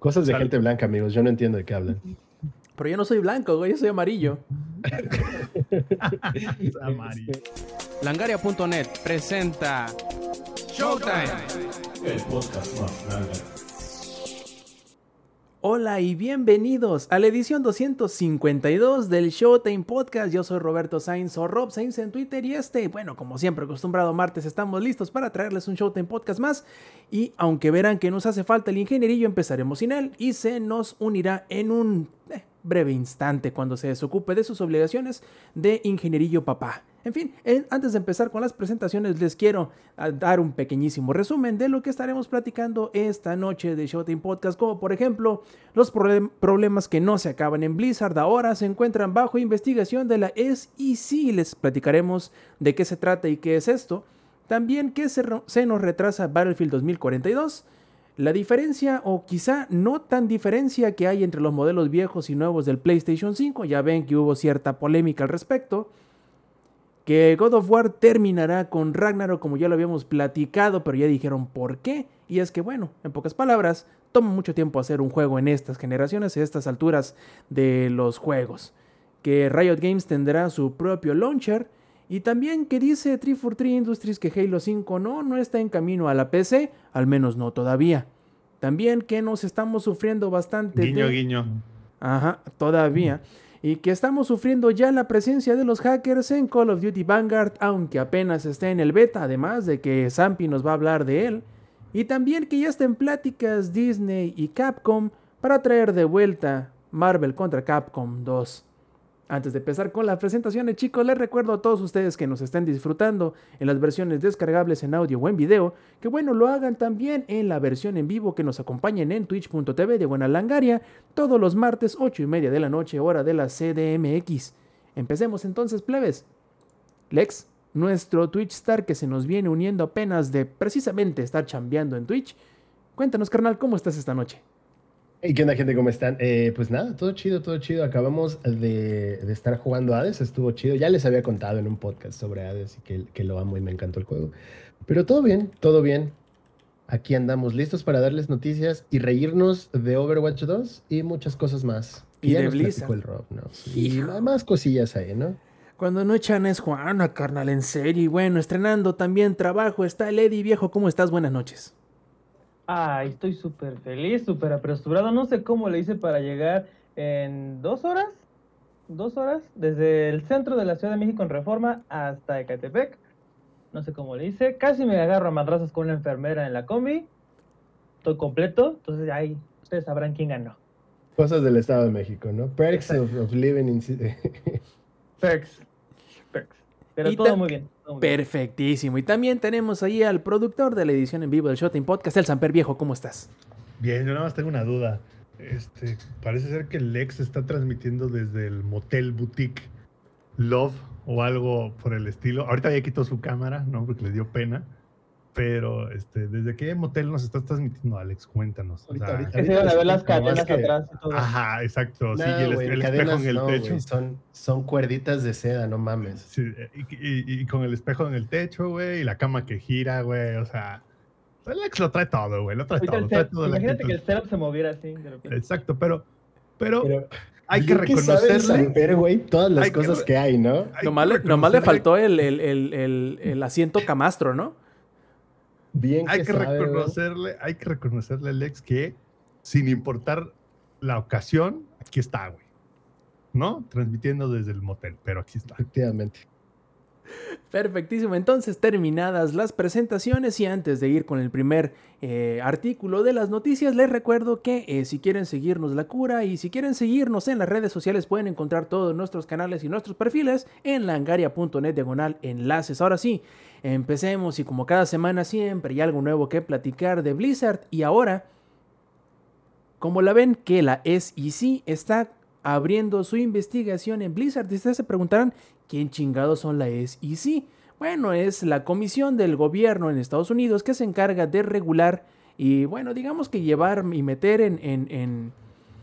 Cosas de gente blanca, amigos. Yo no entiendo de qué hablan. Pero yo no soy blanco, güey, yo soy amarillo. amarillo. Langaria.net presenta Showtime. El podcast más Hola y bienvenidos a la edición 252 del Showtime Podcast. Yo soy Roberto Sainz o Rob Sainz en Twitter y este, bueno, como siempre acostumbrado martes, estamos listos para traerles un Showtime Podcast más. Y aunque verán que nos hace falta el ingenierillo, empezaremos sin él y se nos unirá en un eh, breve instante cuando se desocupe de sus obligaciones de ingenierillo papá. En fin, antes de empezar con las presentaciones, les quiero ah, dar un pequeñísimo resumen de lo que estaremos platicando esta noche de Showtime Podcast, como por ejemplo los problemas que no se acaban en Blizzard ahora se encuentran bajo investigación de la SEC. Les platicaremos de qué se trata y qué es esto. También que se, se nos retrasa Battlefield 2042. La diferencia, o quizá no tan diferencia que hay entre los modelos viejos y nuevos del PlayStation 5, ya ven que hubo cierta polémica al respecto que God of War terminará con Ragnarok como ya lo habíamos platicado, pero ya dijeron por qué. Y es que, bueno, en pocas palabras, toma mucho tiempo hacer un juego en estas generaciones, a estas alturas de los juegos. Que Riot Games tendrá su propio launcher. Y también que dice 343 Industries que Halo 5 no, no está en camino a la PC, al menos no todavía. También que nos estamos sufriendo bastante. Guiño, guiño. Ajá, todavía y que estamos sufriendo ya la presencia de los hackers en Call of Duty Vanguard, aunque apenas esté en el beta, además de que Zampi nos va a hablar de él, y también que ya estén pláticas Disney y Capcom para traer de vuelta Marvel contra Capcom 2. Antes de empezar con las presentaciones, chicos, les recuerdo a todos ustedes que nos estén disfrutando en las versiones descargables en audio o en video, que bueno, lo hagan también en la versión en vivo, que nos acompañen en twitch.tv de Buena Langaria, todos los martes 8 y media de la noche, hora de la CDMX. Empecemos entonces, plebes. Lex, nuestro Twitch Star que se nos viene uniendo apenas de precisamente estar chambeando en Twitch. Cuéntanos, carnal, ¿cómo estás esta noche? Hey, ¿qué onda, gente? ¿Cómo están? Eh, pues nada, todo chido, todo chido. Acabamos de, estar jugando Hades, estuvo chido. Ya les había contado en un podcast sobre Hades y que, que, lo amo y me encantó el juego. Pero todo bien, todo bien. Aquí andamos listos para darles noticias y reírnos de Overwatch 2 y muchas cosas más. Y, de Blizzard. El Rob, ¿no? Y más cosillas ahí, ¿no? Cuando no echan es Juana, carnal, en serio. Y bueno, estrenando también trabajo está el Eddie Viejo. ¿Cómo estás? Buenas noches. Ay, estoy súper feliz, súper apresurado. No sé cómo le hice para llegar en dos horas, dos horas, desde el centro de la Ciudad de México en Reforma hasta Ecatepec. No sé cómo le hice. Casi me agarro a madrazos con una enfermera en la combi. Estoy completo. Entonces ahí ustedes sabrán quién ganó. Cosas del Estado de México, ¿no? Perks of, living in... Perks. Perks. Pero todo muy bien. Perfectísimo. Y también tenemos ahí al productor de la edición en vivo del Shooting Podcast, el Samper Viejo. ¿Cómo estás? Bien, yo nada más tengo una duda. Este, parece ser que Lex está transmitiendo desde el motel boutique Love o algo por el estilo. Ahorita ya quitó su cámara, ¿no? Porque le dio pena. Pero, este, ¿desde qué motel nos estás transmitiendo, Alex? Cuéntanos. Ahorita, ahorita, a ver las cadenas atrás y todo. Ajá, exacto. sí, el, espejo en el techo. son, son cuerditas de seda, no mames. Sí, y, y, con el espejo en el techo, güey, y la cama que gira, güey, o sea... Alex lo trae todo, güey, lo trae todo. Trae todo imagínate que el setup se moviera así. De repente. Exacto, pero... pero, hay que reconocerle. güey, todas las cosas que, hay, ¿no? Nomás, le, nomás le faltó el, el, el, el, asiento camastro, ¿no? Bien hay que, reconocerle, hay que reconocerle, Alex, que sin importar la ocasión, aquí está, güey. ¿No? Transmitiendo desde el motel, pero aquí está. Efectivamente. Perfectísimo. Entonces, terminadas las presentaciones y antes de ir con el primer eh, artículo de las noticias, les recuerdo que eh, si quieren seguirnos la cura y si quieren seguirnos en las redes sociales, pueden encontrar todos nuestros canales y nuestros perfiles en langaria.net diagonal enlaces. Ahora sí, empecemos y como cada semana siempre hay algo nuevo que platicar de Blizzard y ahora, como la ven que la SEC está abriendo su investigación en Blizzard. Y ustedes se preguntarán, ¿quién chingados son la SEC? Bueno, es la comisión del gobierno en Estados Unidos que se encarga de regular y, bueno, digamos que llevar y meter en... en,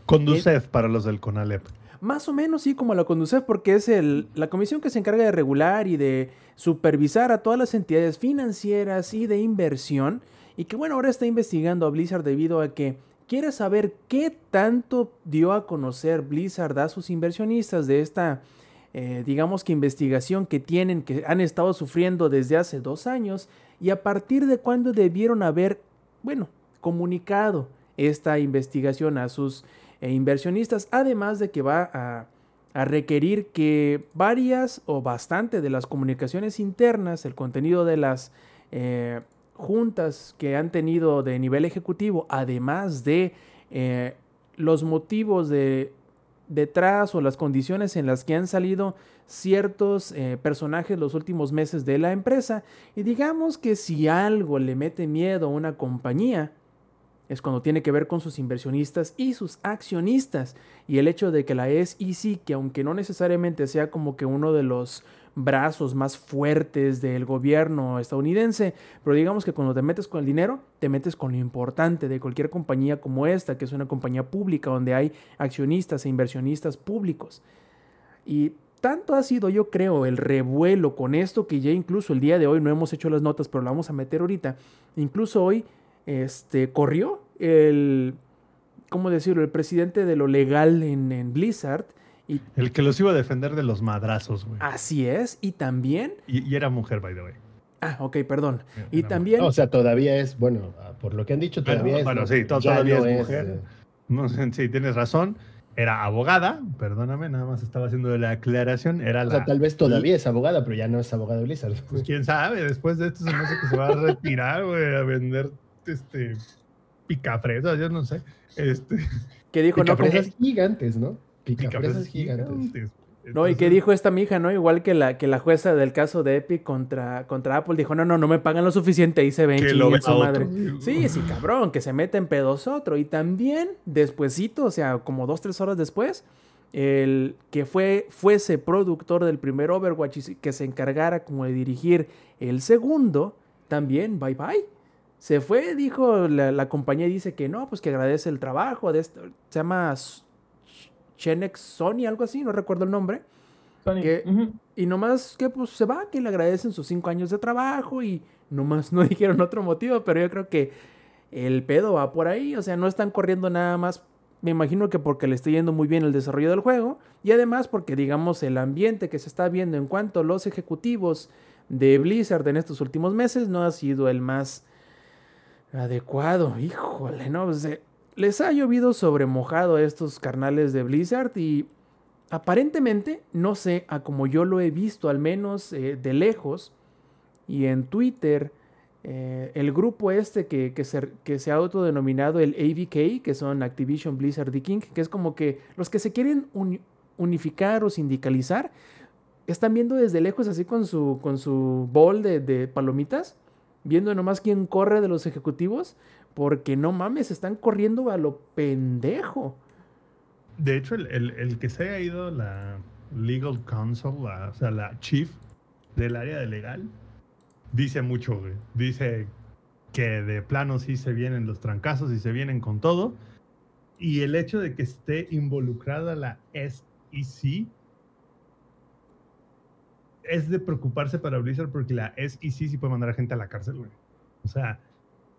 Conducef para los del CONALEP. Más o menos sí, como la Conducef, porque es el, la comisión que se encarga de regular y de supervisar a todas las entidades financieras y de inversión. Y que bueno, ahora está investigando a Blizzard debido a que ¿Quieres saber qué tanto dio a conocer Blizzard a sus inversionistas de esta, eh, digamos que investigación que tienen, que han estado sufriendo desde hace dos años? Y a partir de cuándo debieron haber, bueno, comunicado esta investigación a sus eh, inversionistas, además de que va a, requerir que varias o bastante de las comunicaciones internas, el contenido de las eh, juntas que han tenido de nivel ejecutivo, además de los motivos de detrás o las condiciones en las que han salido ciertos personajes los últimos meses de la empresa. Y digamos que si algo le mete miedo a una compañía, es cuando tiene que ver con sus inversionistas y sus accionistas. Y el hecho de que la SEC, que aunque no necesariamente sea como que uno de los brazos más fuertes del gobierno estadounidense, pero digamos que cuando te metes con el dinero, te metes con lo importante de cualquier compañía como esta, que es una compañía pública donde hay accionistas e inversionistas públicos. Y tanto ha sido, yo creo, el revuelo con esto que ya incluso el día de hoy no hemos hecho las notas, pero la vamos a meter ahorita. Incluso hoy este, corrió el, ¿cómo decirlo?, el presidente de lo legal en, Blizzard. Y, el que los iba a defender de los madrazos, güey. Así es, y también... Y, era mujer, by the way. Ah, ok, perdón. y también... o sea, todavía es, bueno, por lo que han dicho, todavía es... Bueno, sí, todavía es mujer. Eh, no, sí, tienes razón. Era abogada, perdóname, nada más estaba haciendo la aclaración. Era o sea, tal vez todavía es abogada, pero ya no es abogada de Blizzard. Pues quién sabe, después de esto se me hace que se va a retirar, güey, a vender este picafresas, yo no sé. Este, que dijo, no, gigantes, ¿no? Picafresas, gigantes. no, y que dijo esta mija, ¿no? Igual que la, que la jueza del caso de Epic contra, contra Apple, dijo, no, no, no me pagan lo suficiente y se ven que lo su madre. Sí, sí, cabrón, que se mete en pedos otro. Y también, despuesito, o sea, como dos, tres horas después, el que fue, fuese productor del primer Overwatch y que se encargara como de dirigir el segundo, también, bye bye se fue, dijo, la, compañía dice que no, pues que agradece el trabajo de esto. Se llama Chenex Sony, algo así, no recuerdo el nombre. Sony. Y nomás que pues se va, que le agradecen sus cinco años de trabajo y nomás no dijeron otro motivo, pero yo creo que el pedo va por ahí, o sea, no están corriendo nada más, me imagino que porque le está yendo muy bien el desarrollo del juego y además porque digamos el ambiente que se está viendo en cuanto a los ejecutivos de Blizzard en estos últimos meses no ha sido el más adecuado. Híjole, no, pues, les ha llovido sobre mojado a estos carnales de Blizzard y aparentemente, no sé, a como yo lo he visto al menos eh, de lejos y en Twitter, eh, el grupo este que, que, se, que se ha autodenominado el AVK, que son Activision Blizzard The King, que es como que los que se quieren unificar o sindicalizar, están viendo desde lejos así con su, con su bol de, de palomitas viendo nomás quién corre de los ejecutivos, porque no mames, están corriendo a lo pendejo. De hecho, el, que se haya ido la legal counsel, o sea, la chief del área de legal, dice mucho, güey. Dice que de plano sí se vienen los trancazos y se vienen con todo. Y el hecho de que esté involucrada la SEC es de preocuparse para Blizzard porque la SEC sí puede mandar a gente a la cárcel, güey. O sea,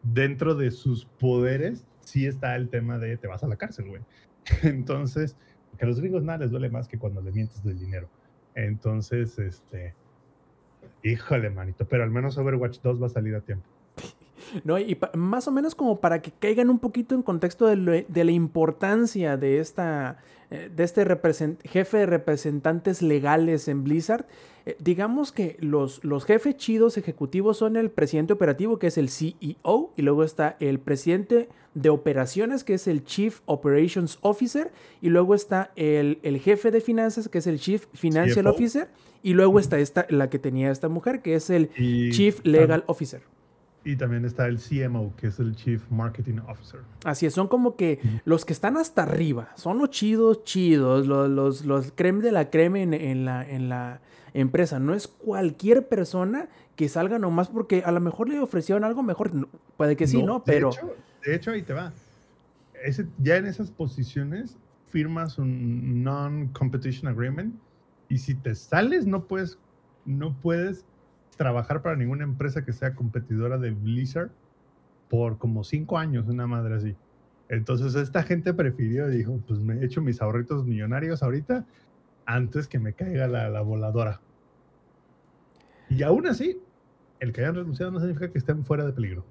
dentro de sus poderes sí está el tema de te vas a la cárcel, güey. Entonces, que a los gringos nada les duele más que cuando le mientes del dinero. Entonces, este, híjole, manito, pero al menos Overwatch 2 va a salir a tiempo. No, y más o menos como para que caigan un poquito en contexto de, de la importancia de esta eh, de este jefe de representantes legales en Blizzard, eh, digamos que los, los jefes chidos ejecutivos son el presidente operativo, que es el CEO, y luego está el presidente de operaciones, que es el Chief Operations Officer, y luego está el, el jefe de finanzas, que es el Chief Financial Officer, y luego está esta, la que tenía esta mujer, que es el Chief Legal Officer. Y también está el CMO, que es el Chief Marketing Officer. Así es, son como que los que están hasta arriba, son los chidos, chidos, los, los, los creme de la creme en, la, en la empresa. No es cualquier persona que salga nomás porque a lo mejor le ofrecieron algo mejor. Puede que sí, ¿no? Pero... De hecho, ahí te va. ya en esas posiciones firmas un non-competition agreement y si te sales no puedes, no puedes trabajar para ninguna empresa que sea competidora de Blizzard por como cinco años, una madre así. Entonces esta gente prefirió, dijo, pues me echo mis ahorritos millonarios ahorita antes que me caiga la, la voladora. Y aún así, el que hayan renunciado no significa que estén fuera de peligro.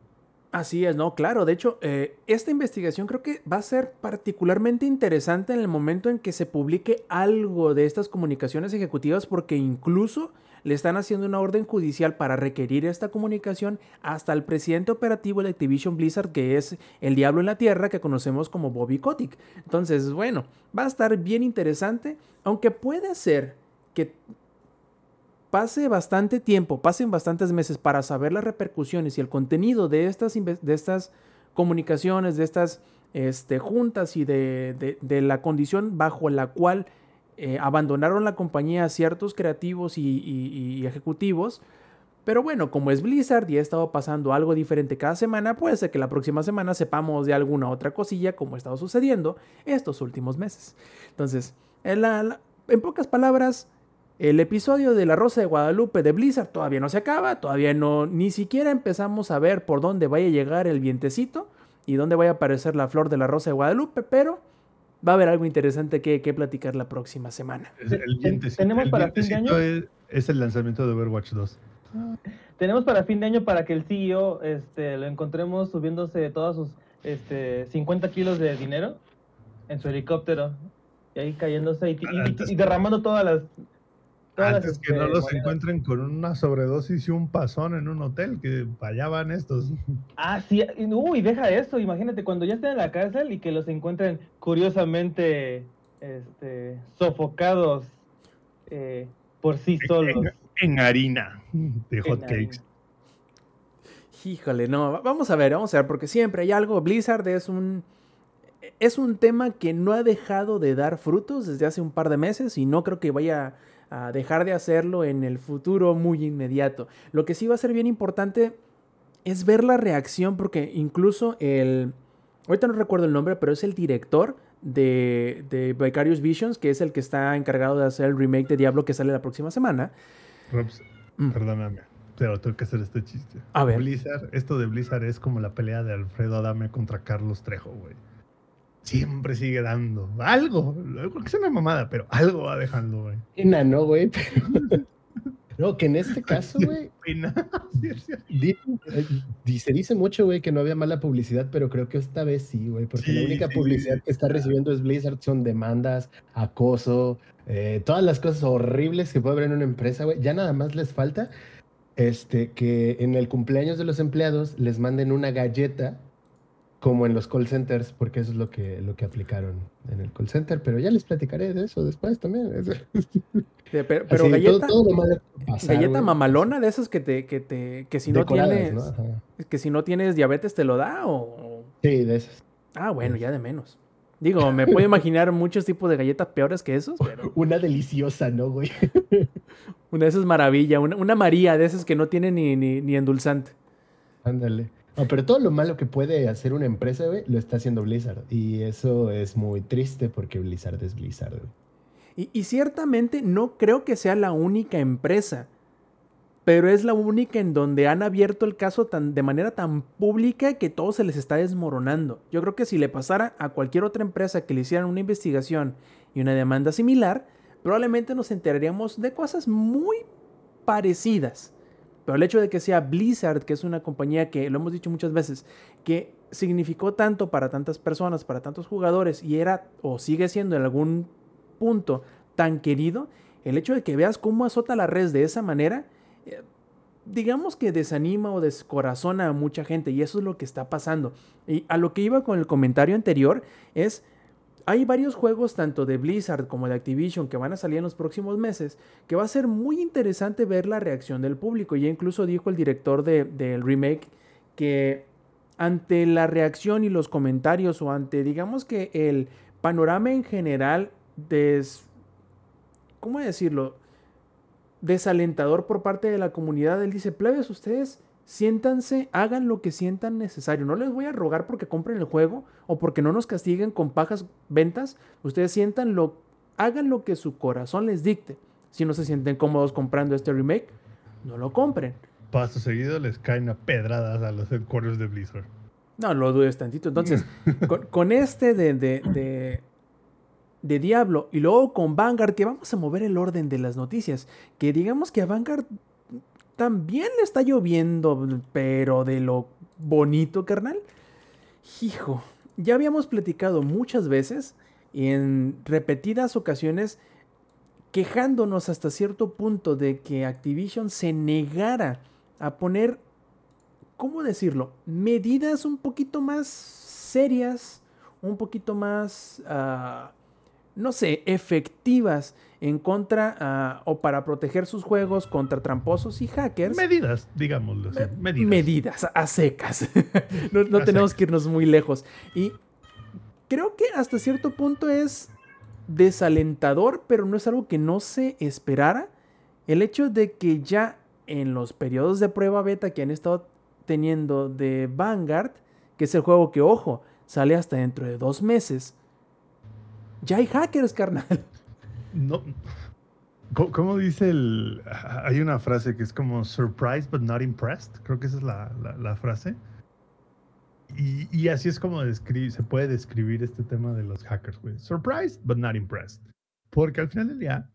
Así es, no, claro. De hecho, eh, esta investigación creo que va a ser particularmente interesante en el momento en que se publique algo de estas comunicaciones ejecutivas, porque incluso le están haciendo una orden judicial para requerir esta comunicación hasta el presidente operativo de Activision Blizzard, que es el diablo en la tierra, que conocemos como Bobby Kotick. Entonces, bueno, va a estar bien interesante, aunque puede ser que pase bastante tiempo, pasen bastantes meses para saber las repercusiones y el contenido de estas, de estas comunicaciones, de estas este, juntas y de, la condición bajo la cual eh, abandonaron la compañía ciertos creativos y, ejecutivos. Pero bueno, como es Blizzard y ha estado pasando algo diferente cada semana, puede ser que la próxima semana sepamos de alguna otra cosilla como ha estado sucediendo estos últimos meses. Entonces, en pocas palabras, el episodio de La Rosa de Guadalupe de Blizzard todavía no se acaba, todavía no, ni siquiera empezamos a ver por dónde vaya a llegar el vientecito y dónde vaya a aparecer la flor de la Rosa de Guadalupe, pero va a haber algo interesante que, platicar la próxima semana. El vientecito, ¿Tenemos para fin de año? Es, el lanzamiento de Overwatch 2. Tenemos para fin de año para que el CEO este, lo encontremos subiéndose todos sus este, 50 kilos de dinero en su helicóptero y ahí cayéndose y derramando todas las antes que no este, los encuentren con una sobredosis y un pasón en un hotel, que allá van estos. Ah, sí, uy, deja eso, imagínate cuando ya estén en la cárcel y que los encuentren curiosamente este, sofocados eh, por sí solos. En, harina de hot cakes. Híjole, no, vamos a ver, vamos a ver, porque siempre hay algo. Blizzard es un es un tema que no ha dejado de dar frutos desde hace un par de meses y no creo que vaya a dejar de hacerlo en el futuro muy inmediato. Lo que sí va a ser bien importante es ver la reacción porque incluso el... Ahorita no recuerdo el nombre, pero es el director de, de Vicarious Visions, que es el que está encargado de hacer el remake de Diablo que sale la próxima semana. Robs, mm. perdóname, pero tengo que hacer este chiste. A ver. Blizzard, esto de Blizzard es como la pelea de Alfredo Adame contra Carlos Trejo, güey siempre sigue dando algo. Creo que es una mamada, pero algo va dejando, güey. Pena, ¿no, güey? No, que en este caso, güey. Se dice mucho, güey, que no había mala publicidad, pero creo que esta vez sí, güey, porque la única publicidad que está recibiendo es Blizzard son demandas, acoso, eh, todas las cosas horribles que puede haber en una empresa, güey. Ya nada más les falta este, que en el cumpleaños de los empleados les manden una galleta como en los call centers, porque eso es lo que, lo que aplicaron en el call center, pero ya les platicaré de eso después también. pero, galleta, galleta mamalona de esas que te, que te, que si no tienes, que si no tienes diabetes te lo da o. Sí, de esas. Ah, bueno, ya de menos. Digo, me puedo imaginar muchos tipos de galletas peores que esos, pero... Una deliciosa, ¿no, güey? una de esas maravilla, una, una María de esas que no tiene ni, ni, ni endulzante. Ándale. No, pero todo lo malo que puede hacer una empresa, lo está haciendo Blizzard. Y eso es muy triste porque Blizzard es Blizzard, güey. Y, ciertamente no creo que sea la única empresa, pero es la única en donde han abierto el caso tan, de manera tan pública que todo se les está desmoronando. Yo creo que si le pasara a cualquier otra empresa que le hicieran una investigación y una demanda similar, probablemente nos enteraríamos de cosas muy parecidas. Pero el hecho de que sea Blizzard, que es una compañía que, lo hemos dicho muchas veces, que significó tanto para tantas personas, para tantos jugadores, y era o sigue siendo en algún punto tan querido, el hecho de que veas cómo azota la red de esa manera, eh, digamos que desanima o descorazona a mucha gente, y eso es lo que está pasando. Y a lo que iba con el comentario anterior es hay varios juegos, tanto de Blizzard como de Activision, que van a salir en los próximos meses, que va a ser muy interesante ver la reacción del público. Ya incluso dijo el director del remake que ante la reacción y los comentarios, o ante, digamos que el panorama en general, des, ¿cómo decirlo? Desalentador por parte de la comunidad, él dice, plebes, ustedes siéntanse, hagan lo que sientan necesario. No les voy a rogar porque compren el juego o porque no nos castiguen con pajas ventas. Ustedes sientan lo, hagan lo que su corazón les dicte. Si no se sienten cómodos comprando este remake, no lo compren. Paso seguido les caen a pedradas a los headquarters de Blizzard. No, lo dudes tantito. Entonces, con, con este de, de, de, de Diablo y luego con Vanguard, que vamos a mover el orden de las noticias, que digamos que a Vanguard también le está lloviendo, pero de lo bonito, carnal. Hijo, ya habíamos platicado muchas veces y en repetidas ocasiones quejándonos hasta cierto punto de que Activision se negara a poner, ¿cómo decirlo? Medidas un poquito más serias, un poquito más, uh, no sé, efectivas en contra uh, o para proteger sus juegos contra tramposos y hackers. Medidas, digámoslo. Así. Medidas. Medidas, a secas. no, no A tenemos secas. que irnos muy lejos. Y creo que hasta cierto punto es desalentador, pero no es algo que no se esperara. El hecho de que ya en los periodos de prueba beta que han estado teniendo de Vanguard, que es el juego que, ojo, sale hasta dentro de dos meses, ya hay hackers, carnal. No. ¿Cómo, dice el.? Hay una frase que es como surprised but not impressed. Creo que esa es la, la- frase. Y, y así es como se puede describir este tema de los hackers, güey. Surprised but not impressed. Porque al final del día,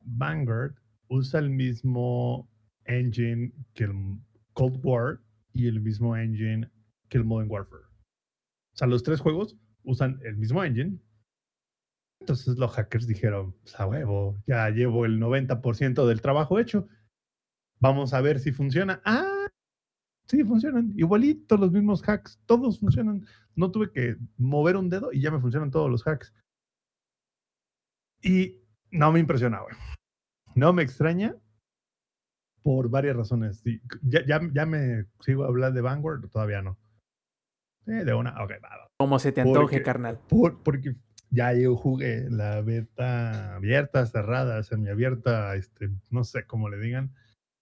Vanguard usa el mismo engine que el Cold War y el mismo engine que el Modern Warfare. O sea, los tres juegos usan el mismo engine, entonces los hackers dijeron, pues a huevo, ya llevo el 90% del trabajo hecho. Vamos a ver si funciona. Ah, sí, funcionan. Igualito los mismos hacks, todos funcionan. No tuve que mover un dedo y ya me funcionan todos los hacks. Y no me impresiona, güey. No me extraña por varias razones. Ya, ya, ya me sigo a hablar de Vanguard, todavía no. Eh, de una, ok, va, va. Como se te Porque- antoje, carnal. Por- porque ya yo jugué la beta abierta, cerrada, semiabierta, este, no sé cómo le digan,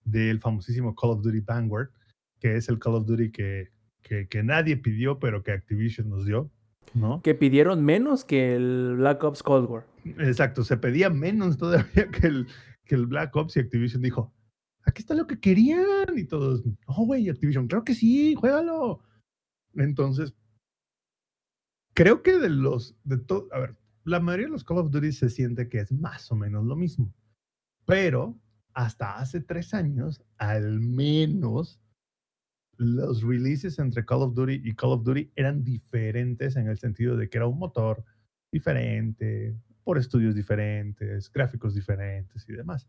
del famosísimo Call of Duty Vanguard, que es el Call of Duty que, que, que nadie pidió, pero que Activision nos dio, ¿no? Que pidieron menos que el Black Ops Cold War. Exacto, se pedía menos todavía que el, que el Black Ops y Activision dijo, aquí está lo que querían, y todos, no, güey, Activision, claro que sí, juégalo. Entonces, creo que de los, de todo, a ver, la mayoría de los Call of Duty se siente que es más o menos lo mismo, pero hasta hace tres años, al menos, los releases entre Call of Duty y Call of Duty eran diferentes en el sentido de que era un motor diferente, por estudios diferentes, gráficos diferentes y demás.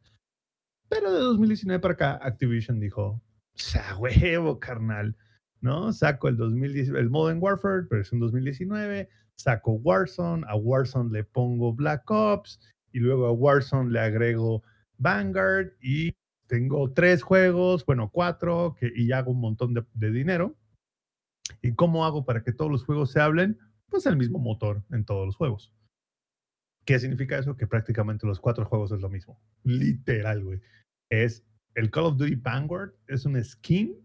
Pero de 2019 para acá, Activision dijo, ¡sa huevo, carnal! ¿No? Saco el 2010, el Modern Warfare, pero es un 2019, saco Warzone, a Warzone le pongo Black Ops, y luego a Warzone le agrego Vanguard, y tengo tres juegos, bueno, cuatro, que, y hago un montón de, de dinero. ¿Y cómo hago para que todos los juegos se hablen? Pues el mismo motor en todos los juegos. ¿Qué significa eso? Que prácticamente los cuatro juegos es lo mismo. Literal, güey. Es el Call of Duty Vanguard, es una skin,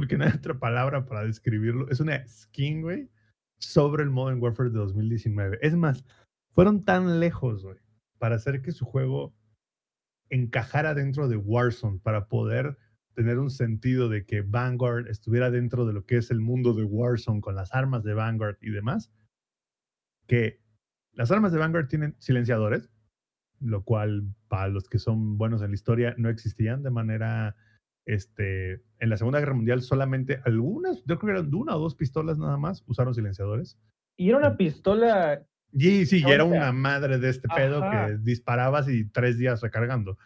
porque no hay otra palabra para describirlo. Es una skin, güey, sobre el Modern Warfare de 2019. Es más, fueron tan lejos, güey, para hacer que su juego encajara dentro de Warzone, para poder tener un sentido de que Vanguard estuviera dentro de lo que es el mundo de Warzone con las armas de Vanguard y demás, que las armas de Vanguard tienen silenciadores, lo cual para los que son buenos en la historia no existían de manera, este, en la Segunda Guerra Mundial solamente algunas, yo creo que eran de una o dos pistolas nada más, usaron silenciadores. Y era una pistola. Y sí, y era una madre de este pedo Ajá. que disparabas y tres días recargando.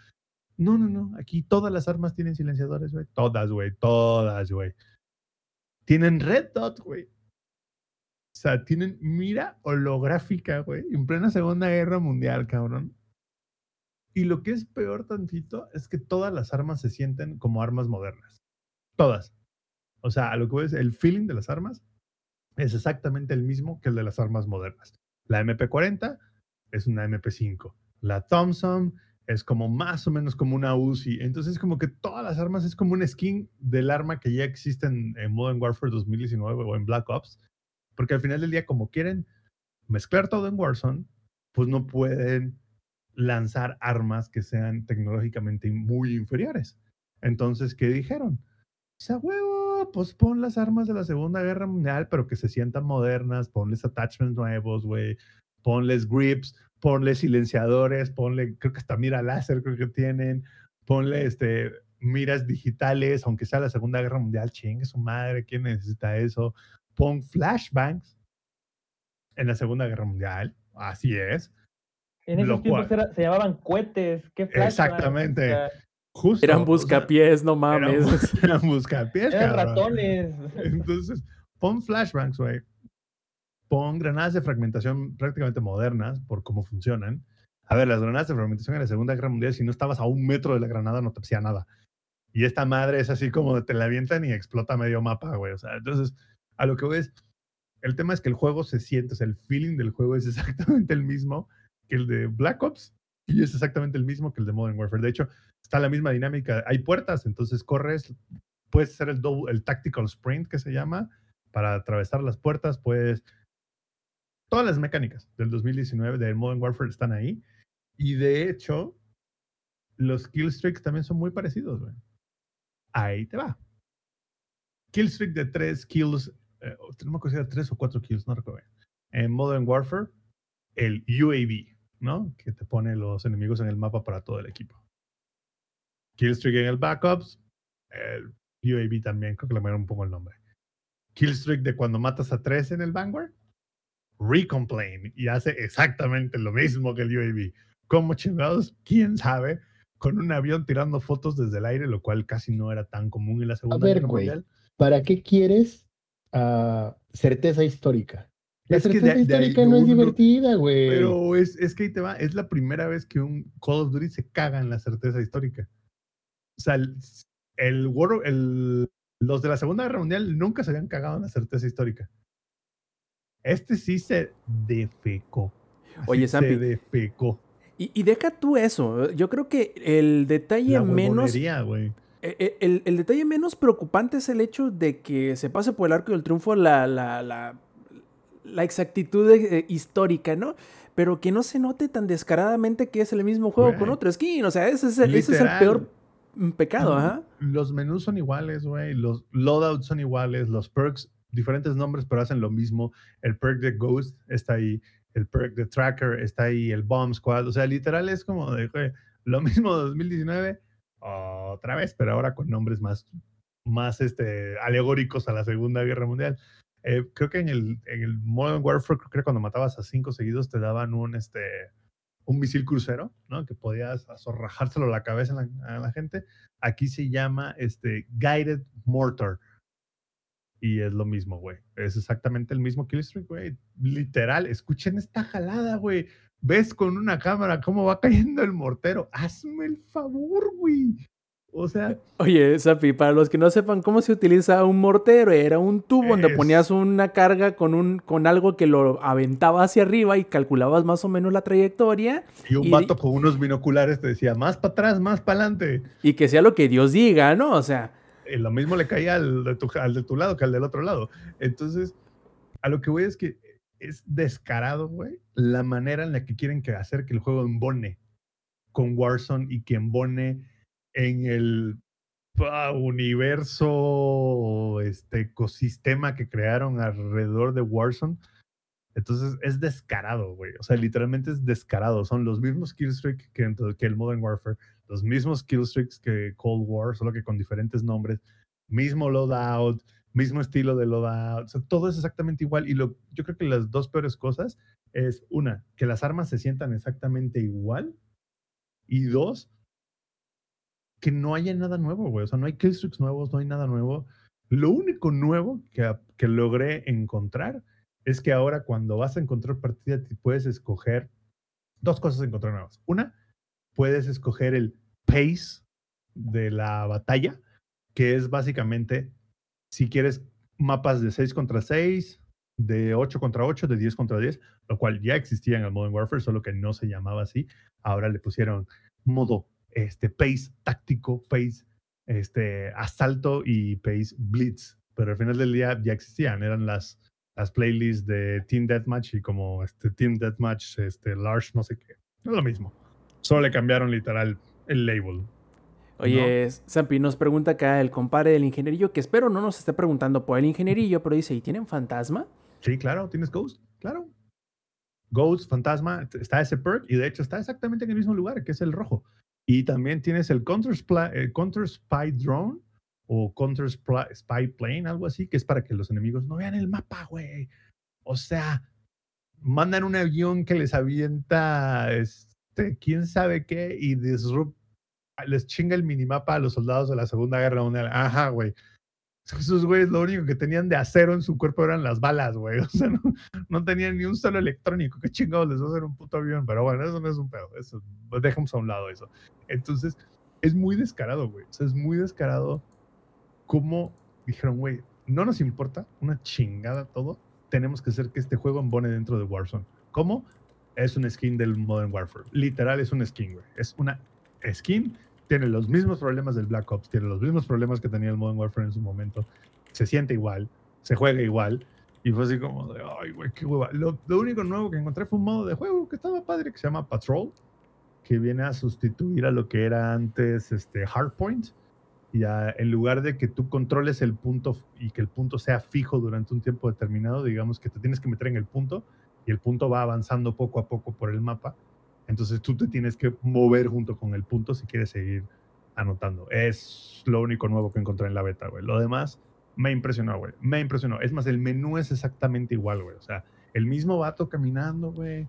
No, no, no. Aquí todas las armas tienen silenciadores, güey. Todas, güey. Todas, güey. Tienen red dot, güey. O sea, tienen mira holográfica, güey. En plena Segunda Guerra Mundial, cabrón. Y lo que es peor tantito es que todas las armas se sienten como armas modernas. Todas. O sea, a lo que voy es el feeling de las armas es exactamente el mismo que el de las armas modernas. La MP40 es una MP5. La Thompson es como más o menos como una Uzi. Entonces, como que todas las armas es como un skin del arma que ya existe en, en Modern Warfare 2019 o en Black Ops. Porque al final del día, como quieren mezclar todo en Warzone, pues no pueden lanzar armas que sean tecnológicamente muy inferiores. Entonces, ¿qué dijeron? O sea, huevo, pues pon las armas de la Segunda Guerra Mundial, pero que se sientan modernas, ponles attachments nuevos, güey, ponles grips, ponle silenciadores, ponle, creo que hasta mira láser, creo que tienen, ponle este, miras digitales, aunque sea la Segunda Guerra Mundial, chingue su madre, ¿quién necesita eso? Pon flashbangs en la Segunda Guerra Mundial, así es. En esos tiempos era- se llamaban cohetes. ¿qué? Exactamente. O sea, Justo. Eran o sea, buscapiés, no eran mames. bu- Eran buscapiés, eran cabrón. ratones. Entonces, pon flashbangs, güey. Pon granadas de fragmentación prácticamente modernas por cómo funcionan. A ver, las granadas de fragmentación en la Segunda Guerra Mundial, si no estabas a un metro de la granada, no te hacía nada. Y esta madre es así como te la avientan y explota medio mapa, güey. O sea, entonces, a lo que voy es, el tema es que el juego se siente, o sea, el feeling del juego es exactamente el mismo que el de Black Ops y es exactamente el mismo que el de Modern Warfare. De hecho, está la misma dinámica. Hay puertas, entonces corres, puedes hacer el, double- el tactical sprint que se llama para atravesar las puertas, puedes... Todas las mecánicas del 2019 de Modern Warfare están ahí. Y de hecho, los kill streaks también son muy parecidos, güey. Ahí te va. Kill streak de tres kills, eh, no me acuerdo si era tres o cuatro kills, no recuerdo. En Modern Warfare, el UAV, ¿no? Que te pone los enemigos en el mapa para todo el equipo. Killstreak en el Backups, el UAV también, creo que le cambiaron un poco el nombre. Killstreak de cuando matas a tres en el Vanguard, Recomplain, y hace exactamente lo mismo que el UAV. ¿Cómo chingados? ¿Quién sabe? Con un avión tirando fotos desde el aire, lo cual casi no era tan común en la Segunda ver, Guerra. Mundial. ¿Para qué quieres ah, certeza histórica? La Es que certeza de- de ahí histórica no es divertida, güey. Pero es, es que ahí te va, es la primera vez que un Call of Duty se caga en la certeza histórica. O sea, el, el, World- el- los de la Segunda Guerra Mundial nunca se habían cagado en la certeza histórica. Este sí se defecó. Así Oye, se Zampi. defecó. Y, y deja tú eso. Yo creo que el detalle La menos. güey. eh, eh, El, el detalle menos preocupante es el hecho de que se pase por el arco del triunfo la, la, la, la exactitud eh, histórica, ¿no? Pero que no se note tan descaradamente que es el mismo juego con otro skin. O sea, ese es el, ese es el Literal. peor mm, pecado, ajá. Los menús son iguales, güey. Los loadouts son iguales. Los perks, diferentes nombres, pero hacen lo mismo. El perk de Ghost está ahí. El perk de Tracker está ahí. El Bomb Squad. O sea, literal es como de, lo mismo de 2019, otra vez, pero ahora con nombres más, más este, alegóricos a la Segunda Guerra Mundial. Eh, creo que en el, en el Modern Warfare, creo que cuando matabas a cinco seguidos te daban un, este, un misil crucero, ¿no? Que podías azorrajárselo a la cabeza a la, gente. Aquí se llama este, Guided Mortar. Y es lo mismo, güey. Es exactamente el mismo killstreak, güey. Literal, escuchen esta jalada, güey. Ves con una cámara cómo va cayendo el mortero. Hazme el favor, güey. O sea, Oye, Sapi, para los que no sepan cómo se utiliza un mortero, era un tubo donde ponías una carga con, un, con algo que lo aventaba hacia arriba y calculabas más o menos la trayectoria y un Y- vato con unos binoculares te decía, más para atrás, más para adelante. y que sea lo que Dios diga, ¿no? O sea, eh, lo mismo le caía al de, tu, al de tu lado que al del otro lado. Entonces, a lo que voy es que es descarado, güey, la manera en la que quieren que hacer que el juego embone con Warzone y que embone en el ah, universo, este ecosistema que crearon alrededor de Warzone. Entonces es descarado, güey. O sea, literalmente es descarado. Son los mismos killstreaks que, que el Modern Warfare, los mismos killstreaks que Cold War, solo que con diferentes nombres, mismo loadout, mismo estilo de loadout. O sea, todo es exactamente igual. Y lo, yo creo que las dos peores cosas es, una, que las armas se sientan exactamente igual. Y dos, que no haya nada nuevo, güey. O sea, no hay killstreaks nuevos, no hay nada nuevo. Lo único nuevo que, que logré encontrar es que ahora cuando vas a encontrar partida puedes escoger dos cosas encontrar nuevas. Una, puedes escoger el pace de la batalla, que es básicamente si quieres mapas de 6 contra 6, de 8 contra 8, de 10 contra 10, lo cual ya existía en el Modern Warfare, solo que no se llamaba así. Ahora le pusieron modo este, pace táctico, pace este, asalto y pace blitz. Pero al final del día ya existían, eran las, las playlists de Team Deathmatch y como este Team Deathmatch, este Large, no sé qué. Es lo mismo. Solo le cambiaron literal el label. Oye, Zampi, nos pregunta acá el compadre del ingenierillo, que espero no nos esté preguntando por el ingenierillo, pero dice, ¿y tienen fantasma? Sí, claro, tienes Ghost, claro. Ghost, fantasma, está ese perk y de hecho está exactamente en el mismo lugar, que es el rojo. Y también tienes el Counter, Spla- el Counter Spy Drone o Counter Spy Plane, algo así, que es para que los enemigos no vean el mapa, güey. O sea, mandan un avión que les avienta, este, quién sabe qué, y disrupt, les chinga el minimapa a los soldados de la Segunda Guerra Mundial. Ajá, güey. Esos güeyes lo único que tenían de acero en su cuerpo eran las balas, güey. O sea, no, no tenían ni un solo electrónico. ¿Qué chingados les va a hacer un puto avión? Pero bueno, eso no es un pedo. Eso, dejemos a un lado eso. Entonces, es muy descarado, güey. O sea, es muy descarado cómo dijeron, güey, no nos importa, una chingada todo. Tenemos que hacer que este juego embone dentro de Warzone. ¿Cómo? Es un skin del Modern Warfare. Literal es un skin, güey. Es una skin. Tiene los mismos problemas del Black Ops, tiene los mismos problemas que tenía el Modern Warfare en su momento. Se siente igual, se juega igual. Y fue así como de, ay, güey, qué hueva. Lo, único nuevo que encontré fue un modo de juego que estaba padre, que se llama Patrol, que viene a sustituir a lo que era antes este, Hardpoint. Y en lugar de que tú controles el punto y que el punto sea fijo durante un tiempo determinado, digamos que te tienes que meter en el punto y el punto va avanzando poco a poco por el mapa. Entonces tú te tienes que mover junto con el punto si quieres seguir anotando. Es lo único nuevo que encontré en la beta, güey. Lo demás me impresionó, güey. Me impresionó. Es más, el menú es exactamente igual, güey. O sea, el mismo vato caminando, güey.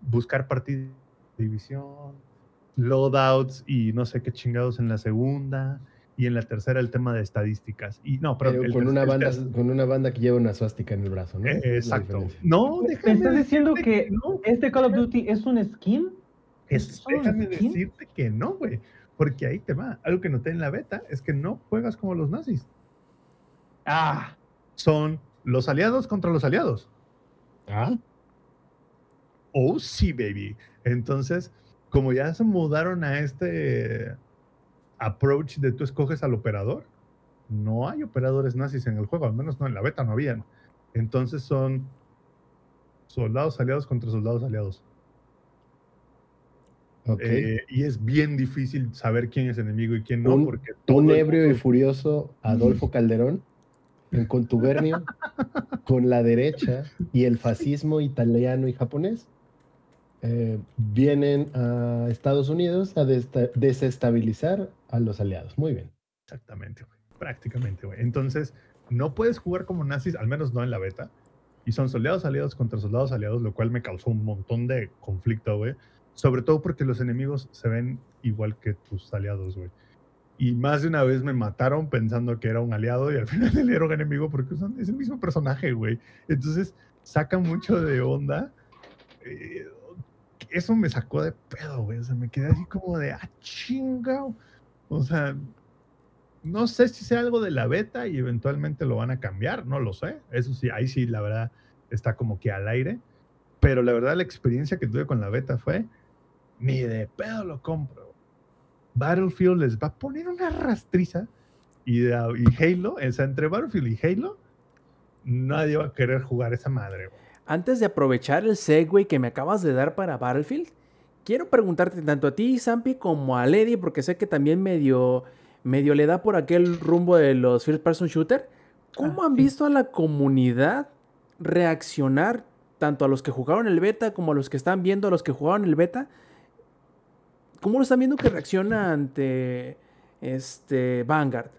Buscar partida de división, loadouts y no sé qué chingados en la segunda. Y en la tercera el tema de estadísticas. Y no, pero Pero el con, una el banda, con una banda que lleva una suástica en el brazo, ¿no? Eh, Exacto. No, ¿Me déjame estás diciendo que no. este Call of Duty es un skin? Es, ¿Solo un déjame skin? decirte que no, güey. Porque ahí te va. Algo que noté en la beta es que no juegas como los nazis. Ah, Son los aliados contra los aliados. Ah, Oh, sí, baby. Entonces, como ya se mudaron a este approach de tú escoges al operador, no hay operadores nazis en el juego, al menos no en la beta no habían. Entonces son soldados aliados contra soldados aliados. ok. Eh, y es bien difícil saber quién es enemigo y quién no, Un- porque un ebrio y furioso Adolfo Calderón en contubernio con la derecha y el fascismo italiano y japonés eh, vienen a Estados Unidos a desestabilizar a los aliados. Muy bien. Exactamente, güey. Prácticamente, güey. Entonces, no puedes jugar como nazis, al menos no en la beta. Y son soldados aliados contra soldados aliados, lo cual me causó un montón de conflicto, güey. Sobre todo porque los enemigos se ven igual que tus aliados, güey. Y más de una vez me mataron pensando que era un aliado y al final él era un enemigo porque son- es el mismo personaje, güey. Entonces, saca mucho de onda. Eh, eso me sacó de pedo, güey. O sea, me quedé así como de, ah, chingao. O sea, no sé si sea algo de la beta y eventualmente lo van a cambiar, no lo sé. Eso sí, ahí sí, la verdad, está como que al aire. Pero la verdad, la experiencia que tuve con la beta fue, ni de pedo lo compro. Battlefield les va a poner una rastriza y, y Halo, o sea, entre Battlefield y Halo, nadie va a querer jugar esa madre. güey. Antes de aprovechar el segue que me acabas de dar para Battlefield, quiero preguntarte tanto a ti, Zampi, como a Lady, porque sé que también medio, medio le da por aquel rumbo de los First Person Shooter. ¿Cómo Ah, han sí. visto a la comunidad reaccionar, tanto a los que jugaron el beta como a los que están viendo a los que jugaron el beta? ¿Cómo lo están viendo que reacciona ante este Vanguard?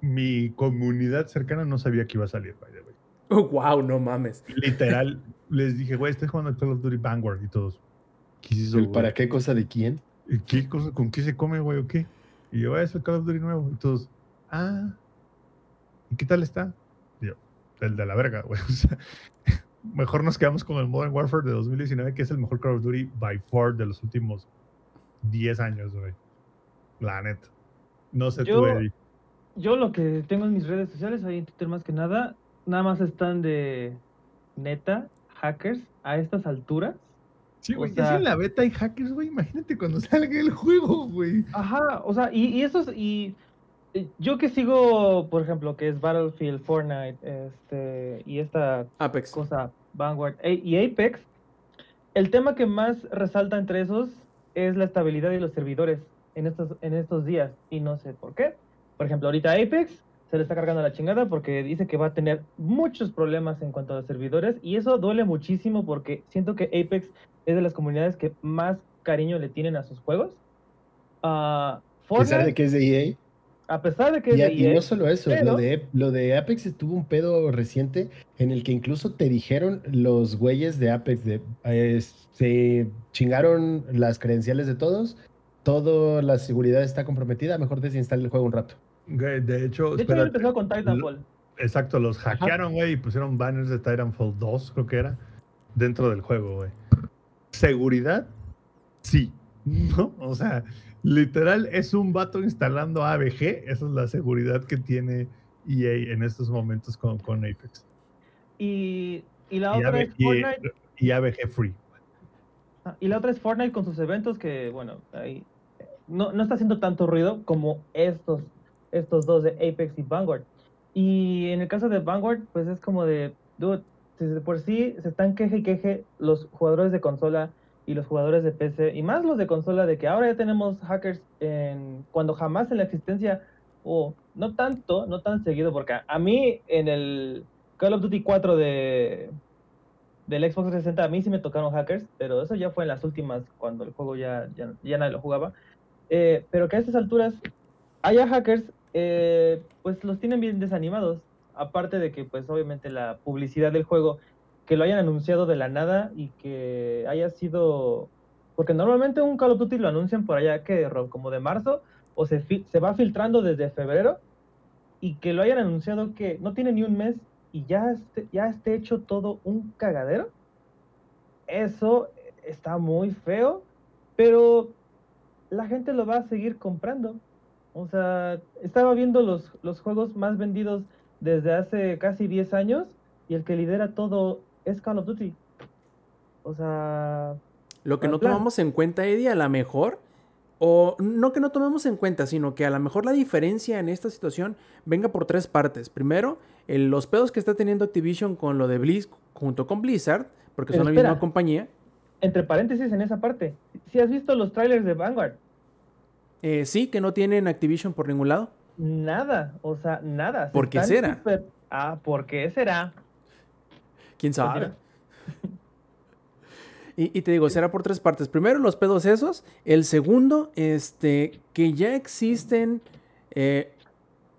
Mi comunidad cercana no sabía que iba a salir, by the way. wow, no mames. Literal, les dije, güey, estoy jugando Call of Duty Vanguard y todos. ¿Qué es eso, ¿El? ¿Para qué cosa de quién? ¿Y ¿Qué cosa, ¿Con qué se come, güey, o qué? Y yo, "Ah, es el Call of Duty nuevo. Y todos, ah, ¿y qué tal está? Y yo, el de la verga, güey. O sea, mejor nos quedamos con el Modern Warfare de 2019, que es el mejor Call of Duty by far de los últimos 10 años, güey. La neta. No sé tú, Yo- Eddie. yo lo que tengo en mis redes sociales, ahí en Twitter más que nada, nada más están de neta, hackers, a estas alturas. Sí, güey, ya sea- si en la beta hay hackers, güey. Imagínate cuando salga el juego, güey. Ajá, o sea, y, y esos, y eh, yo que sigo, por ejemplo, que es Battlefield, Fortnite, este, y esta Apex. cosa, Vanguard A- y Apex, el tema que más resalta entre esos es la estabilidad de los servidores. en estos, en estos días y no sé por qué. Por ejemplo, ahorita Apex se le está cargando la chingada porque dice que va a tener muchos problemas en cuanto a los servidores y eso duele muchísimo porque siento que Apex es de las comunidades que más cariño le tienen a sus juegos. Uh, a pesar de que es de EA. A pesar de que es y, de EA. Y no solo eso, lo, de, lo de Apex estuvo un pedo reciente en el que incluso te dijeron los güeyes de Apex de eh, se chingaron las credenciales de todos, toda la seguridad está comprometida, mejor desinstale el juego un rato. De hecho, de hecho empezó con Titanfall. Exacto, los hackearon, güey, y pusieron banners de Titanfall 2, creo que era, dentro del juego, güey. ¿Seguridad? Sí. ¿No? O sea, literal es un vato instalando ABG, esa es la seguridad que tiene EA en estos momentos con, con Apex. Y, y la otra es Fortnite. Y ABG Free. Ah, y la otra es Fortnite con sus eventos que, bueno, ahí no, no está haciendo tanto ruido como estos estos dos de Apex y Vanguard. Y en el caso de Vanguard, pues es como de, dude, si de por sí se están queje y queje los jugadores de consola y los jugadores de PC, y más los de consola, de que ahora ya tenemos hackers en, cuando jamás en la existencia, o no tanto, no tan seguido, porque a, mí en el Call of Duty 4 de, del Xbox 360 a mí sí me tocaron hackers, pero eso ya fue en las últimas, cuando el juego ya, ya, ya nadie lo jugaba. Eh, pero que a estas alturas haya hackers eh, pues los tienen bien desanimados. Aparte de que, pues obviamente la publicidad del juego, que lo hayan anunciado de la nada y que haya sido... Porque normalmente un Call of Duty lo anuncian por allá, que como de marzo, o se, va filtrando desde febrero, y que lo hayan anunciado que no tiene ni un mes y ya ya esté hecho todo un cagadero. Eso está muy feo, pero la gente lo va a seguir comprando. O sea, estaba viendo los, los juegos más vendidos desde hace casi 10 años y el que lidera todo es Call of Duty. O sea... Lo que no tomamos en cuenta, Eddie, a lo mejor, o no que no tomemos en cuenta, sino que a lo mejor la diferencia en esta situación venga por tres partes. Primero, los pedos que está teniendo Activision con lo de Blizz junto con Blizzard, porque son la misma compañía. Entre paréntesis en esa parte, si has visto los trailers de Vanguard, eh, sí, que no tienen Activision por ningún lado. Nada, o sea, nada. ¿Por qué será? Ah, ¿por qué será? ¿Quién sabe? y, te digo, será por tres partes. Primero, los pedos esos. El segundo, este, que ya existen, eh,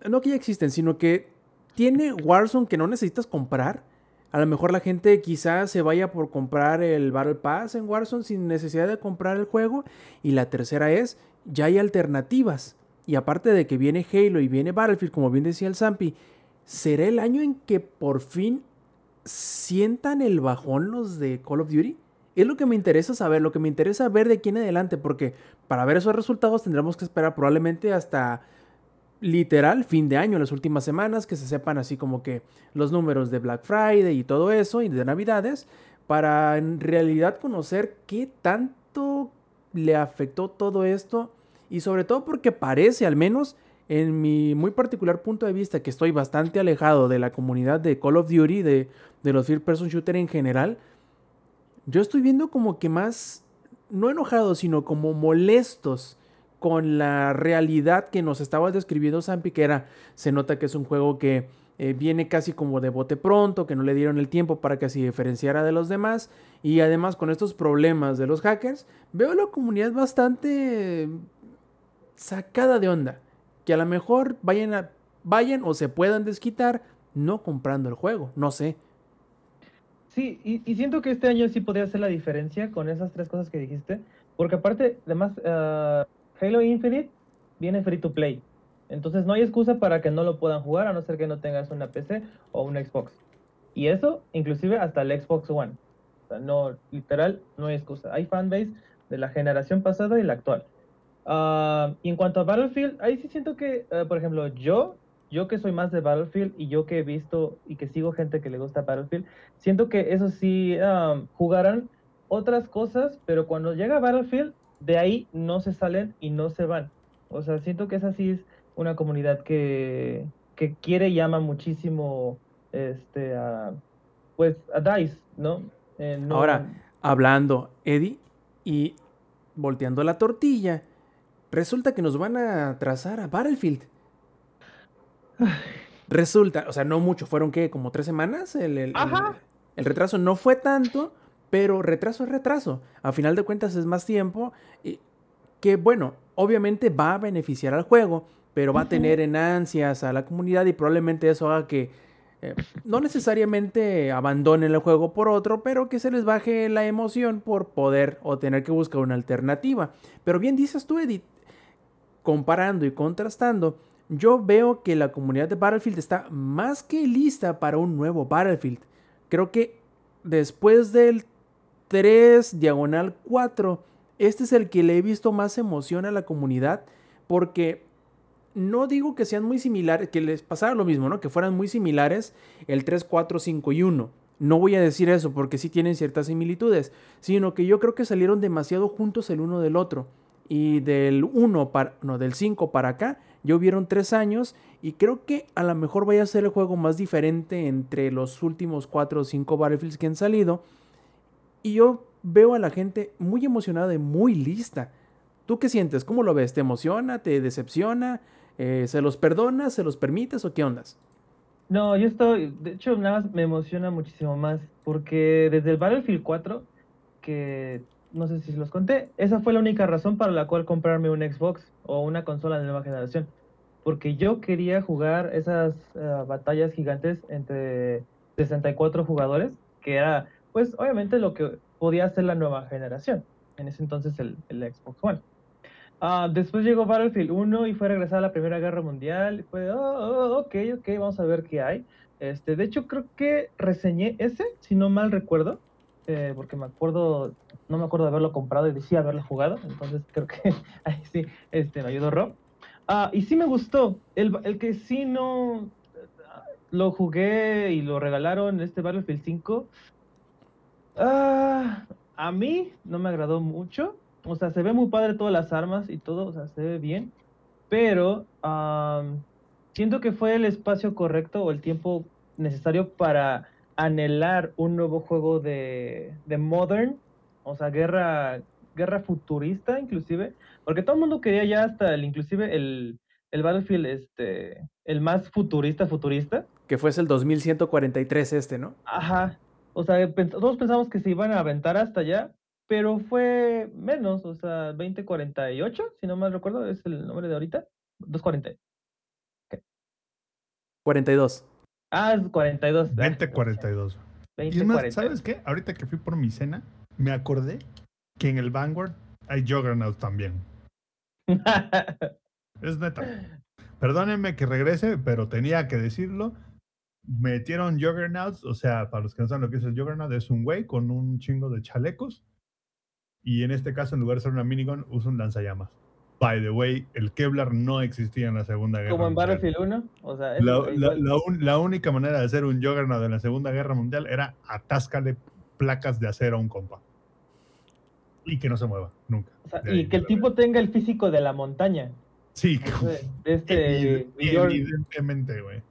no que ya existen, sino que tiene Warzone que no necesitas comprar. A lo mejor la gente quizás se vaya por comprar el Battle Pass en Warzone sin necesidad de comprar el juego. Y la tercera es ya hay alternativas. Y aparte de que viene Halo y viene Battlefield, como bien decía el Zampi, ¿será el año en que por fin sientan el bajón los de Call of Duty? Es lo que me interesa saber, lo que me interesa ver de aquí en adelante, porque para ver esos resultados tendremos que esperar probablemente hasta literal fin de año, las últimas semanas, que se sepan así como que los números de Black Friday y todo eso, y de Navidades, para en realidad conocer qué tanto le afectó todo esto y sobre todo porque parece, al menos en mi muy particular punto de vista, que estoy bastante alejado de la comunidad de Call of Duty, de, de los First Person Shooter en general, yo estoy viendo como que más, no enojados, sino como molestos con la realidad que nos estaba describiendo Sampi, que era, se nota que es un juego que eh, viene casi como de bote pronto, que no le dieron el tiempo para que se diferenciara de los demás. Y además con estos problemas de los hackers, veo la comunidad bastante sacada de onda. Que a lo mejor vayan, a, vayan o se puedan desquitar no comprando el juego, no sé. Sí, y, siento que este año sí podría hacer la diferencia con esas tres cosas que dijiste. Porque aparte, además, uh, Halo Infinite viene free to play. Entonces no hay excusa para que no lo puedan jugar a no ser que no tengas una PC o un Xbox. Y eso inclusive hasta el Xbox One. O sea, no, literal, no hay excusa. Hay fanbase de la generación pasada y la actual. Ah, y en cuanto a Battlefield, ahí sí siento que, ah, por ejemplo, yo, yo que soy más de Battlefield y yo que he visto y que sigo gente que le gusta Battlefield, siento que eso sí ah, jugarán otras cosas, pero cuando llega Battlefield, de ahí no se salen y no se van. O sea, siento que esa sí es una comunidad que, quiere y ama muchísimo este, a, pues, a DICE, eh, ¿no? Ahora, hablando, Eddie, y volteando la tortilla, resulta que nos van a trazar a Battlefield. Resulta, o sea, no mucho, fueron que como tres semanas. El, el- el retraso no fue tanto, pero retraso es retraso. A final de cuentas es más tiempo. Y que bueno, obviamente va a beneficiar al juego, pero va a tener en ansias a la comunidad y probablemente eso haga que eh, no necesariamente abandonen el juego por otro, pero que se les baje la emoción por poder o tener que buscar una alternativa. Pero bien dices tú, Edith, comparando y contrastando, yo veo que la comunidad de Battlefield está más que lista para un nuevo Battlefield. Creo que después del 3 diagonal 4, este es el que le he visto más emoción a la comunidad porque no digo que sean muy similares, que les pasara lo mismo, ¿no? Que fueran muy similares el 3, 4, 5 y 1. No voy a decir eso porque sí tienen ciertas similitudes, sino que yo creo que salieron demasiado juntos el uno del otro. Y del 1 para, no, del 5 para acá, ya hubieron 3 años y creo que a lo mejor vaya a ser el juego más diferente entre los últimos 4 o 5 Battlefields que han salido. Y yo veo a la gente muy emocionada y muy lista. ¿Tú qué sientes? ¿Cómo lo ves? ¿Te emociona? ¿Te decepciona? Eh, ¿Se los perdonas? ¿Se los permites o qué ondas? No, yo estoy, de hecho, nada más me emociona muchísimo más, porque desde el Battlefield 4, que no sé si los conté, esa fue la única razón para la cual comprarme un Xbox o una consola de nueva generación, porque yo quería jugar esas eh, batallas gigantes entre 64 jugadores, que era, pues, obviamente lo que podía hacer la nueva generación, en ese entonces el, el Xbox One. Ah, después llegó Battlefield 1 y fue regresar a la Primera Guerra Mundial. Fue, oh, oh, ok, ok, vamos a ver qué hay. Este, de hecho, creo que reseñé ese, si no mal recuerdo, eh, porque me acuerdo, no me acuerdo de haberlo comprado y decía haberlo jugado. Entonces creo que ahí sí este, me ayudó Rob. Ah, y sí me gustó. El, el que sí no lo jugué y lo regalaron, este Battlefield 5. Ah, a mí no me agradó mucho. O sea, se ve muy padre todas las armas y todo, o sea, se ve bien. Pero siento que fue el espacio correcto o el tiempo necesario para anhelar un nuevo juego de, de Modern, o sea, guerra, guerra futurista inclusive, porque todo el mundo quería ya hasta el, inclusive el, el Battlefield, este, el más futurista, futurista. Que fuese el 2143 este, ¿no? Ajá. O sea, todos pensamos que se iban a aventar hasta allá, pero fue menos, o sea, 2048, si no mal recuerdo, es el nombre de ahorita. 240. 42. Ah, es 42. ah, 2042. Y es más, 2040. ¿sabes qué? Ahorita que fui por mi cena, me acordé que en el Vanguard hay Juggernaut también. Es neta. Perdónenme que regrese, pero tenía que decirlo. Metieron Juggernauts, o sea, para los que no saben lo que es el Juggernaut, es un güey con un chingo de chalecos. Y en este caso, en lugar de ser una minigun, usa un lanzallamas. By the way, el Kevlar no existía en la Segunda Guerra Como en Mundial. Battlefield 1. O sea, La, la- la un- la única manera de hacer un Juggernaut en la Segunda Guerra Mundial era atáscale placas de acero a un compa. Y que no se mueva, nunca. O sea, y que el tipo tenga el físico de la montaña. Sí, este. Evidentemente, güey.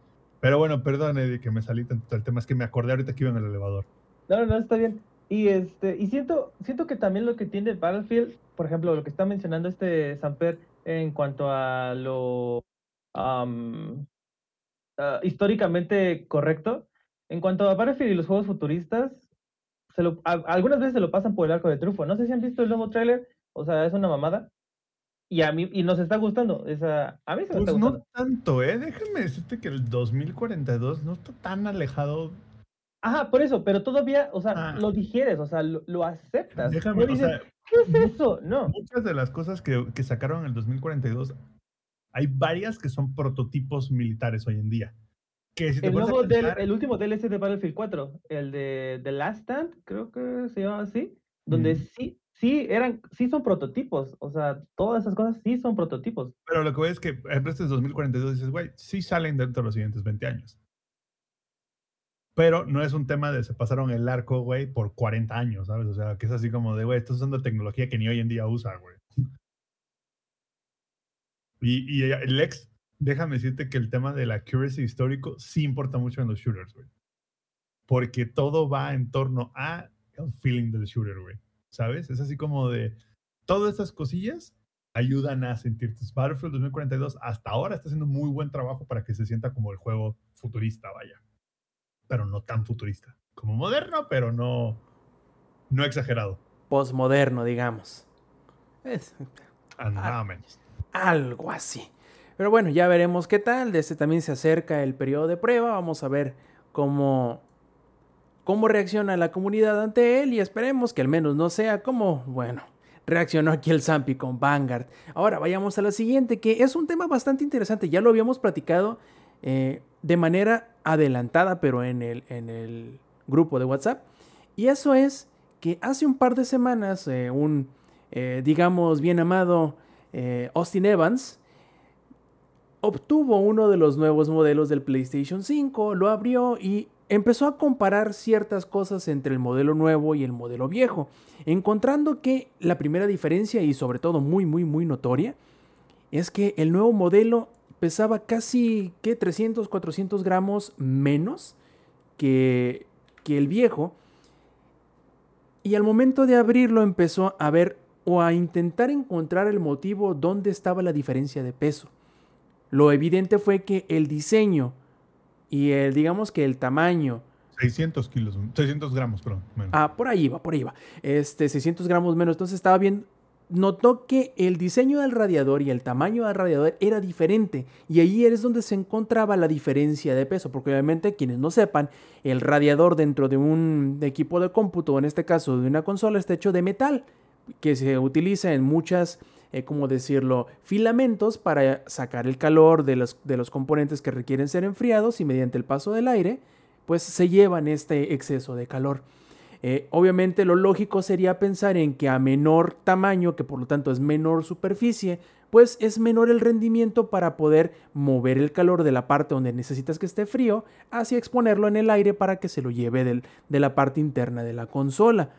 Pero bueno, perdón, Eddie, que me salí tanto del tema. Es que me acordé ahorita que iba en el elevador. No, no, está bien. Y este, y siento, siento que también lo que tiene Battlefield, por ejemplo, lo que está mencionando este Samper en cuanto a lo am, ah, históricamente correcto, en cuanto a Battlefield y los juegos futuristas, se lo, a- algunas veces se lo pasan por el arco de triunfo. No sé si han visto el nuevo tráiler, o sea, es una mamada. Y a mí, y nos está gustando. Esa, a mí se me está Pues no tanto, ¿eh? Déjame decirte que el 2042 no está tan alejado. Ajá, por eso, pero todavía, o sea, Ah. lo digieres, o sea, lo, lo aceptas. Déjame, No o dices, sea, ¿qué es eso? No. muchas de las cosas que, que sacaron en el 2042, hay varias que son prototipos militares hoy en día. Que si te El, nuevo del- pensar- el último DLC de Battlefield 4, el de The Last Stand, creo que se llama así, donde Ujú. sí, sí eran, sí son prototipos, o sea, todas esas cosas sí son prototipos. Pero lo que voy es que en este es 2042 dices, güey, sí salen dentro de los siguientes 20 años. Pero no es un tema de se pasaron el arco, güey, por 40 años, ¿sabes? O sea, que es así como de, güey, estás usando tecnología que ni hoy en día usa, güey. Y, y el ex, déjame decirte que el tema del accuracy histórico sí importa mucho en los shooters, güey. Porque todo va en torno a el feeling del shooter, güey. ¿Sabes? Es así como de todas estas cosillas ayudan a sentirte. Battlefield 2042 hasta ahora está haciendo muy buen trabajo para que se sienta como el juego futurista, vaya. Pero no tan futurista. Como moderno, pero no, no exagerado. Postmoderno, digamos. Es algo así. Pero bueno, ya veremos qué tal. Desde también se acerca el periodo de prueba. Vamos a ver cómo, cómo reacciona la comunidad ante él y esperemos que al menos no sea como, bueno, reaccionó aquí el Zampi con Vanguard. Ahora vayamos a la siguiente, que es un tema bastante interesante. Ya lo habíamos platicado eh, de manera adelantada, pero en el, en el grupo de WhatsApp. Y eso es que hace un par de semanas eh, un, eh, digamos, bien amado Austin Evans obtuvo uno de los nuevos modelos del PlayStation 5, lo abrió y empezó a comparar ciertas cosas entre el modelo nuevo y el modelo viejo, encontrando que la primera diferencia y sobre todo muy muy muy notoria es que el nuevo modelo pesaba casi que 300 400 gramos menos que, que el viejo y al momento de abrirlo empezó a ver o a intentar encontrar el motivo donde estaba la diferencia de peso. Lo evidente fue que el diseño y el, digamos que el tamaño 600 kilos, 600 gramos, perdón. menos. Ah, por ahí va, por ahí va. Este, 600 gramos menos. Entonces estaba bien. Notó que el diseño del radiador y el tamaño del radiador era diferente. Y ahí es donde se encontraba la diferencia de peso. Porque obviamente, quienes no sepan, el radiador dentro de un equipo de cómputo, en este caso de una consola, está hecho de metal. Que se utiliza en muchas, eh, ¿cómo decirlo?, filamentos para sacar el calor de los, de los componentes que requieren ser enfriados y mediante el paso del aire, pues se llevan este exceso de calor. Eh, obviamente lo lógico sería pensar en que a menor tamaño, que por lo tanto es menor superficie, pues es menor el rendimiento para poder mover el calor de la parte donde necesitas que esté frío hacia exponerlo en el aire para que se lo lleve del- de la parte interna de la consola.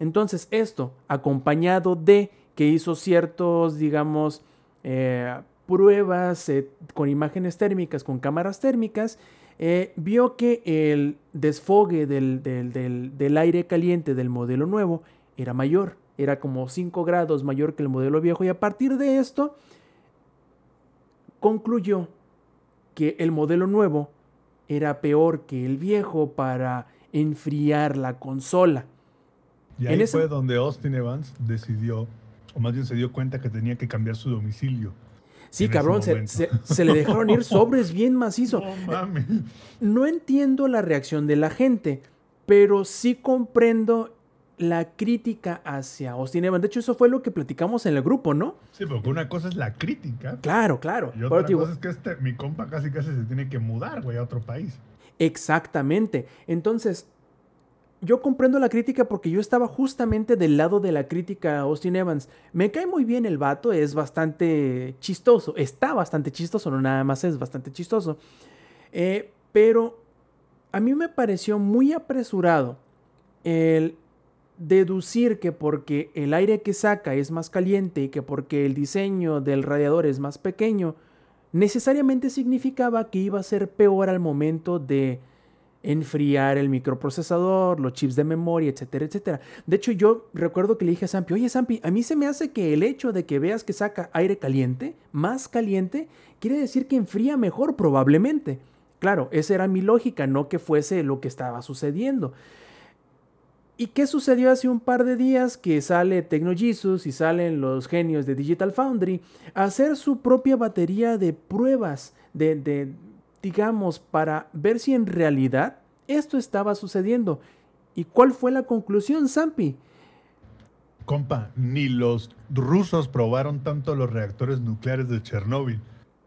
Entonces esto, acompañado de que hizo ciertos, digamos, eh, pruebas eh, con imágenes térmicas, con cámaras térmicas, eh, vio que el desfogue del, del- del- del aire caliente del modelo nuevo era mayor, era como 5 grados mayor que el modelo viejo y a partir de esto concluyó que el modelo nuevo era peor que el viejo para enfriar la consola. y en ahí ese- fue donde Austin Evans decidió, o más bien se dio cuenta que tenía que cambiar su domicilio. Sí, cabrón, se, momento. se- se le dejaron ir sobres bien macizo. No entiendo la reacción de la gente, pero sí comprendo la crítica hacia Austin Evans. De hecho, eso fue lo que platicamos en el grupo, ¿no? Sí, porque una cosa es la crítica. Claro, claro. Y Pero otra digo, cosa es que este, mi compa casi casi se tiene que mudar, güey, a otro país. Exactamente. Entonces, yo comprendo la crítica porque yo estaba justamente del lado de la crítica a Austin Evans. Me cae muy bien el vato, es bastante chistoso. Está bastante chistoso, no nada más es bastante chistoso. Eh, pero a mí me pareció muy apresurado el deducir que porque el aire que saca es más caliente y que porque el diseño del radiador es más pequeño, necesariamente significaba que iba a ser peor al momento de enfriar el microprocesador, los chips de memoria, etcétera, etcétera. De hecho, yo recuerdo que le dije a Sampi, oye Sampi, a mí se me hace que el hecho de que veas que saca aire caliente, más caliente, quiere decir que enfría mejor probablemente. Claro, esa era mi lógica, no que fuese lo que estaba sucediendo. ¿Y qué sucedió hace un par de días que sale TecnoJesus y salen los genios de Digital Foundry a hacer su propia batería de pruebas, de, digamos, para ver si en realidad esto estaba sucediendo? ¿Y cuál fue la conclusión, Zampi? Compa, ni los rusos probaron tanto los reactores nucleares de Chernóbil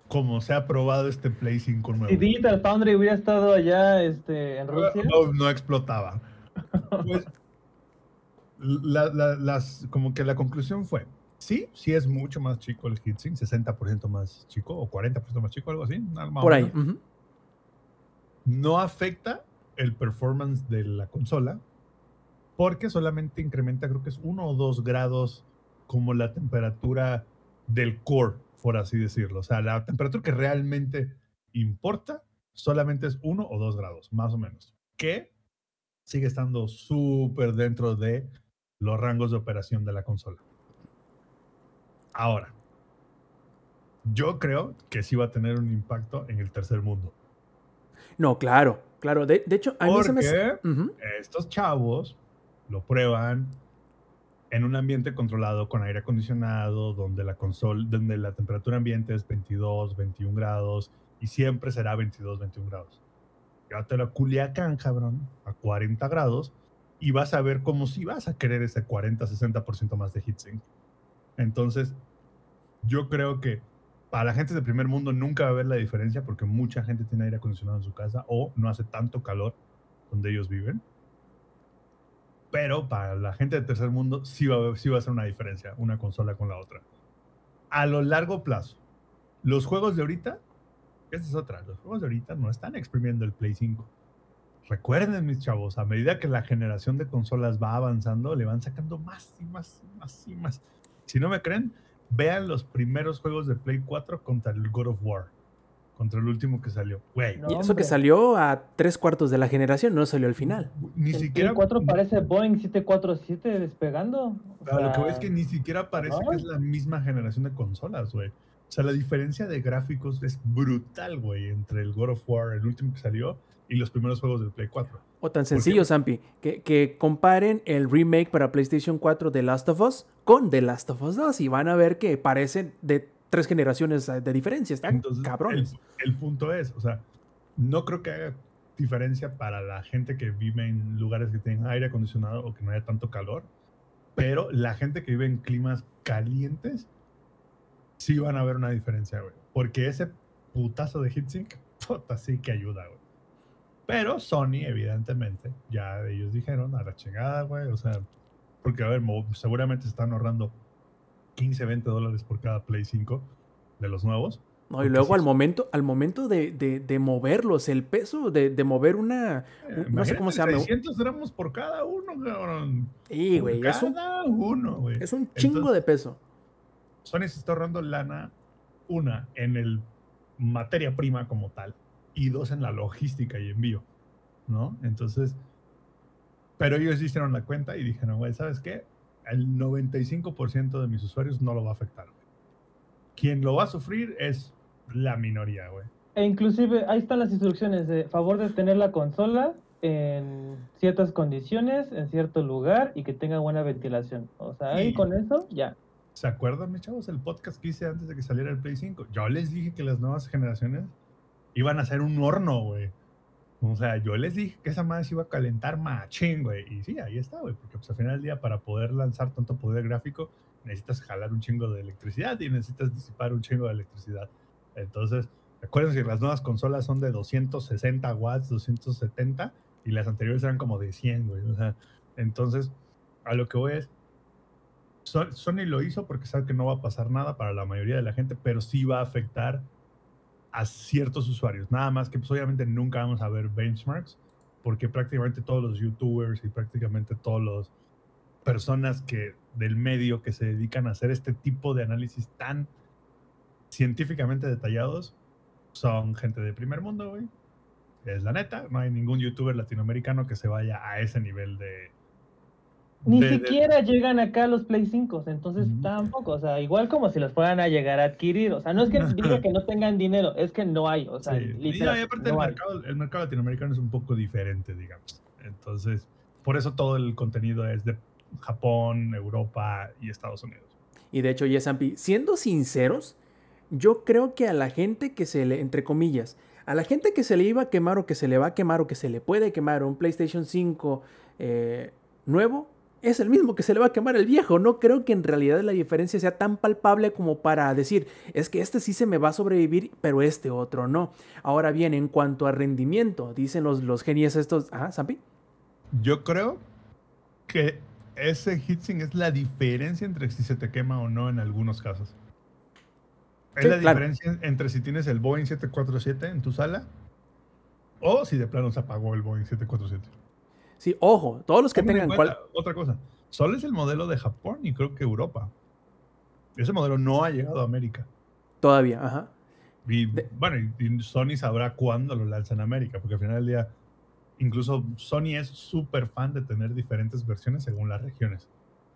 como se ha probado este Play 5 nuevo. Si Digital Foundry hubiera estado allá este, en Rusia. No, no explotaba. Pues, la- la- las, como que la conclusión fue, sí, sí es mucho más chico el heatsink, 60% más chico o 40% más chico, algo así. Por ahí. menos. ujú. No afecta el performance de la consola porque solamente incrementa, creo que es 1 o 2 grados como la temperatura del core, por así decirlo. O sea, la temperatura que realmente importa solamente es 1 o 2 grados, más o menos. Que sigue estando súper dentro de los rangos de operación de la consola. Ahora, Yo creo que sí va a tener un impacto en el tercer mundo. No, claro, claro. De, de hecho, a mí se me... Porque Ujú. estos chavos lo prueban en un ambiente controlado con aire acondicionado, donde la consola, donde la temperatura ambiente es 22, 21 grados y siempre será 22, 21 grados. Llévatelo a Culiacán, cabrón, a 40 grados y vas a ver como si vas a querer ese 40, 60% más de heatsink. Entonces, yo creo que para la gente de primer mundo nunca va a haber la diferencia porque mucha gente tiene aire acondicionado en su casa o no hace tanto calor donde ellos viven. Pero para la gente de tercer mundo sí va, a sí va a ser una diferencia una consola con la otra. A lo largo plazo, los juegos de ahorita, esta es otra, los juegos de ahorita no están exprimiendo el Play 5. Recuerden, mis chavos, a medida que la generación de consolas va avanzando, le van sacando más y más y más y más. Si no me creen, vean los primeros juegos de Play 4 contra el God of War, contra el último que salió. Güey, No, Y eso que salió a tres cuartos de la generación, no salió al final. ni El siquiera. Play 4 parece Boeing 747 despegando. O Pero lo que veo es que ni siquiera parece que es la misma generación de consolas, güey. O sea, la diferencia de gráficos es brutal, güey, entre el God of War, el último que salió, y los primeros juegos del Play 4. O tan sencillo, Zampi, que, que comparen el remake para PlayStation 4 de Last of Us con The Last of Us 2 y van a ver que parecen de tres generaciones eh, de diferencia. Están Entonces, cabrones. El, el punto es, o sea, no creo que haga diferencia para la gente que vive en lugares que tengan aire acondicionado o que no haya tanto calor, pero la gente que vive en climas calientes sí van a ver una diferencia, güey. Porque ese putazo de heatsink, puta, sí que ayuda, güey. Pero Sony, evidentemente, ya ellos dijeron a la chingada, güey. O sea, porque, a ver, seguramente están ahorrando 15, 20 dólares por cada Play 5 de los nuevos. No, y luego al momento, al momento de, de- de moverlos, el peso de, de mover una. Eh, no sé cómo se llama. 600 gramos por cada uno, cabrón. Sí, güey. Es un, Cada uno, güey. es un chingo Entonces, de peso. Sony se está ahorrando lana, una, en el materia prima como tal, y dos, en la logística y envío, ¿no? Entonces, pero ellos hicieron la cuenta y dijeron, güey, ¿sabes qué? El 95% de mis usuarios no lo va a afectar, güey. Quien lo va a sufrir es la minoría, güey. E inclusive ahí están las instrucciones de favor de tener la consola en ciertas condiciones, en cierto lugar y que tenga buena ventilación. O sea, ahí Y- con eso ya. ¿Se acuerdan, mis chavos, el podcast que hice antes de que saliera el Play 5? Yo les dije que las nuevas generaciones iban a ser un horno, güey. O sea, yo les dije que esa madre se iba a calentar machín, güey. Y sí, ahí está, güey. Porque pues al final del día, para poder lanzar tanto poder gráfico, necesitas jalar un chingo de electricidad y necesitas disipar un chingo de electricidad. Entonces, recuerden que las nuevas consolas son de 260 watts, 270, y las anteriores eran como de 100, güey. O sea, entonces, a lo que voy es, So- Sony lo hizo porque sabe que no va a pasar nada para la mayoría de la gente, pero sí va a afectar a ciertos usuarios. Nada más que pues, obviamente nunca vamos a ver benchmarks, porque prácticamente todos los youtubers y prácticamente todas las personas que del medio que se dedican a hacer este tipo de análisis tan científicamente detallados son gente de primer mundo, güey. Es la neta, no hay ningún youtuber latinoamericano que se vaya a ese nivel de... Ni de- de- siquiera llegan acá los Play 5, entonces tampoco, o sea, igual como si los fueran a llegar a adquirir, o sea, no es que diga que no tengan dinero, es que no hay, o sea, Sí. Y, literal, no, y aparte no el, hay. mercado, el mercado latinoamericano es un poco diferente, digamos. Entonces, por eso todo el contenido es de Japón, Europa y Estados Unidos. Y de hecho, Yesampi, siendo sinceros, yo creo que a la gente que se le, entre comillas, a la gente que se le iba a quemar o que se le va a quemar o que se le puede quemar un PlayStation 5 eh, nuevo, es el mismo que se le va a quemar el viejo. No creo que en realidad la diferencia sea tan palpable como para decir, es que este sí se me va a sobrevivir, pero este otro no. Ahora bien, en cuanto a rendimiento, dicen los, los genios estos... Ajá, Sampi. Yo creo que ese heatsink es la diferencia entre si se te quema o no en algunos casos. Es Sí, la claro. diferencia entre si tienes el Boeing 747 en tu sala o si de plano se apagó el Boeing 747. Sí, ojo, todos los que tengan... cuenta cual- Otra cosa, solo es el modelo de Japón y creo que Europa. Ese modelo no ha llegado a América. Todavía, ajá. Y De- bueno, y, Sony sabrá cuándo lo lanza en América, porque al final del día, incluso Sony es súper fan de tener diferentes versiones según las regiones.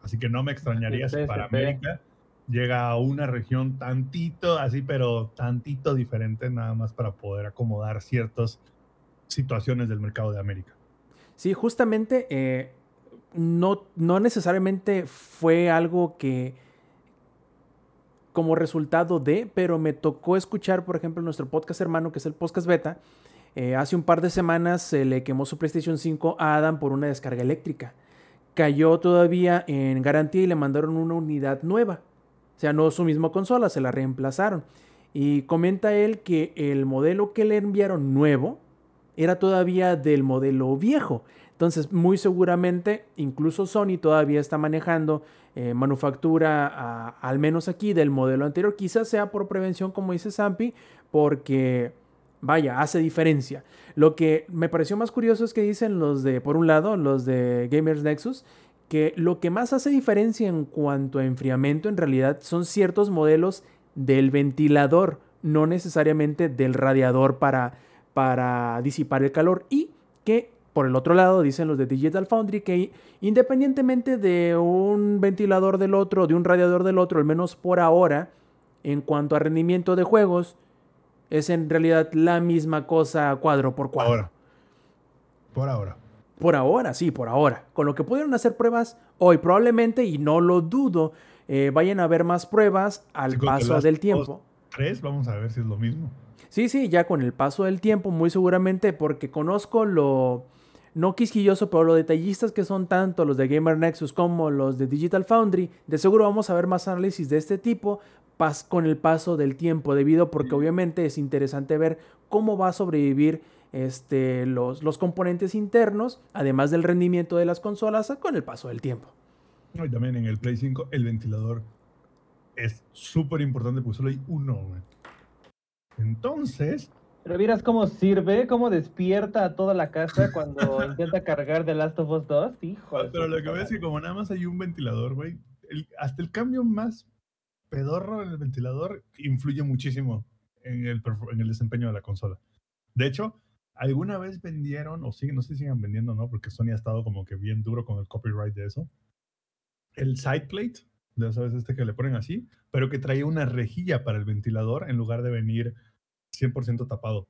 Así que no me extrañaría si para. América llega a una región tantito, así, pero tantito diferente, nada más para poder acomodar ciertas situaciones del mercado de América. Sí, justamente eh, no, no necesariamente fue algo que como resultado de, pero me tocó escuchar, por ejemplo, nuestro podcast hermano, que es el podcast beta. eh, hace un par de semanas se le quemó su PlayStation 5 a Adam por una descarga eléctrica. Cayó todavía en garantía y le mandaron una unidad nueva. O sea, no su misma consola, se la reemplazaron. Y comenta él que el modelo que le enviaron nuevo era todavía del modelo viejo. Entonces, muy seguramente, incluso Sony todavía está manejando eh, manufactura, al menos aquí, del modelo anterior. Quizás sea por prevención, como dice Zampi, porque, vaya, hace diferencia. Lo que me pareció más curioso es que dicen los de, por un lado, los de Gamers Nexus, que lo que más hace diferencia en cuanto a enfriamiento en realidad son ciertos modelos del ventilador, no necesariamente del radiador para, para disipar el calor. Y que por el otro lado dicen los de Digital Foundry que independientemente de un ventilador del otro, de un radiador del otro, al menos por ahora, en cuanto a rendimiento de juegos, es en realidad la misma cosa cuadro por cuadro. Ahora. Por ahora. Por ahora, sí, por ahora. Con lo que pudieron hacer pruebas hoy, probablemente, y no lo dudo, eh, vayan a ver más pruebas al paso del tiempo. 3, vamos a ver si es lo mismo. Sí, sí, ya con el paso del tiempo, muy seguramente, porque conozco lo, no quisquilloso, pero lo detallistas que son tanto los de Gamer Nexus como los de Digital Foundry, de seguro vamos a ver más análisis de este tipo pas- con el paso del tiempo, debido porque obviamente es interesante ver cómo va a sobrevivir este, los, los componentes internos, además del rendimiento de las consolas, con el paso del tiempo. No, Y también en el Play 5, el ventilador es súper importante porque solo hay uno. Entonces, Pero vieras cómo sirve, cómo despierta a toda la casa cuando intenta cargar The Last of Us 2. Hijo. pero lo que veo es que como nada más hay un ventilador, güey, hasta el cambio más pedorro en el ventilador influye muchísimo en el, en el desempeño de la consola. De hecho, alguna vez vendieron, o siguen, no sé si sigan vendiendo, ¿no? Porque Sony ha estado como que bien duro con el copyright de eso. El side plate, ya sabes, este que le ponen así, pero que traía una rejilla para el ventilador en lugar de venir 100% tapado.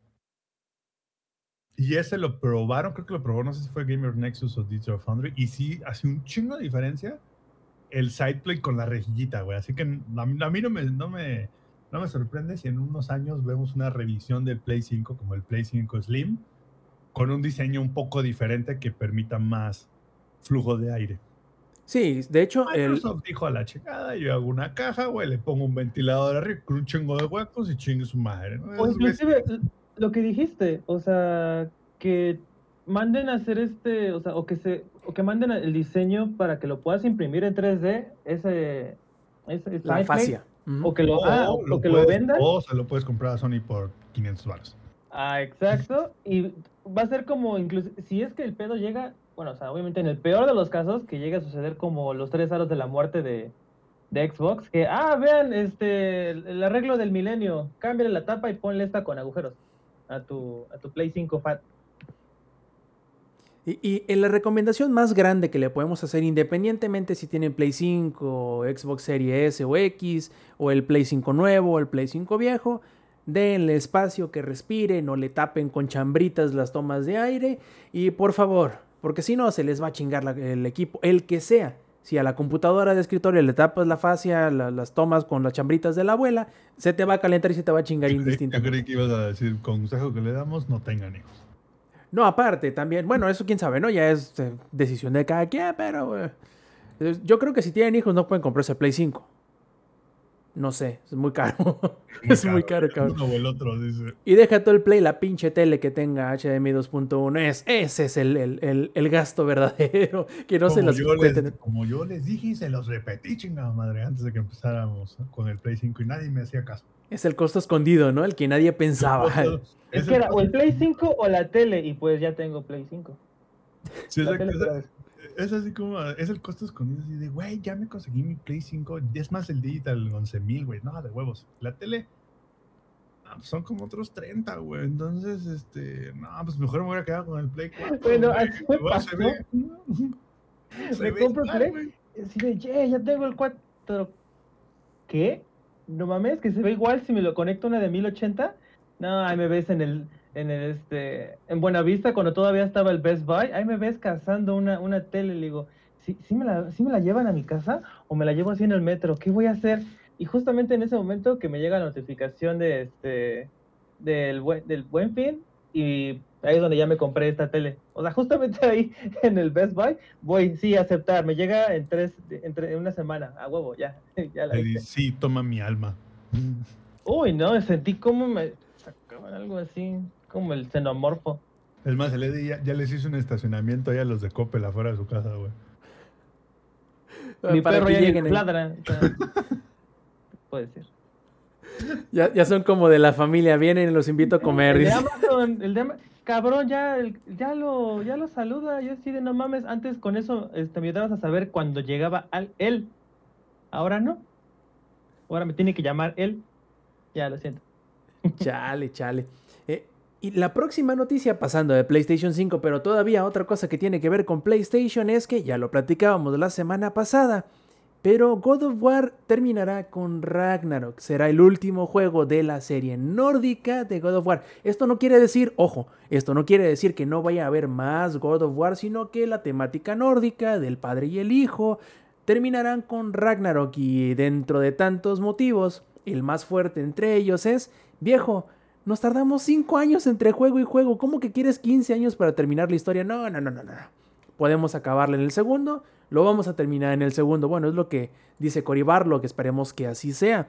Y ese lo probaron, creo que lo probó, no sé si fue Gamer Nexus o Digital Foundry, y sí hace un chingo de diferencia el sideplate con la rejillita, güey. Así que a mí, a mí no, me, no, me, no me sorprende si en unos años vemos una revisión del Play 5 como el Play 5 Slim, con un diseño un poco diferente que permita más flujo de aire. Sí, de hecho, el, Microsoft dijo a la chingada, yo hago una caja, güey, le pongo un ventilador arriba con un chingo de huecos y chingue su madre. ¿no? O inclusive lo que dijiste, o sea, que manden a hacer este, o sea, o que se, o que manden el diseño para que lo puedas imprimir en 3D, ese, ese la fascia. O que lo, o, ah, o lo que lo vendan. o se lo puedes comprar a Sony por 500 baros. Ah, exacto. Y va a ser como, incluso, si es que el pedo llega, bueno, o sea, obviamente en el peor de los casos, que llegue a suceder como los tres aros de la muerte de, de Xbox, que, ah, vean, este, el arreglo del milenio, cámbiale la tapa y ponle esta con agujeros a tu, a tu Play 5 Fat. Y, y en la recomendación más grande que le podemos hacer, independientemente si tienen Play 5, Xbox Series S o X, o el Play 5 nuevo, o el Play 5 viejo, denle espacio que respire, no le tapen con chambritas las tomas de aire, y por favor, porque si no se les va a chingar la- el equipo, el que sea. Si a la computadora de escritorio le tapas la fascia, la- las tomas con las chambritas de la abuela, se te va a calentar y se te va a chingar creí, yo creí que ibas a decir, consejo que le damos, no tengan hijos. No, aparte, también, bueno, eso quién sabe, ¿no? Ya es eh, decisión de cada quien, pero eh, yo creo que si tienen hijos no pueden comprarse Play 5. No sé, es muy caro. es muy caro, cabrón. Uno o el otro, dice. Y deja todo el Play, la pinche tele que tenga HDMI 2.1. Es, ese es el, el- el- el gasto verdadero. Que no se como, los yo les, como yo les dije y se los repetí, chingada madre, antes de que empezáramos ¿no? con el Play 5 y nadie me hacía caso. Es el costo escondido, ¿no? El que nadie pensaba. Es, Es que el era o el Play 5 o la tele, y pues ya tengo Play 5. Sí, es, La tele es- es así como, es el costo escondido, así de, güey, ya me conseguí mi Play 5, es más el digital 11.000, güey, no, de huevos. La tele, ah, pues son como otros 30, güey, entonces, este, no, pues mejor me hubiera quedado con el Play 4. Bueno, güey, así me igual se pasó. ve- se Me ve compro el Play. Así de, "Yeah, ya tengo el 4. ¿qué? No mames, que se ve igual si me lo conecto a una de 1080. No, ahí me ves en el, en el, este, en Buenavista cuando todavía estaba el Best Buy. Ahí me ves cazando una, una tele. Le digo, ¿sí, sí, me la, ¿sí me la llevan a mi casa o me la llevo así en el metro? ¿Qué voy a hacer? Y justamente en ese momento que me llega la notificación de este, del, buen, del Buen Fin y ahí es donde ya me compré esta tele. O sea, justamente ahí en el Best Buy voy, sí, a aceptar. Me llega en tres, entre en una semana, a huevo, ya. ya la Y hice. sí, toma mi alma. Uy, no, sentí como me sacaban algo así, como el xenomorfo. Es más, el Eddie ya, ya les hizo un estacionamiento ahí a los de Coppel afuera de su casa, güey. Mi Para perro ya lleguen ladra. puede ser. Ya, ya son como de la familia, vienen y los invito a comer. El de. Amazon, el de cabrón, ya, el- ya lo, ya lo saluda. Yo así de no mames, antes con eso este, me ayudabas a saber cuando llegaba al, él. Ahora no. Ahora me tiene que llamar él. Ya, lo siento. Chale, chale. Y la próxima noticia, pasando de PlayStation 5, pero todavía otra cosa que tiene que ver con PlayStation es que ya lo platicábamos la semana pasada, pero God of War terminará con Ragnarok. Será el último juego de la serie nórdica de God of War. Esto no quiere decir, ojo, esto no quiere decir que no vaya a haber más God of War, sino que la temática nórdica del padre y el hijo terminarán con Ragnarok y dentro de tantos motivos, el más fuerte entre ellos es, viejo, nos tardamos 5 años entre juego y juego, ¿cómo que quieres 15 años para terminar la historia? No, no, no, no, no. Podemos acabarla en el segundo, lo vamos a terminar en el segundo. Bueno, es lo que dice Cory Barlow, que esperemos que así sea.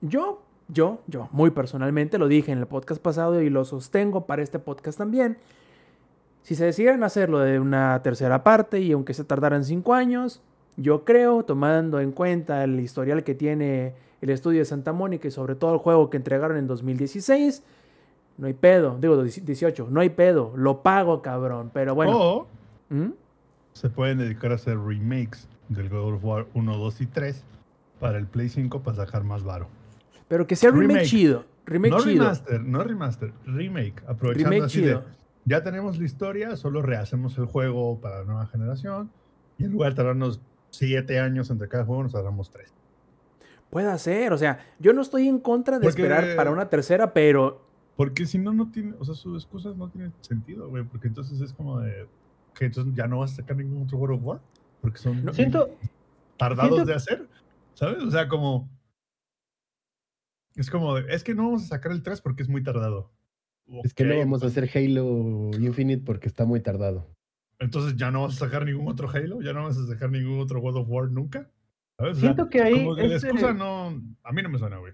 Yo, yo, yo, muy personalmente, lo dije en el podcast pasado y lo sostengo para este podcast también. Si se decidieran hacerlo de una tercera parte y aunque se tardaran 5 años, yo creo, tomando en cuenta el historial que tiene el estudio de Santa Mónica y sobre todo el juego que entregaron en 2016, no hay pedo, digo 18, no hay pedo, lo pago cabrón, pero bueno. O ¿Mm? se pueden dedicar a hacer remakes del God of War 1, 2 y 3 para el Play 5 para sacar más varo. Pero que sea remake, Remake. chido, remake no chido. remaster, no remaster, remake. Aprovechando Remake así chido. de, ya tenemos la historia, solo rehacemos el juego para la nueva generación y en lugar de tardarnos 7 años entre cada juego, nos tardamos 3. Puede ser, o sea, yo no estoy en contra de Porque- esperar para una tercera, pero Porque si no, no tiene, o sea, sus excusas no tienen sentido, güey, porque entonces es como de, que entonces ya no vas a sacar ningún otro God of War, porque son No. Siento, tardados siento- de hacer, ¿sabes? O sea, como, es como, de, es que no vamos a sacar el 3 porque es muy tardado. Es que no vamos a hacer Halo Infinite porque está muy tardado. Entonces ya no vas a sacar ningún otro Halo, ya no vas a sacar ningún otro God of War nunca. ¿Sabes? O sea, siento que ahí. como que la este- excusa no, a mí no me suena, güey.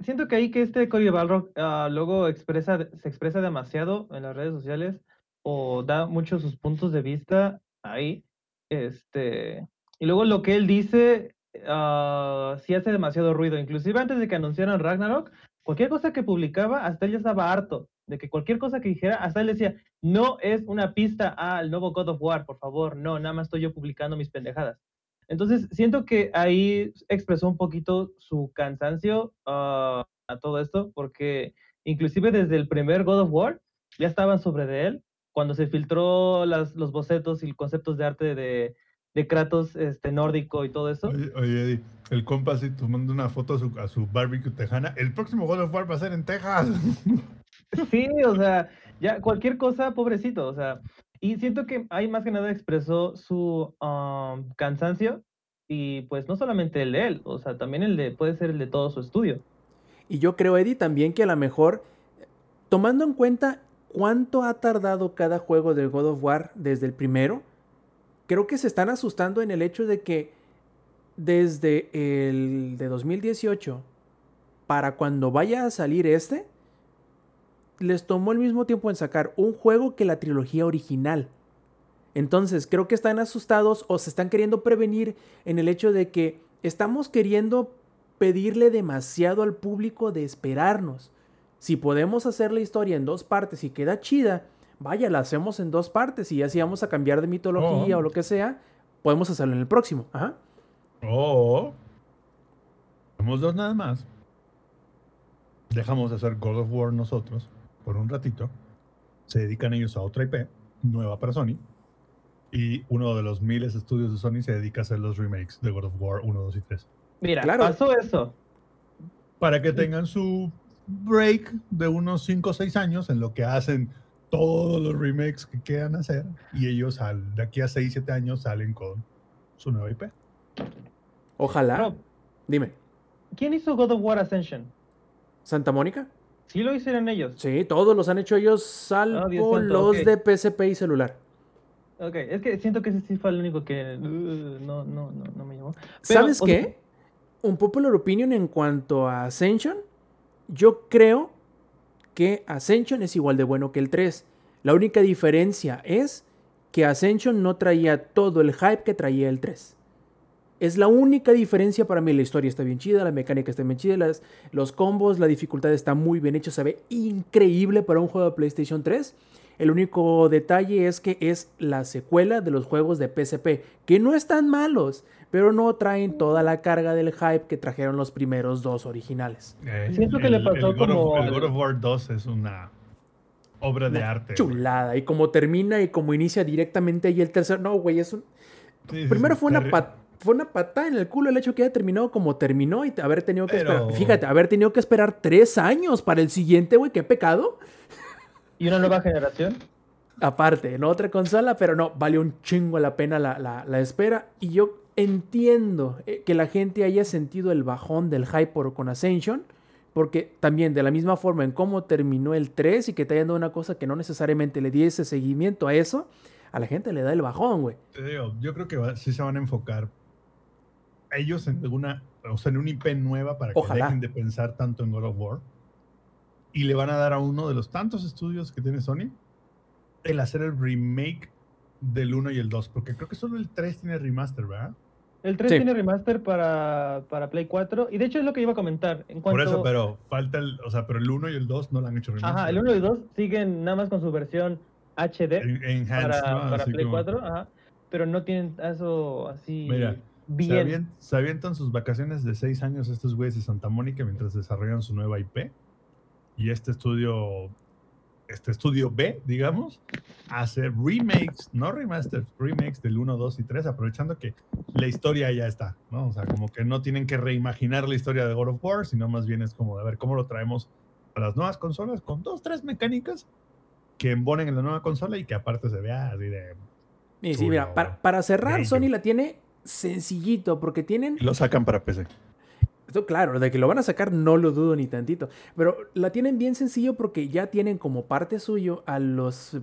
Siento que ahí que este Cory Balrog ah, luego expresa, se expresa demasiado en las redes sociales o da muchos sus puntos de vista ahí. Este, y luego lo que él dice ah, sí hace demasiado ruido. Inclusive antes de que anunciaran Ragnarok, cualquier cosa que publicaba, hasta él ya estaba harto de que cualquier cosa que dijera, hasta él decía, no es una pista al nuevo God of War, por favor, no, nada más estoy yo publicando mis pendejadas. Entonces, siento que ahí expresó un poquito su cansancio ah, a todo esto, porque inclusive desde el primer God of War ya estaban sobre de él, cuando se filtró las, los bocetos y conceptos de arte de, de Kratos este, nórdico y todo eso. Oye, oye, Eddie, el compa así tomando una foto a su, a su barbecue tejana. El próximo God of War va a ser en Texas. Sí, o sea, ya cualquier cosa, pobrecito, o sea, y siento que ahí más que nada expresó su am, cansancio y pues no solamente el de él, o sea, también el de, puede ser el de todo su estudio. Y yo creo, Eddie, también que a lo mejor, tomando en cuenta cuánto ha tardado cada juego del God of War desde el primero, creo que se están asustando en el hecho de que desde el de 2018 para cuando vaya a salir este, les tomó el mismo tiempo en sacar un juego que la trilogía original. Entonces, creo que están asustados o se están queriendo prevenir en el hecho de que estamos queriendo pedirle demasiado al público de esperarnos. Si podemos hacer la historia en dos partes y queda chida, vaya, la hacemos en dos partes y ya si vamos a cambiar de mitología Oh. o lo que sea, podemos hacerlo en el próximo. Ajá. O somos dos nada más. Dejamos de hacer God of War nosotros por un ratito. Se dedican ellos a otra IP nueva para Sony. Y uno de los miles de estudios de Sony se dedica a hacer los remakes de God of War 1, 2 y 3. Mira, Claro. pasó eso. Para que tengan su break de unos 5 o 6 años en lo que hacen todos los remakes que quieran hacer. Y ellos al, de aquí a 6, 7 años salen con su nueva IP. Ojalá. Rob, Dime, ¿quién hizo God of War Ascension? ¿Santa Mónica? Sí lo hicieron ellos. Sí, todos los han hecho ellos, salvo santo, los ok. de PSP y celular. Ok, es que siento que ese sí fue el único que uh, no, no, no, no me llamó. Pero, ¿Sabes o sea, qué? Un popular opinion en cuanto a Ascension. Yo creo que Ascension es igual de bueno que el 3. La única diferencia es que Ascension no traía todo el hype que traía el 3. Es la única diferencia para mí. La historia está bien chida, la mecánica está bien chida, las- los combos, la dificultad está muy bien hecho, se ve increíble para un juego de PlayStation 3. El único detalle es que es la secuela de los juegos de PSP, que no están malos, pero no traen toda la carga del hype que trajeron los primeros dos originales. Eh, Siento que le pasó God of- como el al- God of War 2 es una obra de Una arte. güey. Chulada. Y como termina y como inicia directamente ahí el tercer. No, güey, es un. Sí, Primero fue una, pat- fue una patada en el culo el hecho que haya terminado como terminó y haber tenido que Pero- esperar. Fíjate, haber tenido que esperar tres años para el siguiente, güey, qué pecado. ¿Y una nueva generación? Aparte, en otra consola, pero no, vale un chingo la pena la, la- la espera. Y yo entiendo eh, que la gente haya sentido el bajón del hype por, con Ascension, porque también de la misma forma en cómo terminó el 3 y que te hayan dado una cosa que no necesariamente le diese seguimiento a eso, a la gente le da el bajón, güey. Te digo, yo creo que va- sí se van a enfocar ellos en alguna, o sea, en una IP nueva para que dejen de pensar tanto en God of War. Y le van a dar a uno de los tantos estudios que tiene Sony el hacer el remake del 1 y el 2, porque creo que solo el 3 tiene remaster, ¿verdad? El 3 Sí. tiene remaster para, para Play 4. Y de hecho es lo que iba a comentar. En cuanto... Por eso, pero falta el, o sea, pero el 1 y el 2 no lo han hecho remaster. Ajá, el 1 y el 2 siguen nada más con su versión HD En- Enhanced, para, ¿no? para Play como- 4. Ajá, pero no tienen eso así Mira, Se, avientan sus vacaciones de 6 años estos güeyes de Santa Mónica mientras desarrollan su nueva IP. Y este estudio, este estudio B, digamos, hace remakes, no remasters, remakes del 1, 2 y 3, aprovechando que la historia ya está, ¿no? O sea, como que no tienen que reimaginar la historia de God of War, sino más bien es como de a ver cómo lo traemos a las nuevas consolas con dos, tres mecánicas que embonen en la nueva consola y que aparte se vea así de... Y sí, mira, para, para cerrar. Sony la tiene sencillito, porque tienen Lo sacan para PC. Esto, claro, de que lo van a sacar no lo dudo ni tantito. Pero la tienen bien sencillo porque ya tienen como parte suyo a los...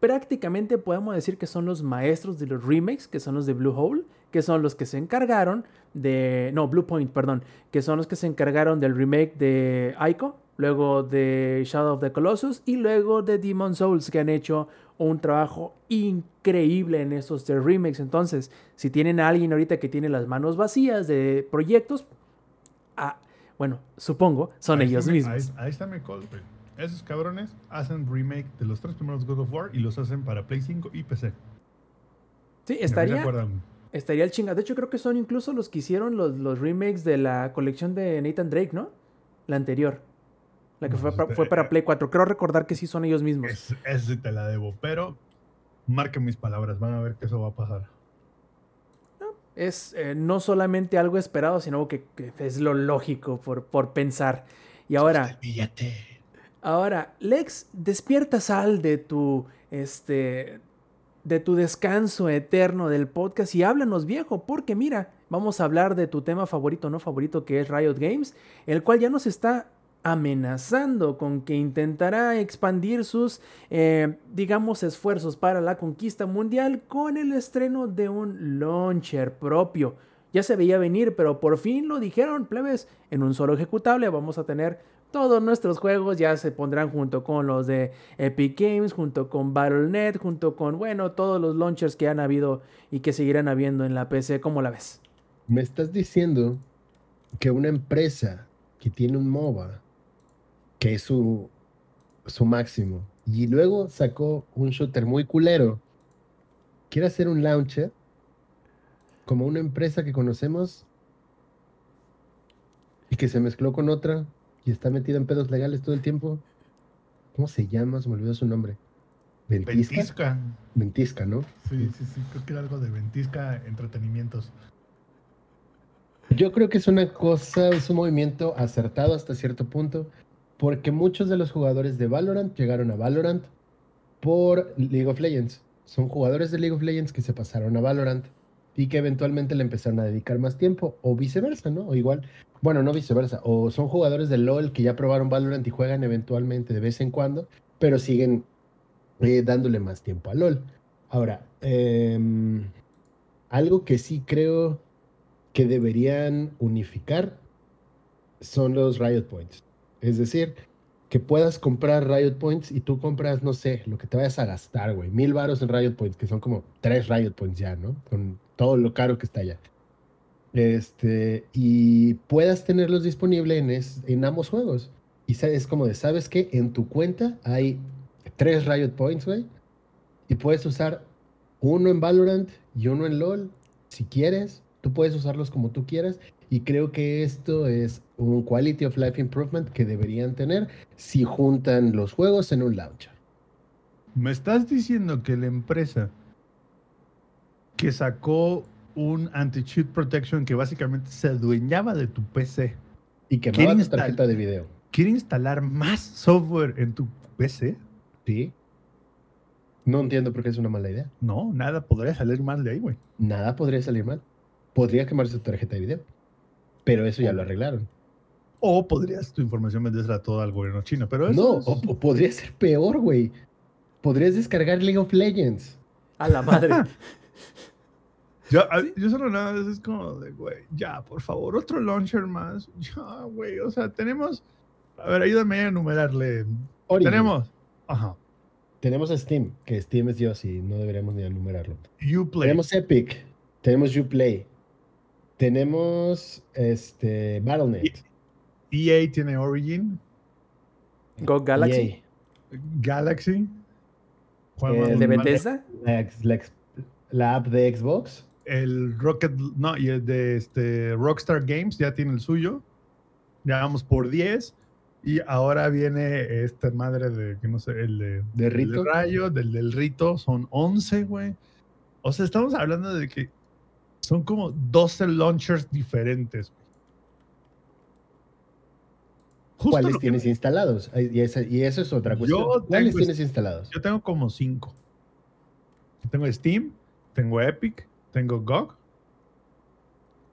Prácticamente podemos decir que son los maestros de los remakes, que son los de Blue Hole, que son los que se encargaron de... No, Blue Point, perdón. Que son los que se encargaron del remake de Ico, luego de Shadow of the Colossus y luego de Demon Souls, que han hecho un trabajo increíble en esos de remakes. Entonces, si tienen a alguien ahorita que tiene las manos vacías de proyectos, ah, bueno, supongo, son Ahí ellos mismos. Ahí, ahí está mi güey. Esos cabrones hacen remake de los tres primeros God of War y los hacen para Play 5 y PC. Sí, ¿A qué se estaría, estaría el chingado. De hecho, creo que son incluso los que hicieron los, los remakes de la colección de Nathan Drake, ¿no? La anterior. La que No, fue, para, fue eh, para Play 4. Creo recordar que sí son ellos mismos. Es, sí te la debo, pero marquen mis palabras, van a ver que eso va a pasar. Es eh, no solamente algo esperado, sino que, que es lo lógico por, por pensar. Y ahora, billete. ahora, Lex, despierta sal de tu, este, de tu descanso eterno del podcast y háblanos viejo, porque mira, vamos a hablar de tu tema favorito, no favorito, que es Riot Games, el cual ya nos está amenazando con que intentará expandir sus, eh, digamos, esfuerzos para la conquista mundial con el estreno de un launcher propio. Ya se veía venir, pero por fin lo dijeron, plebes, en un solo ejecutable vamos a tener todos nuestros juegos, ya se pondrán junto con los de Epic Games, junto con Battle.net, junto con, bueno, todos los launchers que han habido y que seguirán habiendo en la PC, ¿cómo la ves? Me estás diciendo que una empresa que tiene un MOBA, que es su, su máximo, y luego sacó un shooter muy culero, quiere hacer un launcher como una empresa que conocemos y que se mezcló con otra y está metida en pedos legales todo el tiempo. ¿Cómo se llama? Se me olvidó su nombre. ¿Ventisca? Ventisca. Ventisca, ¿no? Sí, sí, sí, creo que era algo de Ventisca Entretenimientos. Yo Yo creo que es una cosa, es un movimiento acertado hasta cierto punto, porque muchos de los jugadores de Valorant llegaron a Valorant por League of Legends. Son jugadores de League of Legends que se pasaron a Valorant y que eventualmente le empezaron a dedicar más tiempo, o viceversa, ¿no? O igual, bueno, no viceversa, o son jugadores de LOL que ya probaron Valorant y juegan eventualmente de vez en cuando, pero siguen eh, dándole más tiempo a LOL. Ahora, em, algo que sí creo que deberían unificar son los Riot Points. Es decir, que puedas comprar Riot Points y tú compras, no sé, lo que te vayas a gastar, güey. Mil varos en Riot Points, que son como tres Riot Points ya, ¿no? Con todo lo caro que está allá. Este, y puedas tenerlos disponibles en, en ambos juegos. Y es como de, ¿sabes qué? En tu cuenta hay tres Riot Points, güey. Y puedes usar uno en Valorant y uno en LOL, si quieres. Tú puedes usarlos como tú quieras. Y creo que esto es un quality of life improvement que deberían tener si juntan los juegos en un launcher. ¿Me estás diciendo que la empresa que sacó un anti-cheat protection que básicamente se adueñaba de tu PC Y que ¿Quieren tu tarjeta de video. quiere instalar más software en tu PC? Sí. No entiendo por qué es una mala idea. No, nada podría salir mal de ahí, güey. Nada podría salir mal. Podría quemarse tu tarjeta de video. Pero eso ya lo arreglaron. O podrías tu información vendérsela toda al gobierno chino, pero eso No, es- o, o podría ser peor, güey. Podrías descargar League of Legends. A la madre. Yo, a- yo solo nada más es como de, güey, ya, por favor, otro launcher más. Ya, güey, o sea, tenemos. A ver, ayúdame a enumerarle. Origin. Tenemos. Ajá. Tenemos a Steam, que Steam es Dios y no deberíamos ni enumerarlo. Uplay. Tenemos Epic. Tenemos Uplay. Tenemos este Battle.net. EA tiene Origin. Go Galaxy. EA. Galaxy. ¿Cuál El? El de Bethesda. La, la la app de Xbox. El Rocket. No, y el de este, Rockstar Games ya tiene el suyo. Ya vamos por 10. Y ahora viene esta madre de, que no sé, el de, De el Rito. Rayo, del del Rito. Son 11, güey. O sea, estamos hablando de que son como 12 launchers diferentes. Justo ¿Cuáles que- tienes instalados? Y, esa- y eso es otra Yo cuestión. ¿Cuáles tengo tienes instalados? Yo tengo como 5. Tengo Steam, tengo Epic, tengo GOG,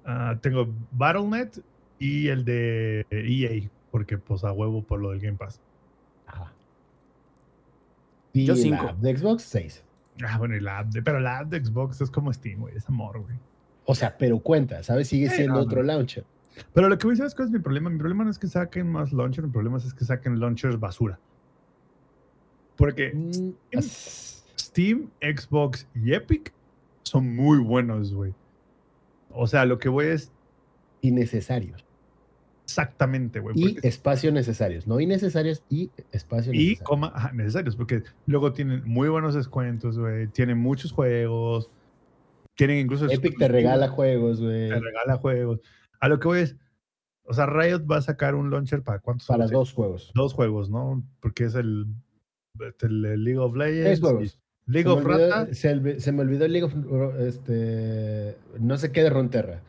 ah, tengo Battle.net y el de EA, porque pues a huevo por lo del Game Pass. Ajá. Y Yo la cinco. app de Xbox, 6. Ah, bueno, y la app de, pero la app de Xbox es como Steam, güey, es amor, güey. O sea, pero cuenta, ¿sabes? Sigue Sí, siendo no, otro no. launcher. Pero lo que voy a decir es cuál es mi problema. Mi problema no es que saquen más launchers, mi problema es que saquen launchers basura. Porque Mm, Steam, Xbox y Epic son muy buenos, güey. O sea, lo que voy es innecesarios. exactamente, güey. Y porque- espacio necesarios. No innecesarios y espacio y necesario. coma ajá, necesarios, porque luego tienen muy buenos descuentos, güey. Tienen muchos juegos. Tienen incluso. Epic te regala juegos, güey. Te regala juegos. A lo que voy es. O sea, Riot va a sacar un launcher para cuántos Para juegos? dos juegos. Dos juegos, ¿no? Porque es el, el League of Legends. Juegos. League se, of olvidó, Rata. se, me olvidó el League of este no sé qué de Ronterra.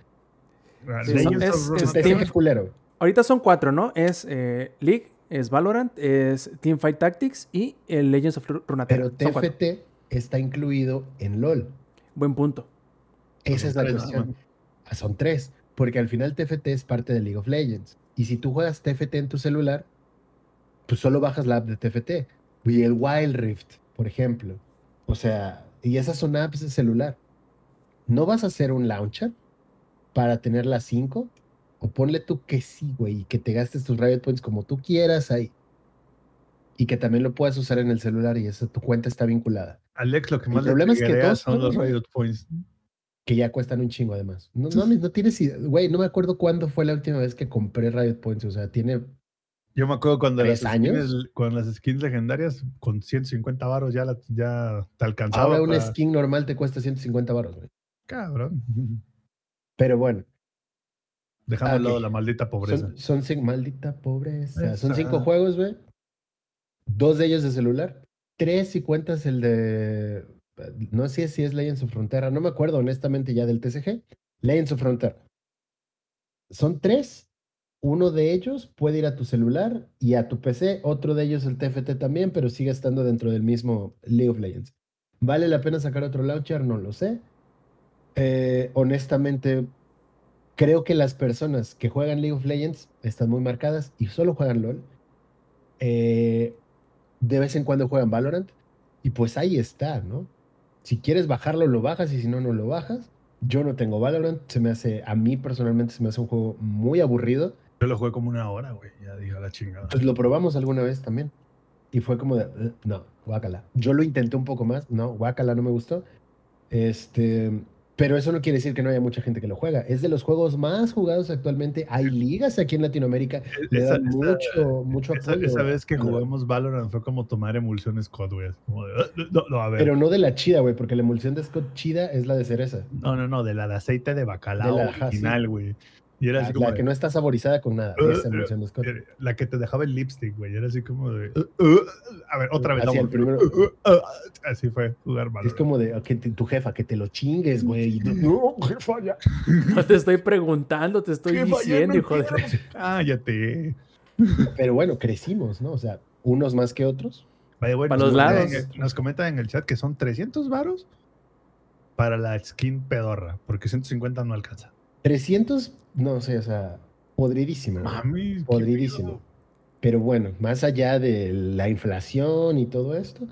ah, Sí, es- of es Steam. es culero. Ahorita son cuatro, ¿no? Es eh, League, es Valorant, es Teamfight Tactics y el Legends of Ru- Runeterra. Pero. TFT está incluido en LOL. Buen punto. Esa es la tres cuestión. Ah, Son tres. Porque al final TFT es parte de League of Legends. Y si tú juegas TFT en tu celular, pues solo bajas la app de TFT. Y el Wild Rift, por ejemplo. O sea, y esas son apps de celular. ¿No vas a hacer un launcher para tener las cinco? O ponle tú que sí, güey, y que te gastes tus Riot Points como tú quieras ahí. Y que también lo puedas usar en el celular y esa tu cuenta está vinculada. Alex, lo que El más le problema es que triguea todos son los. Riot Points. Que ya cuestan un chingo además. No, no, no tienes idea, güey, no me acuerdo cuándo fue la última vez que compré Riot Points, o sea, tiene, Yo me acuerdo cuando las, ¿Tres años? skins, cuando las skins legendarias con 150 varos ya, la- ya te alcanzaba. ahora una para- skin normal te cuesta 150 baros, güey. Cabrón. Pero bueno, Dejando Ah, al lado la maldita pobreza. son, son maldita pobreza, son cinco juegos, güey, dos de ellos de celular, tres si cuentas el de, no sé si es Legends of Frontera, no me acuerdo honestamente ya del TCG, Legends of Frontera. son tres. Uno de ellos puede ir a tu celular y a tu PC, otro de ellos el TFT también, pero sigue estando dentro del mismo League of Legends. ¿Vale la pena sacar otro launcher? No lo sé. Eh, honestamente, creo que las personas que juegan League of Legends están muy marcadas y solo juegan LOL. Eh, de vez en cuando juegan Valorant y pues ahí está, ¿no? Si quieres bajarlo, lo bajas y si no, no lo bajas. Yo no tengo Valorant, se me hace, a mí personalmente se me hace un juego muy aburrido. Yo lo jugué como una hora, güey. Ya digo la chingada. Pues lo probamos alguna vez también. Y fue como de, "Eh, no, guácala. Yo lo intenté un poco más, no, guácala, no me gustó. Este, pero eso no quiere decir que no haya mucha gente que lo juega. Es de los juegos más jugados actualmente. Hay ligas aquí en Latinoamérica. Le Esa- dan esa- mucho, mucho Esa, apoyo. esa vez que jugamos Valorant fue como tomar emulsión Scott, güey. así como de, "Ah, no, no, a ver. Pero no de la chida, güey, porque la emulsión de Scott chida es la de cereza. No, no, no, de la de aceite de bacalao De la- original, güey. Y era La, así como la de, que no está saborizada con nada. "Uh, Esa uh, eh, la que te dejaba el lipstick, güey. Era así como de. "Uh, uh", a ver, otra vez. Así, vamos. el primero. "Uh, uh", uh", así fue jugar Es Valorant. como de que te- tu jefa, que te lo chingues, güey. Y tú, No, jefa, ya. No te estoy preguntando, te estoy Jefa, diciendo, hijo de... Cállate. Pero bueno, crecimos, ¿no? O sea, unos más que otros. Vaya, güey, Para nos los comentan lados. en- Nos comentan en el chat que son 300 varos para la skin pedorra, porque 150 no alcanza. 300, no sé, o sea, podridísimo. güey. Mami. Pero bueno, más allá de la inflación y todo esto,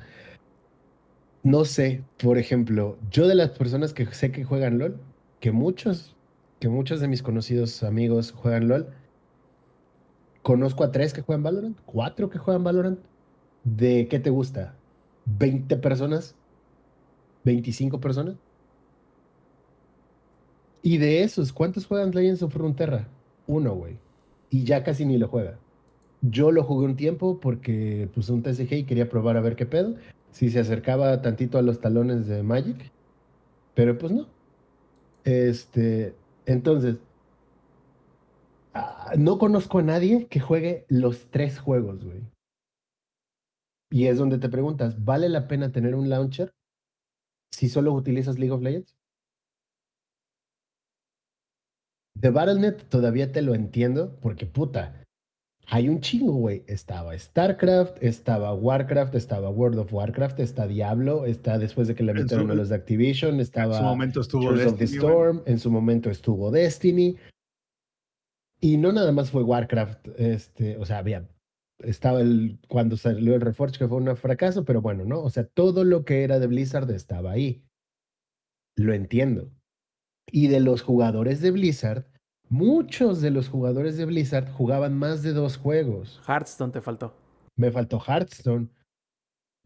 no sé, por ejemplo, yo de las personas que sé que juegan LOL, que muchos, que muchos de mis conocidos amigos juegan LOL, conozco a tres que juegan Valorant, cuatro que juegan Valorant. ¿De qué te gusta? ¿20 personas? ¿25 personas? Y de esos, ¿cuántos juegan Legends of Runeterra? Uno, güey. Y ya casi ni lo juega. Yo lo jugué un tiempo porque puse un TCG y quería probar a ver qué pedo. Si se acercaba tantito a los talones de Magic. Pero pues no. Este, entonces, ah, no conozco a nadie que juegue los tres juegos, güey. Y es donde te preguntas, ¿vale la pena tener un launcher si solo utilizas League of Legends? De Battle.net todavía te lo entiendo porque puta, hay un chingo, güey. Estaba StarCraft, estaba Warcraft, estaba World of Warcraft, está Diablo, está después de que le En metieron a los de Activision, En estaba su momento estuvo Tears of the Destiny. Storm, en su momento estuvo Destiny. Y no nada más fue Warcraft, este, o sea, había, estaba el, cuando salió el Reforge, que fue un fracaso, pero bueno, ¿no? O sea, todo lo que era de Blizzard estaba ahí. Lo entiendo. Y de los jugadores de Blizzard, muchos de los jugadores de Blizzard jugaban más de dos juegos. Hearthstone te faltó. Me faltó Hearthstone.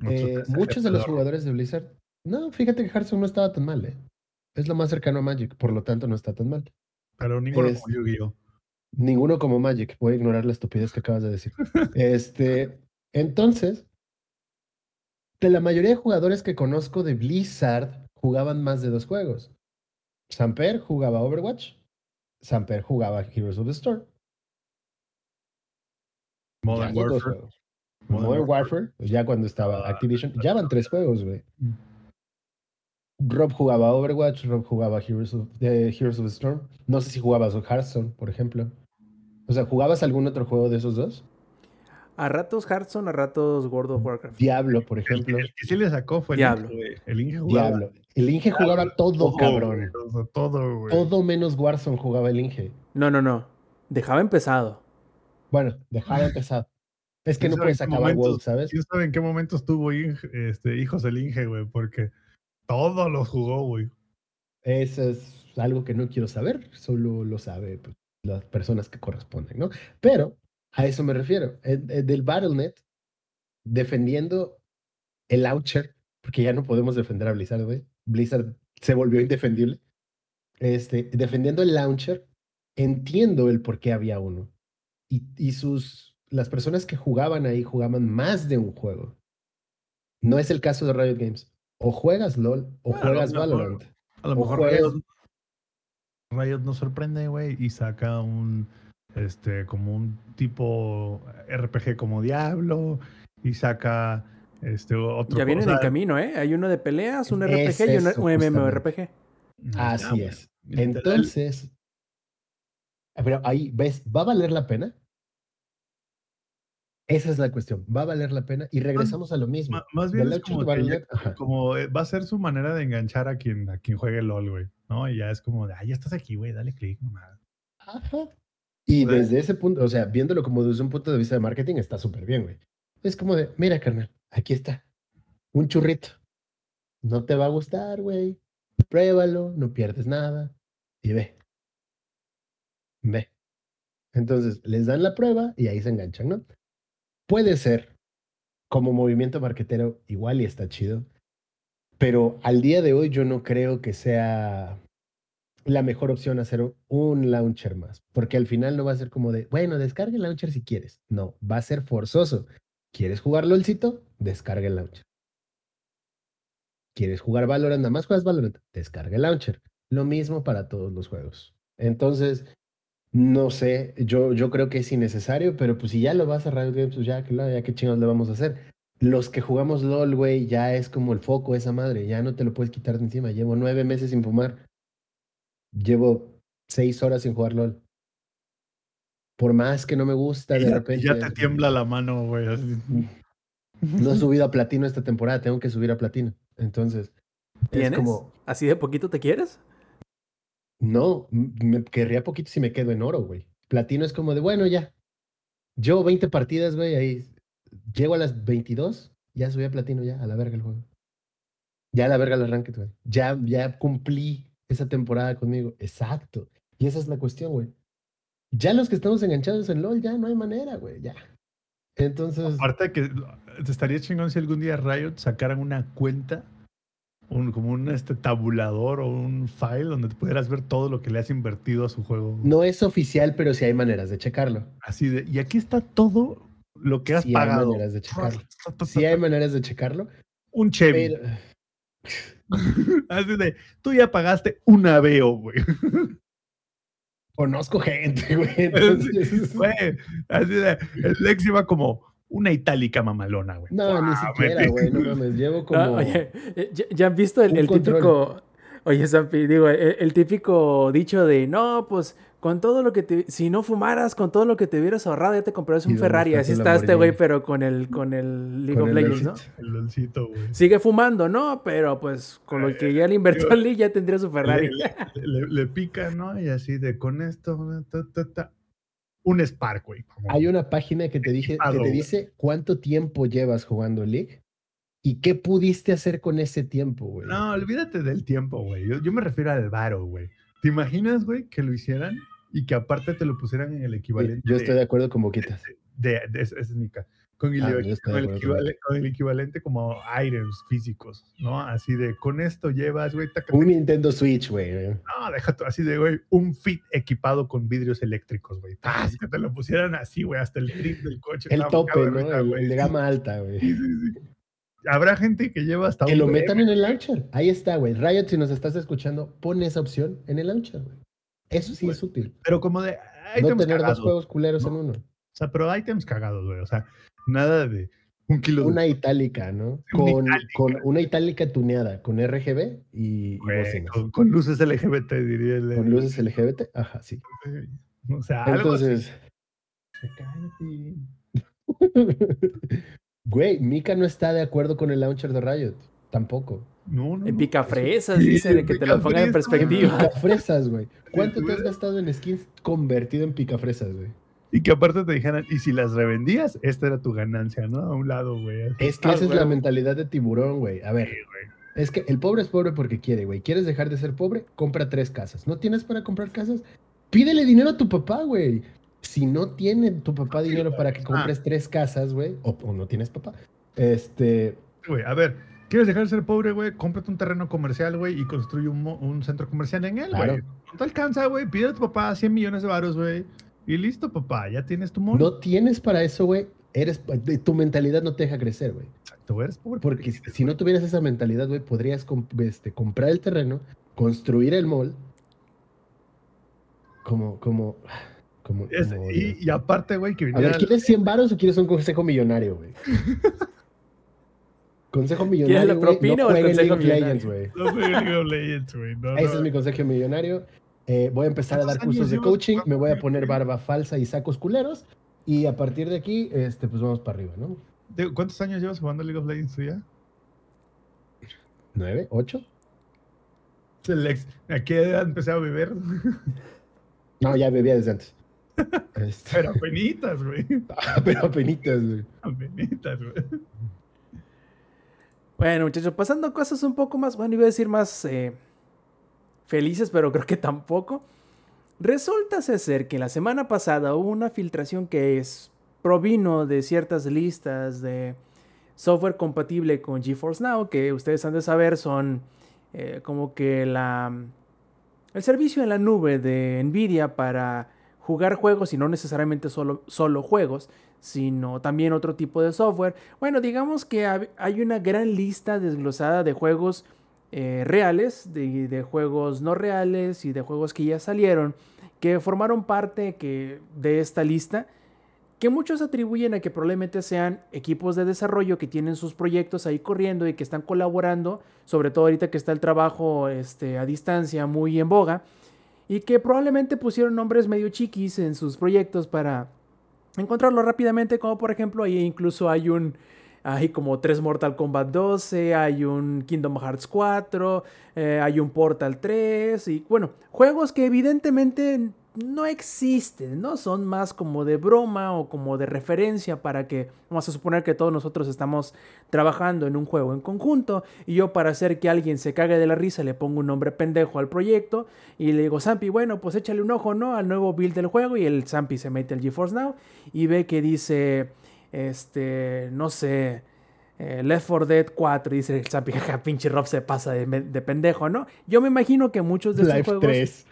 Muchos Eh, muchos de los jugadores de Blizzard. No, fíjate que Hearthstone no estaba tan mal, ¿eh? Es lo más cercano a Magic, por lo tanto no está tan mal. Pero ninguno Es- como Yu-Gi-Oh! Ninguno como Magic. Voy a ignorar la estupidez que acabas de decir. Este, entonces, de la mayoría de jugadores que conozco de Blizzard, jugaban más de dos juegos. Samper jugaba Overwatch. Samper jugaba Heroes of the Storm. Modern Ya Warfare. Modern Modern Warfare, ya cuando estaba Ah, Activision, ya van tres juegos, güey. Rob jugaba Overwatch, Rob jugaba Heroes of, eh, Heroes of the Storm. No sé si jugabas Hearthstone, por ejemplo. O sea, ¿jugabas algún otro juego de esos dos? A ratos Hearthstone, a ratos World of Warcraft. Diablo, por ejemplo. el que sí le sacó fue el Diablo. Inge, güey. El Inge jugaba Diablo. El Inge jugaba todo, cabrón. güey, o sea, todo, güey. Todo menos Warzone jugaba el Inge. No, no, no. Dejaba empezado. Bueno, dejaba empezar. Es que ¿Quién no puedes acabar momentos- WoW, ¿sabes? ¿Quién sabe en qué momentos tuvo Inge- este, hijos el Inge, güey? Porque todos los jugó, güey. Eso es algo que no quiero saber, solo lo sabe pues, las personas que corresponden, ¿no? Pero a eso me refiero. Del Battle.net, defendiendo el launcher, porque ya no podemos defender a Blizzard, güey. Blizzard se volvió indefendible. Este, defendiendo el launcher, entiendo el por qué había uno. Y, y sus, las personas que jugaban ahí jugaban más de un juego. No es el caso de Riot Games. O juegas LOL o juegas a lo mejor- Valorant. A lo mejor juegas- Riot, Riot nos sorprende, güey, y saca un, este, como un tipo RPG como Diablo, y saca, este, otro. Ya vienen en camino, ¿eh? Hay uno de peleas, un RPG Es y un, un. MMORPG. Así ya, es. literal, Entonces, Pero ahí, ¿ves? ¿Va a valer la pena? Esa es la cuestión. ¿Va a valer la pena? Y regresamos a lo mismo. Más bien es como, ya- eh, va a ser su manera de enganchar a quien, a quien juegue LOL, güey. ¿No? Y ya es como de, ah, ya estás aquí, güey, dale clic nomás. Ajá. Y desde ese punto, o sea, viéndolo como desde un punto de vista de marketing, está súper bien, güey. Es como de, mira, carnal, aquí está. Un churrito. No te va a gustar, güey. Pruébalo, no pierdes nada. Y ve. Ve. Entonces, les dan la prueba y ahí se enganchan, ¿no? Puede ser, como movimiento marquetero, igual y está chido. Pero al día de hoy yo no creo que sea la mejor opción hacer un launcher más, porque al final no va a ser como de, bueno, descarga el launcher si quieres. No, va a ser forzoso. ¿Quieres jugar LOLcito? Descarga el launcher. ¿Quieres jugar Valorant? Nada más juegas Valorant. Descarga el launcher. Lo mismo para todos los juegos. Entonces, no sé, yo, yo creo que es innecesario, pero pues si ya lo vas a Riot Games, pues ya, la- ya qué chingados le vamos a hacer. Los que jugamos LOL, güey, ya es como el foco esa madre, ya no te lo puedes quitar de encima. Llevo nueve meses sin fumar. Llevo seis horas sin jugar LOL. Por más que no me gusta, de ya, repente. ya te tiembla la mano, güey. así. No he subido a platino esta temporada, tengo que subir a platino. Entonces, ¿Tienes? es como, ¿Así de poquito te quieres? no, m- me querría poquito si me quedo en oro, güey. Platino es como de, bueno, ya. Llevo 20 partidas, güey, ahí. Llego a las 22, ya subí a platino, ya, a la verga el juego. Ya a la verga el arranque, güey. Ya, ya cumplí esa temporada conmigo. Exacto. Y esa es la cuestión, güey. Ya los que estamos enganchados en LOL, ya no hay manera, güey, ya. Entonces, Aparte que estaría chingón si algún día Riot sacaran una cuenta, un, como un este, tabulador o un file donde te pudieras ver todo lo que le has invertido a su juego. no es oficial, pero sí hay maneras de checarlo. Así de, y aquí está todo lo que has Sí hay pagado. maneras de checarlo. Sí hay maneras de checarlo, Un Chevy. pero Así de, tú ya pagaste un aveo, güey. conozco gente, güey. Entonces, Güey, Así de, el Lex iba como una itálica mamalona, güey. no, ni siquiera, me- güey, no mames. Llevo como. Ah, oye, eh, ¿ya, ya han visto el, el típico... Oye, Zampi, digo, el, el típico dicho de, no, pues, con todo lo que te... Si no fumaras, con todo lo que te hubieras ahorrado, ya te comprarás ¿Y un Ferrari. Así está este güey, pero con el, con el League Con of el Legends, ¿no? LOLcito. El LOLcito, güey. Sigue fumando, ¿no? Pero pues con lo que ya le invirtió el League ya tendría su Ferrari. Le, le- le pica, ¿no? Y así de con esto, ta, ta, ta. un Spark, güey. Hay una página que te, dije, que te dice cuánto tiempo llevas jugando League y qué pudiste hacer con ese tiempo, güey. No, olvídate del tiempo, güey. Yo, yo me refiero al varo, güey. ¿Te imaginas, güey, que lo hicieran y que aparte te lo pusieran en el equivalente? Yo estoy de, de acuerdo con Boquitas. de- es mi Con el, Ah, estoy con, el con equivalente como items físicos, ¿no? Así de, con esto llevas, güey, Un Nintendo Switch, güey. No, deja tú así de, güey, un fit equipado con vidrios eléctricos, güey. Ah, que te lo pusieran así, güey, hasta el trip del coche. El tope, ¿no? El, de gama alta, güey. Sí, sí, sí. Habrá gente que lleva hasta Que un lo metan en el launcher. Ahí está, güey. Riot, si nos estás escuchando, pon esa opción en el launcher, güey. Eso sí Güey, es útil. Pero como de No items tener cagados. dos juegos culeros ¿no? en uno. O sea, pero items cagados, güey. O sea, nada de un kilo Una de itálica, ¿no? Una Con, itálica. con una itálica tuneada, con RGB y, y güey, bocinas. con, con luces LGBT, diría el. Con luces LGBT. Ajá, sí. O sea, algo así. Entonces, güey, Mika no está de acuerdo con el launcher de Riot. Tampoco. No, no. En picafresas, Sí, dicen, en que te lo pongan en perspectiva. Picafresas, güey. ¿Cuánto te has gastado en skins convertido en picafresas, güey? Y que aparte te dijeran, y si las revendías, esta era tu ganancia, ¿no? A un lado, güey. Es que Ah, esa es la mentalidad de tiburón, güey. A ver, Sí, güey. es que el pobre es pobre porque quiere, güey. ¿Quieres dejar de ser pobre? Compra tres casas. ¿No tienes para comprar casas? Pídele dinero a tu papá, güey. Si no tiene tu papá dinero para que Ah. compres tres casas, güey, o, o no tienes papá, este, Güey, a ver, ¿quieres dejar de ser pobre, güey? Cómprate un terreno comercial, güey, y construye un, centro comercial en él, güey. Claro. No te alcanza, güey. Pide a tu papá 100 millones de varos, güey. Y listo, papá, ya tienes tu mono. no tienes para eso, güey. Eres, tu mentalidad no te deja crecer, güey. Exacto, eres pobre. Porque si, no tuvieras esa mentalidad, güey, podrías comp- este, comprar el terreno, construir el mall, como, como, como, Es- como y, aparte, güey, que A viniera... ver, ¿quieres 100 varos o quieres un consejo millonario, güey? consejo la millonario, güey, propina no o el consejo League? Legends, güey. No soy League of Legends, güey. No, Ese no. es mi consejo millonario. Eh, voy a empezar a dar ¿Cuántos cursos de coaching, me voy a poner barba falsa y sacos culeros. Y a partir de aquí, este, pues vamos para arriba, ¿no? ¿Cuántos años llevas jugando League of Legends tú ya? ¿Nueve? ¿Ocho? ¿A qué edad empecé a beber? No, ya bebía desde antes. Este, Pero apenitas, güey. pero apenitas, güey. Apenitas, güey. Bueno, muchachos, pasando cosas un poco más, bueno, iba a decir más eh, felices, pero creo que tampoco. Resulta ser que la semana pasada hubo una filtración que es, provino de ciertas listas de software compatible con GeForce Now, que ustedes han de saber son eh, como que la, el servicio en la nube de Nvidia para jugar juegos y no necesariamente solo, solo juegos, sino también otro tipo de software. Bueno, digamos que hay una gran lista desglosada de juegos eh, reales, de, de juegos no reales y de juegos que ya salieron, que formaron parte que, de esta lista, que muchos atribuyen a que probablemente sean equipos de desarrollo que tienen sus proyectos ahí corriendo y que están colaborando, sobre todo ahorita que está el trabajo este, a distancia muy en boga, y que probablemente pusieron nombres medio chiquis en sus proyectos para encontrarlo rápidamente, como por ejemplo ahí incluso hay un, hay como tres Mortal Kombat 12, hay un Kingdom Hearts 4, eh, hay un Portal 3 y bueno, juegos que evidentemente no existen, ¿no? Son más como de broma o como de referencia para que, vamos a suponer que todos nosotros estamos trabajando en un juego en conjunto y yo para hacer que alguien se cague de la risa le pongo un nombre pendejo al proyecto y le digo, Zampi, bueno, pues échale un ojo, ¿no? Al nuevo build del juego y el Zampi se mete al GeForce Now y ve que dice, este, no sé, eh, Left 4 Dead 4 y dice el Zampi, jaja, pinche Rob se pasa de, de pendejo, ¿no? Yo me imagino que muchos de estos Life juegos... 3.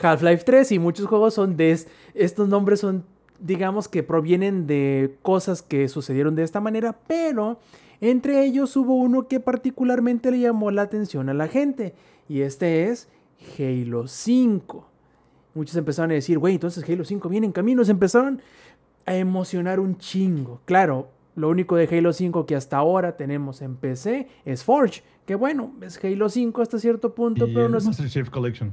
Half-Life 3 y muchos juegos son de... es- Estos nombres son, digamos que provienen de cosas que sucedieron de esta manera, pero entre ellos hubo uno que particularmente le llamó la atención a la gente y este es Halo 5. Muchos empezaron a decir, güey, entonces Halo 5 viene en camino, se empezaron a emocionar un chingo. Claro, lo único de Halo 5 que hasta ahora tenemos en PC es Forge, que bueno, es Halo 5 hasta cierto punto, Y pero no es Master Chief Collection.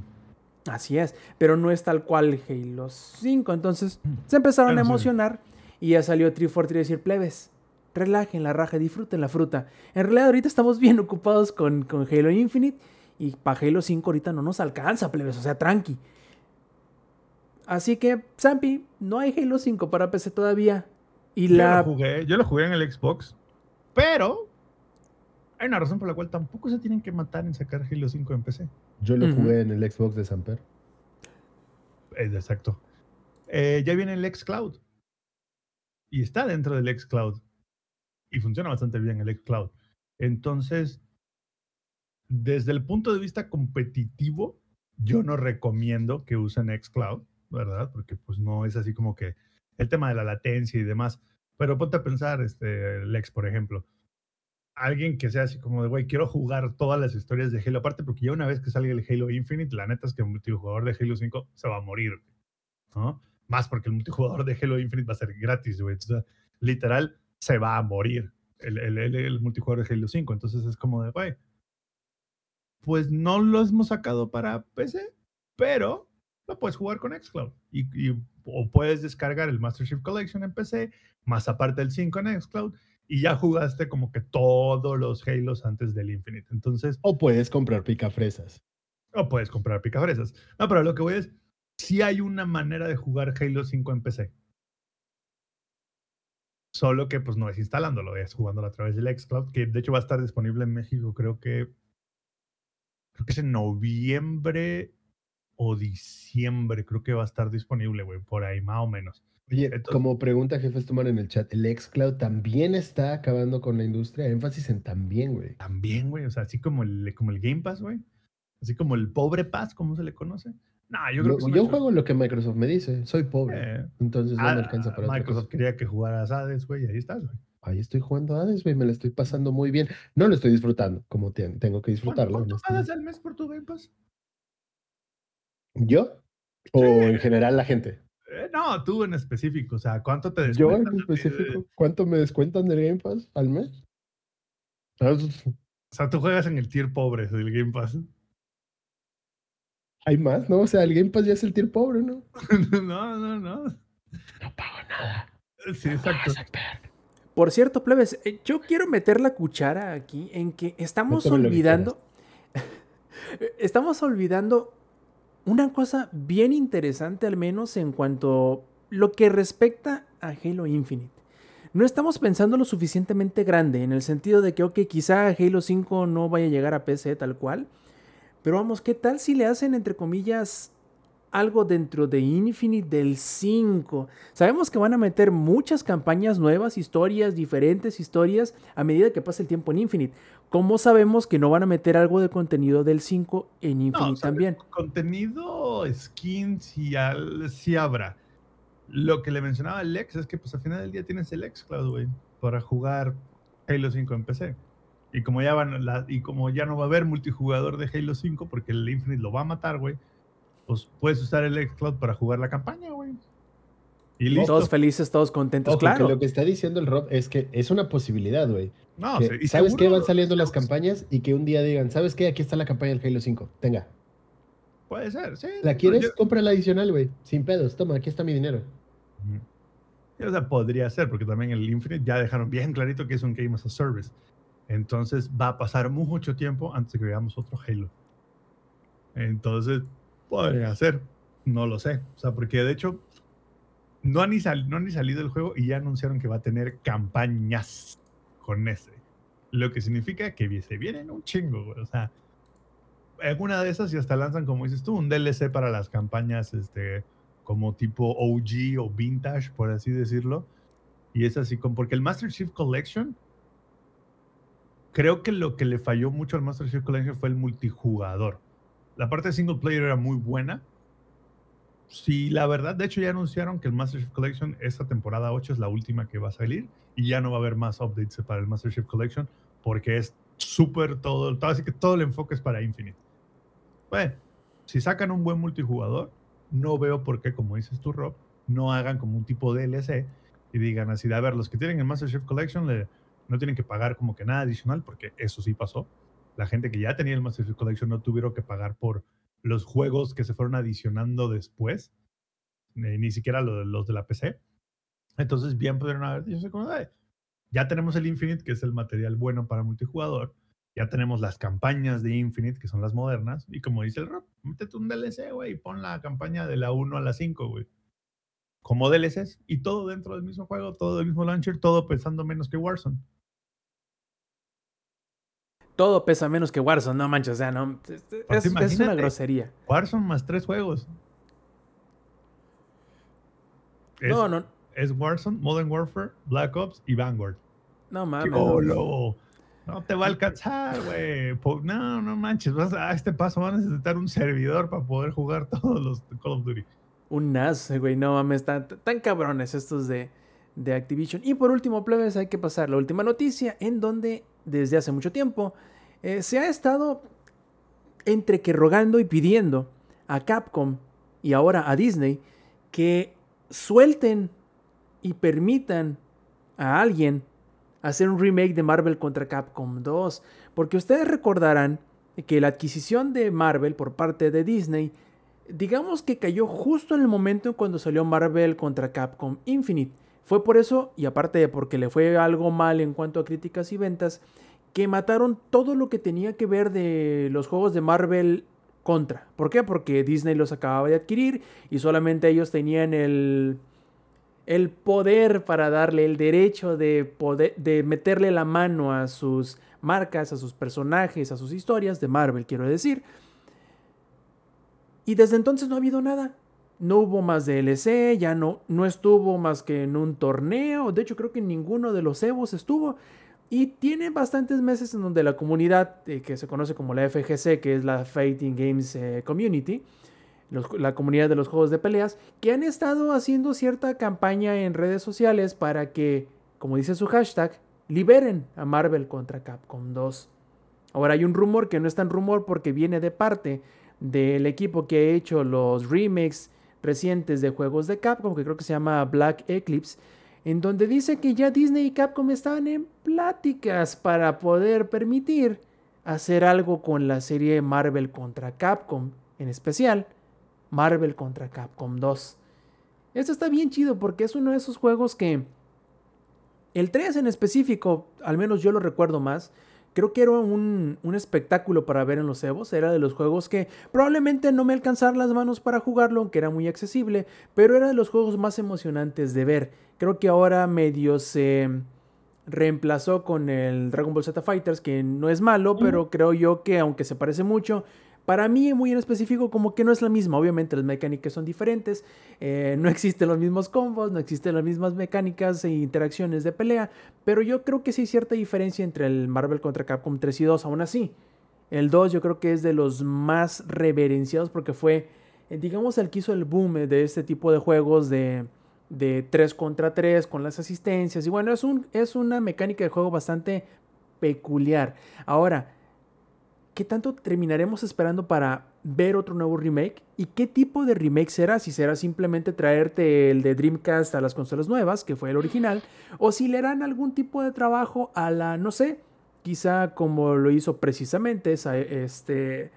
Así es, pero no es tal cual Halo 5. Entonces se empezaron a emocionar y ya salió 343 a decir, plebes, relajen la raja, disfruten la fruta. En realidad ahorita estamos bien ocupados con, con Halo Infinite y para Halo 5 ahorita no nos alcanza, plebes, o sea, tranqui. Así que, Zampi, no hay Halo 5 para PC todavía. Y Yo la... lo jugué, yo lo jugué en el Xbox, pero hay una razón por la cual tampoco se tienen que matar en sacar Halo 5 en PC. Yo lo jugué en el Xbox de Samper. Eh, exacto. Eh, ya viene el xCloud. Y está dentro del xCloud. Y funciona bastante bien el xCloud. Entonces, desde el punto de vista competitivo, yo no recomiendo que usen xCloud, ¿verdad? Porque pues no es así como que el tema de la latencia y demás. Pero ponte a pensar, este, Lex, por ejemplo. Alguien que sea así como de, güey, quiero jugar todas las historias de Halo. Aparte, porque ya una vez que salga el Halo Infinite, la neta es que el multijugador de Halo 5 se va a morir. ¿no? Más porque el multijugador de Halo Infinite va a ser gratis, güey. Literal, se va a morir el, el multijugador de Halo 5. Entonces es como de, güey, pues no lo hemos sacado para PC, pero lo puedes jugar con xCloud. Y, y- o puedes descargar el Master Chief Collection en PC, más aparte el 5 en xCloud, y ya jugaste como que todos los Halos antes del Infinite. Entonces, O puedes comprar picafresas. o puedes comprar picafresas. No, pero lo que voy es, sí hay una manera de jugar Halo 5 en PC. Solo que pues no es instalándolo, es jugándolo a través del xCloud, que de hecho va a estar disponible en México, creo que creo que es en noviembre o diciembre, creo que va a estar disponible, güey, por ahí más o menos. Oye, Entonces- como pregunta Jefes Tomar en el chat, el xCloud también está acabando con la industria. Énfasis en también, güey. También, güey, o sea, así como el, como el Game Pass, güey. Así como el pobre Pass, como se le conoce. No, yo creo que yo juego lo que Microsoft me dice. Soy pobre. Eh, Entonces no ah, me alcanza para Microsoft quería que jugaras Hades, güey, ahí estás, güey. Ahí estoy jugando Hades, güey. Me la estoy pasando muy bien. No lo estoy disfrutando como te- tengo que disfrutarlo. ¿Cuánto pagas al mes por tu Game Pass? ¿Yo? ¿O en general la gente? Eh, no, tú en específico, o sea, ¿cuánto te Yo descuentan? en ti de- específico. ¿Cuánto me descuentan del Game Pass al mes? Ah, O sea, tú juegas en el tier pobre del Game Pass. Hay más, ¿no? O sea, el Game Pass ya es el tier pobre, ¿no? no, no, no. No pago nada. Sí, exacto. Por cierto, plebes, eh, yo quiero meter la cuchara aquí en que estamos olvidando. estamos olvidando una cosa bien interesante, al menos en cuanto lo que respecta a Halo Infinite. No estamos pensando lo suficientemente grande, en el sentido de que, ok, quizá Halo 5 no vaya a llegar a PC tal cual. Pero vamos, ¿qué tal si le hacen, entre comillas, algo dentro de Infinite del 5. Sabemos que van a meter muchas campañas nuevas, historias, diferentes historias a medida que pase el tiempo en Infinite. ¿Cómo sabemos que no van a meter algo de contenido del 5 en Infinite No, o sea, también? Contenido, skins y al, sí habrá. Lo que le mencionaba el Lex es que pues al final del día tienes el Xcloud, güey, para jugar Halo 5 en PC. Y como ya van la- y como ya no va a haber multijugador de Halo 5 porque el Infinite lo va a matar, güey, pues puedes usar el Xcloud para jugar la campaña, güey. Y listo. Todos felices, todos contentos, Ojo, claro. que lo que está diciendo el Rob es que es una posibilidad, güey. No, Que, y ¿Sabes qué? Van saliendo las campañas y que un día digan, ¿sabes qué? Aquí está la campaña del Halo 5. Tenga. Puede ser, sí. ¿La sí, quieres? yo- Compra la adicional, güey. Sin pedos. Toma, aquí está mi dinero. Sí, O sea, podría ser, porque también el Infinite ya dejaron bien clarito que es un Game as a Service. Entonces va a pasar mucho tiempo antes de que veamos otro Halo. Entonces, podría ser. No lo sé. O sea, porque de hecho, no ha ni, salido el juego y ya anunciaron que va a tener campañas con ese. Lo que significa que se vienen un chingo, güey. O sea, alguna de esas y hasta lanzan, como dices tú, un DLC para las campañas, este, como tipo OG o vintage, por así decirlo. Y es así como, porque el Master Chief Collection, creo que lo que le falló mucho al Master Chief Collection fue el multijugador. La parte de single player era muy buena. Sí, la verdad, de hecho ya anunciaron que el Master Chief Collection, esta temporada 8 es la última que va a salir y ya no va a haber más updates para el Master Chief Collection porque es súper todo, todo, así que todo el enfoque es para Infinite. Bueno, si sacan un buen multijugador, no veo por qué, como dices tú, Rob, no hagan como un tipo de DLC y digan así, de, a ver, los que tienen el Master Chief Collection le- no tienen que pagar como que nada adicional, porque eso sí pasó. La gente que ya tenía el Master Chief Collection no tuvieron que pagar por los juegos que se fueron adicionando después, eh, ni siquiera los de la PC. Entonces, bien pudieron haber dicho, así como, "Ay, ya tenemos el Infinite, que es el material bueno para multijugador. Ya tenemos las campañas de Infinite, que son las modernas. Y como dice el Rob, métete un DLC, güey, y pon la campaña de la 1 a la 5, güey. Como DLCs. Y todo dentro del mismo juego, todo del mismo launcher, todo pensando menos que Warzone. Todo pesa menos que Warzone, no manches, o sea, no. Es, es- es una grosería. Warzone más tres juegos. Es, No, no, es Warzone, Modern Warfare, Black Ops y Vanguard. no ¡Qué mames. no. golo! No te va a alcanzar, güey. No, no manches. Vas a, a este paso van a necesitar un servidor para poder jugar todos los Call of Duty. Un NAS, güey, no mames, tan, tan cabrones estos de, de Activision. Y por último, plebes, hay que pasar la última noticia en donde desde hace mucho tiempo eh, se ha estado entre que rogando y pidiendo a Capcom y ahora a Disney que suelten y permitan a alguien hacer un remake de Marvel contra Capcom 2. Porque ustedes recordarán que la adquisición de Marvel por parte de Disney digamos que cayó justo en el momento en cuando salió Marvel contra Capcom Infinite. Fue por eso, y aparte de porque le fue algo mal en cuanto a críticas y ventas, que mataron todo lo que tenía que ver de los juegos de Marvel contra. ¿Por qué? Porque Disney los acababa de adquirir y solamente ellos tenían el, el poder para darle el derecho de, poder, de meterle la mano a sus marcas, a sus personajes, a sus historias de Marvel, quiero decir. Y desde entonces no ha habido nada. No hubo más DLC, ya no, no estuvo más que en un torneo. De hecho, creo que ninguno de los Evos estuvo. Y tiene bastantes meses en donde la comunidad, eh, que se conoce como la FGC, que es la Fighting Games eh, Community, la comunidad de los juegos de peleas, que han estado haciendo cierta campaña en redes sociales para que, como dice su hashtag, liberen a Marvel contra Capcom 2. Ahora hay un rumor que no es tan rumor porque viene de parte del equipo que ha hecho los remakes recientes de juegos de Capcom, que creo que se llama Black Eclipse, en donde dice que ya Disney y Capcom estaban en pláticas para poder permitir hacer algo con la serie Marvel contra Capcom en especial Marvel contra Capcom 2. Esto está bien chido porque es uno de esos juegos que el 3 en específico, al menos yo lo recuerdo más, creo que era un, espectáculo para ver en los Evos. Era de los juegos que probablemente no me alcanzaron las manos para jugarlo, aunque era muy accesible, pero era de los juegos más emocionantes de ver. Creo que ahora medio se reemplazó con el Dragon Ball Z Fighters, que no es malo, pero creo yo que aunque se parece mucho, para mí, muy en específico, como que no es la misma. Obviamente las mecánicas son diferentes, eh, no existen los mismos combos, no existen las mismas mecánicas e interacciones de pelea, pero yo creo que sí hay cierta diferencia entre el Marvel contra Capcom 3 y 2, aún así. El 2 yo creo que es de los más reverenciados porque fue, eh, digamos, el que hizo el boom de este tipo de juegos de, de 3 contra 3 con las asistencias. Y bueno, es, un, es una mecánica de juego bastante peculiar. Ahora, ¿qué tanto terminaremos esperando para ver otro nuevo remake? ¿Y qué tipo de remake será? Si será simplemente traerte el de Dreamcast a las consolas nuevas, que fue el original, o si le harán algún tipo de trabajo a la, no sé, quizá como lo hizo precisamente esa, este...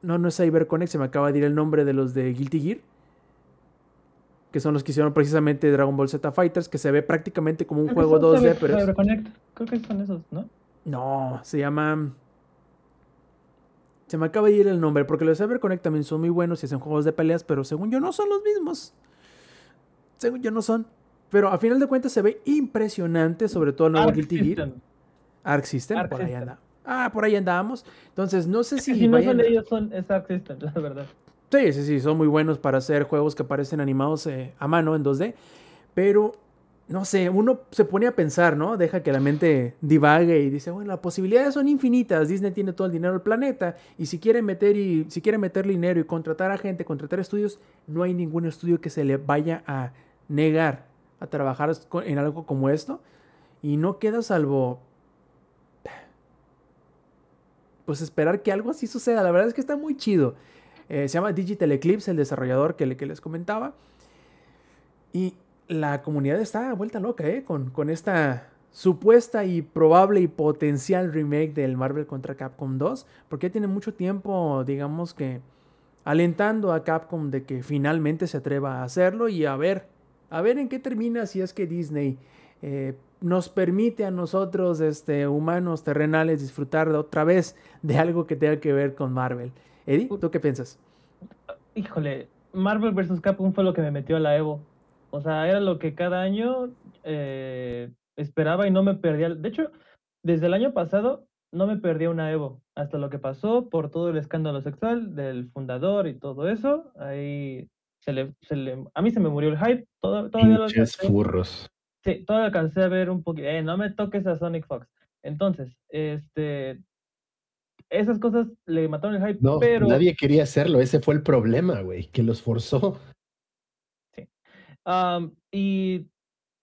No, no es CyberConnect, se me acaba de ir el nombre de los de Guilty Gear. Que son los que hicieron precisamente Dragon Ball Z Fighters, que se ve prácticamente como un juego 2D, pero. CyberConnect. Creo que son esos, ¿no? No, se llama. Se me acaba de ir el nombre, porque los CyberConnect también son muy buenos y hacen juegos de peleas, pero según yo no son los mismos. Según yo no son. Pero a final de cuentas se ve impresionante, sobre todo el nuevo Guilty Gear. Arc System, por ahí anda. Ah, por ahí andábamos. Entonces, no sé si. Si no son ellos, son Arc System, la verdad. Sí, sí, sí, son muy buenos para hacer juegos que parecen animados eh, a mano en 2D. Pero no sé, uno se pone a pensar, ¿no? Deja que la mente divague y dice, bueno, las posibilidades son infinitas, Disney tiene todo el dinero del planeta y si quiere meter y si quiere meter dinero y contratar a gente, contratar estudios, no hay ningún estudio que se le vaya a negar a trabajar en algo como esto y no queda salvo pues esperar que algo así suceda. La verdad es que está muy chido. Eh, se llama Digital Eclipse, el desarrollador que, que les comentaba. Y la comunidad está vuelta loca, ¿eh? Con, con esta supuesta y probable y potencial remake del Marvel contra Capcom 2, porque ya tiene mucho tiempo, digamos que, alentando a Capcom de que finalmente se atreva a hacerlo y a ver, a ver en qué termina si es que Disney eh, nos permite a nosotros, este, humanos terrenales, disfrutar de otra vez de algo que tenga que ver con Marvel. Eddie, ¿tú qué piensas? Híjole, Marvel vs. Capcom fue lo que me metió a la Evo. O sea, era lo que cada año eh, esperaba y no me perdía. De hecho, desde el año pasado no me perdía una Evo. Hasta lo que pasó por todo el escándalo sexual del fundador y todo eso. Ahí se le, se le a mí se me murió el hype. Todo, todavía lo furros. Sí, todavía alcancé a ver un poquito. Eh, no me toques a Sonic Fox. Entonces, este. Esas cosas le mataron el hype, no, pero. Nadie quería hacerlo, ese fue el problema, güey, que los forzó y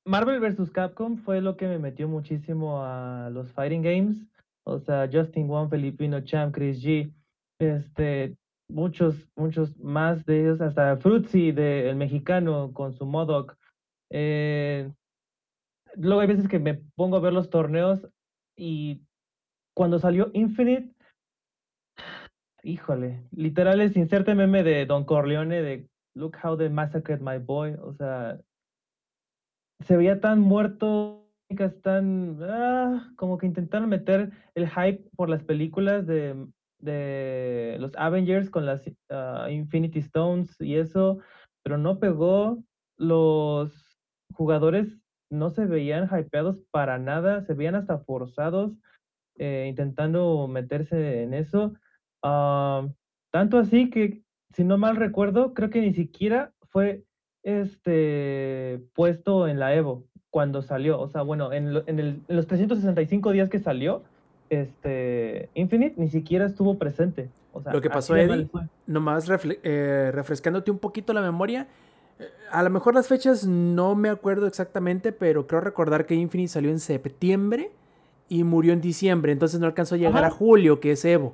Marvel vs. Capcom fue lo que me metió muchísimo a los fighting games. O sea, Justin Wong, Filipino Champ, Chris G, este, muchos, muchos más de ellos, hasta Fruitsy, de, el mexicano, con su Modoc. Eh, luego hay veces que me pongo a ver los torneos y cuando salió Infinite, híjole, literal es inserte meme de Don Corleone de Look how they massacred my boy. O sea, se veía tan muerto, tan. Ah, como que intentaron meter el hype por las películas de, de los Avengers con las ah, Infinity Stones y eso, pero no pegó. Los jugadores no se veían hypeados para nada, se veían hasta forzados eh, intentando meterse en eso. Ah, tanto así que si no mal recuerdo, creo que ni siquiera fue este puesto en la Evo cuando salió. O sea, bueno, en, los 365 días que salió, este Infinite ni siquiera estuvo presente. O sea, lo que pasó, Eddie, nomás eh, refrescándote un poquito la memoria, eh, a lo mejor las fechas no me acuerdo exactamente, pero creo recordar que Infinite salió en septiembre y murió en diciembre, entonces no alcanzó a llegar a julio, que es Evo.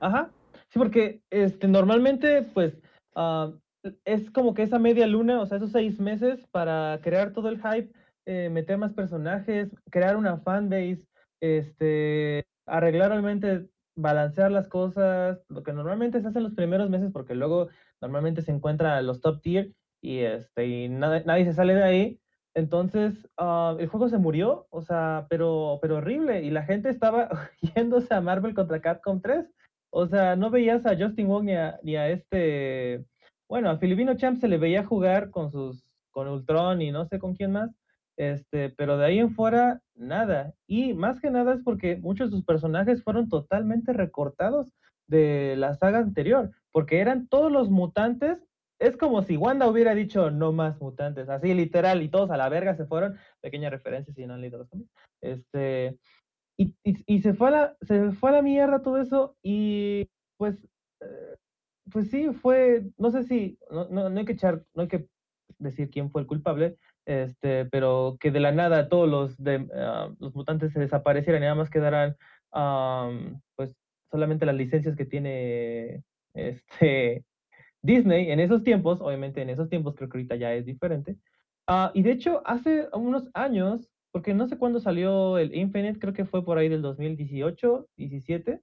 Ajá, Sí, porque este, normalmente, pues, ah, es como que esa media luna, o sea, esos seis meses para crear todo el hype, eh, meter más personajes, crear una fanbase, este, arreglar realmente balancear las cosas, lo que normalmente se hace en los primeros meses, porque luego normalmente se encuentra los top tier y, este, y nada- nadie se sale de ahí. Entonces, ah, el juego se murió, o sea, pero, pero horrible, y la gente estaba yéndose a Marvel contra Capcom 3. O sea, no veías a Justin Wong ni a, ni a este, bueno, a Filipino Champ se le veía jugar con sus, con Ultron y no sé con quién más, este, pero de ahí en fuera, nada. Y más que nada es porque muchos de sus personajes fueron totalmente recortados de la saga anterior, porque eran todos los mutantes. Es como si Wanda hubiera dicho no más mutantes, así literal, y todos a la verga se fueron. Pequeña referencia si no han leído los cómics. Este, y, y- se fue a la, se fue a la mierda todo eso, y pues, eh, pues sí, fue, no sé si, no, no, no hay que echar, no hay que decir quién fue el culpable, este, pero que de la nada todos los, de, ah, los mutantes se desaparecieran y nada más quedaran am, pues solamente las licencias que tiene este Disney en esos tiempos, obviamente en esos tiempos creo que ahorita ya es diferente. Ah, y de hecho, hace unos años, porque no sé cuándo salió el Infinite, creo que fue por ahí del 2018, 17,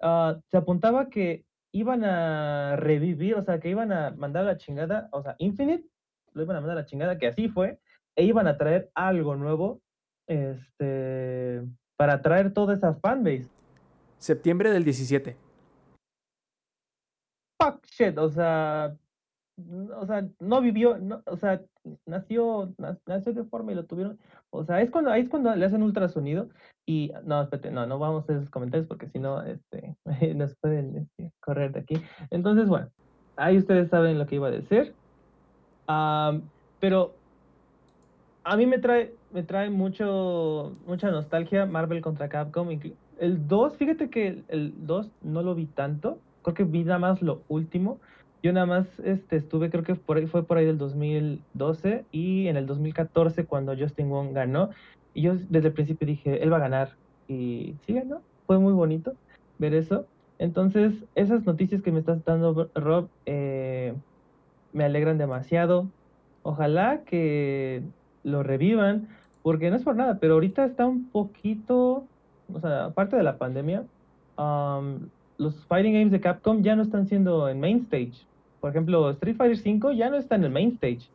ah, se apuntaba que iban a revivir, o sea, que iban a mandar a la chingada, o sea, Infinite lo iban a mandar a la chingada, que así fue, e iban a traer algo nuevo, este, para traer toda esa fanbase. Septiembre del 17. Fuck shit, o sea, o sea, no vivió, no, o sea, nació, na- nació de forma y lo tuvieron, o sea, es cuando, ahí es cuando le hacen ultrasonido y, no, espérate, no, no vamos a hacer esos comentarios porque si no, este, nos pueden este, correr de aquí. Entonces, bueno, ahí ustedes saben lo que iba a decir. Am, pero a mí me trae, me trae mucho, mucha nostalgia Marvel contra Capcom. El 2, fíjate que el- el 2 no lo vi tanto. Creo que vi nada más lo último. Yo nada más este, estuve, creo que por ahí, fue por ahí del 2012 y en el 2014 cuando Justin Wong ganó. Y yo desde el principio dije, él va a ganar. Y sí ganó. Fue muy bonito ver eso. Entonces, esas noticias que me estás dando, Rob, eh, me alegran demasiado. Ojalá que lo revivan, porque no es por nada, pero ahorita está un poquito, o sea, aparte de la pandemia, am, los fighting games de Capcom ya no están siendo en main stage. Por ejemplo, Street Fighter V ya no está en el main stage,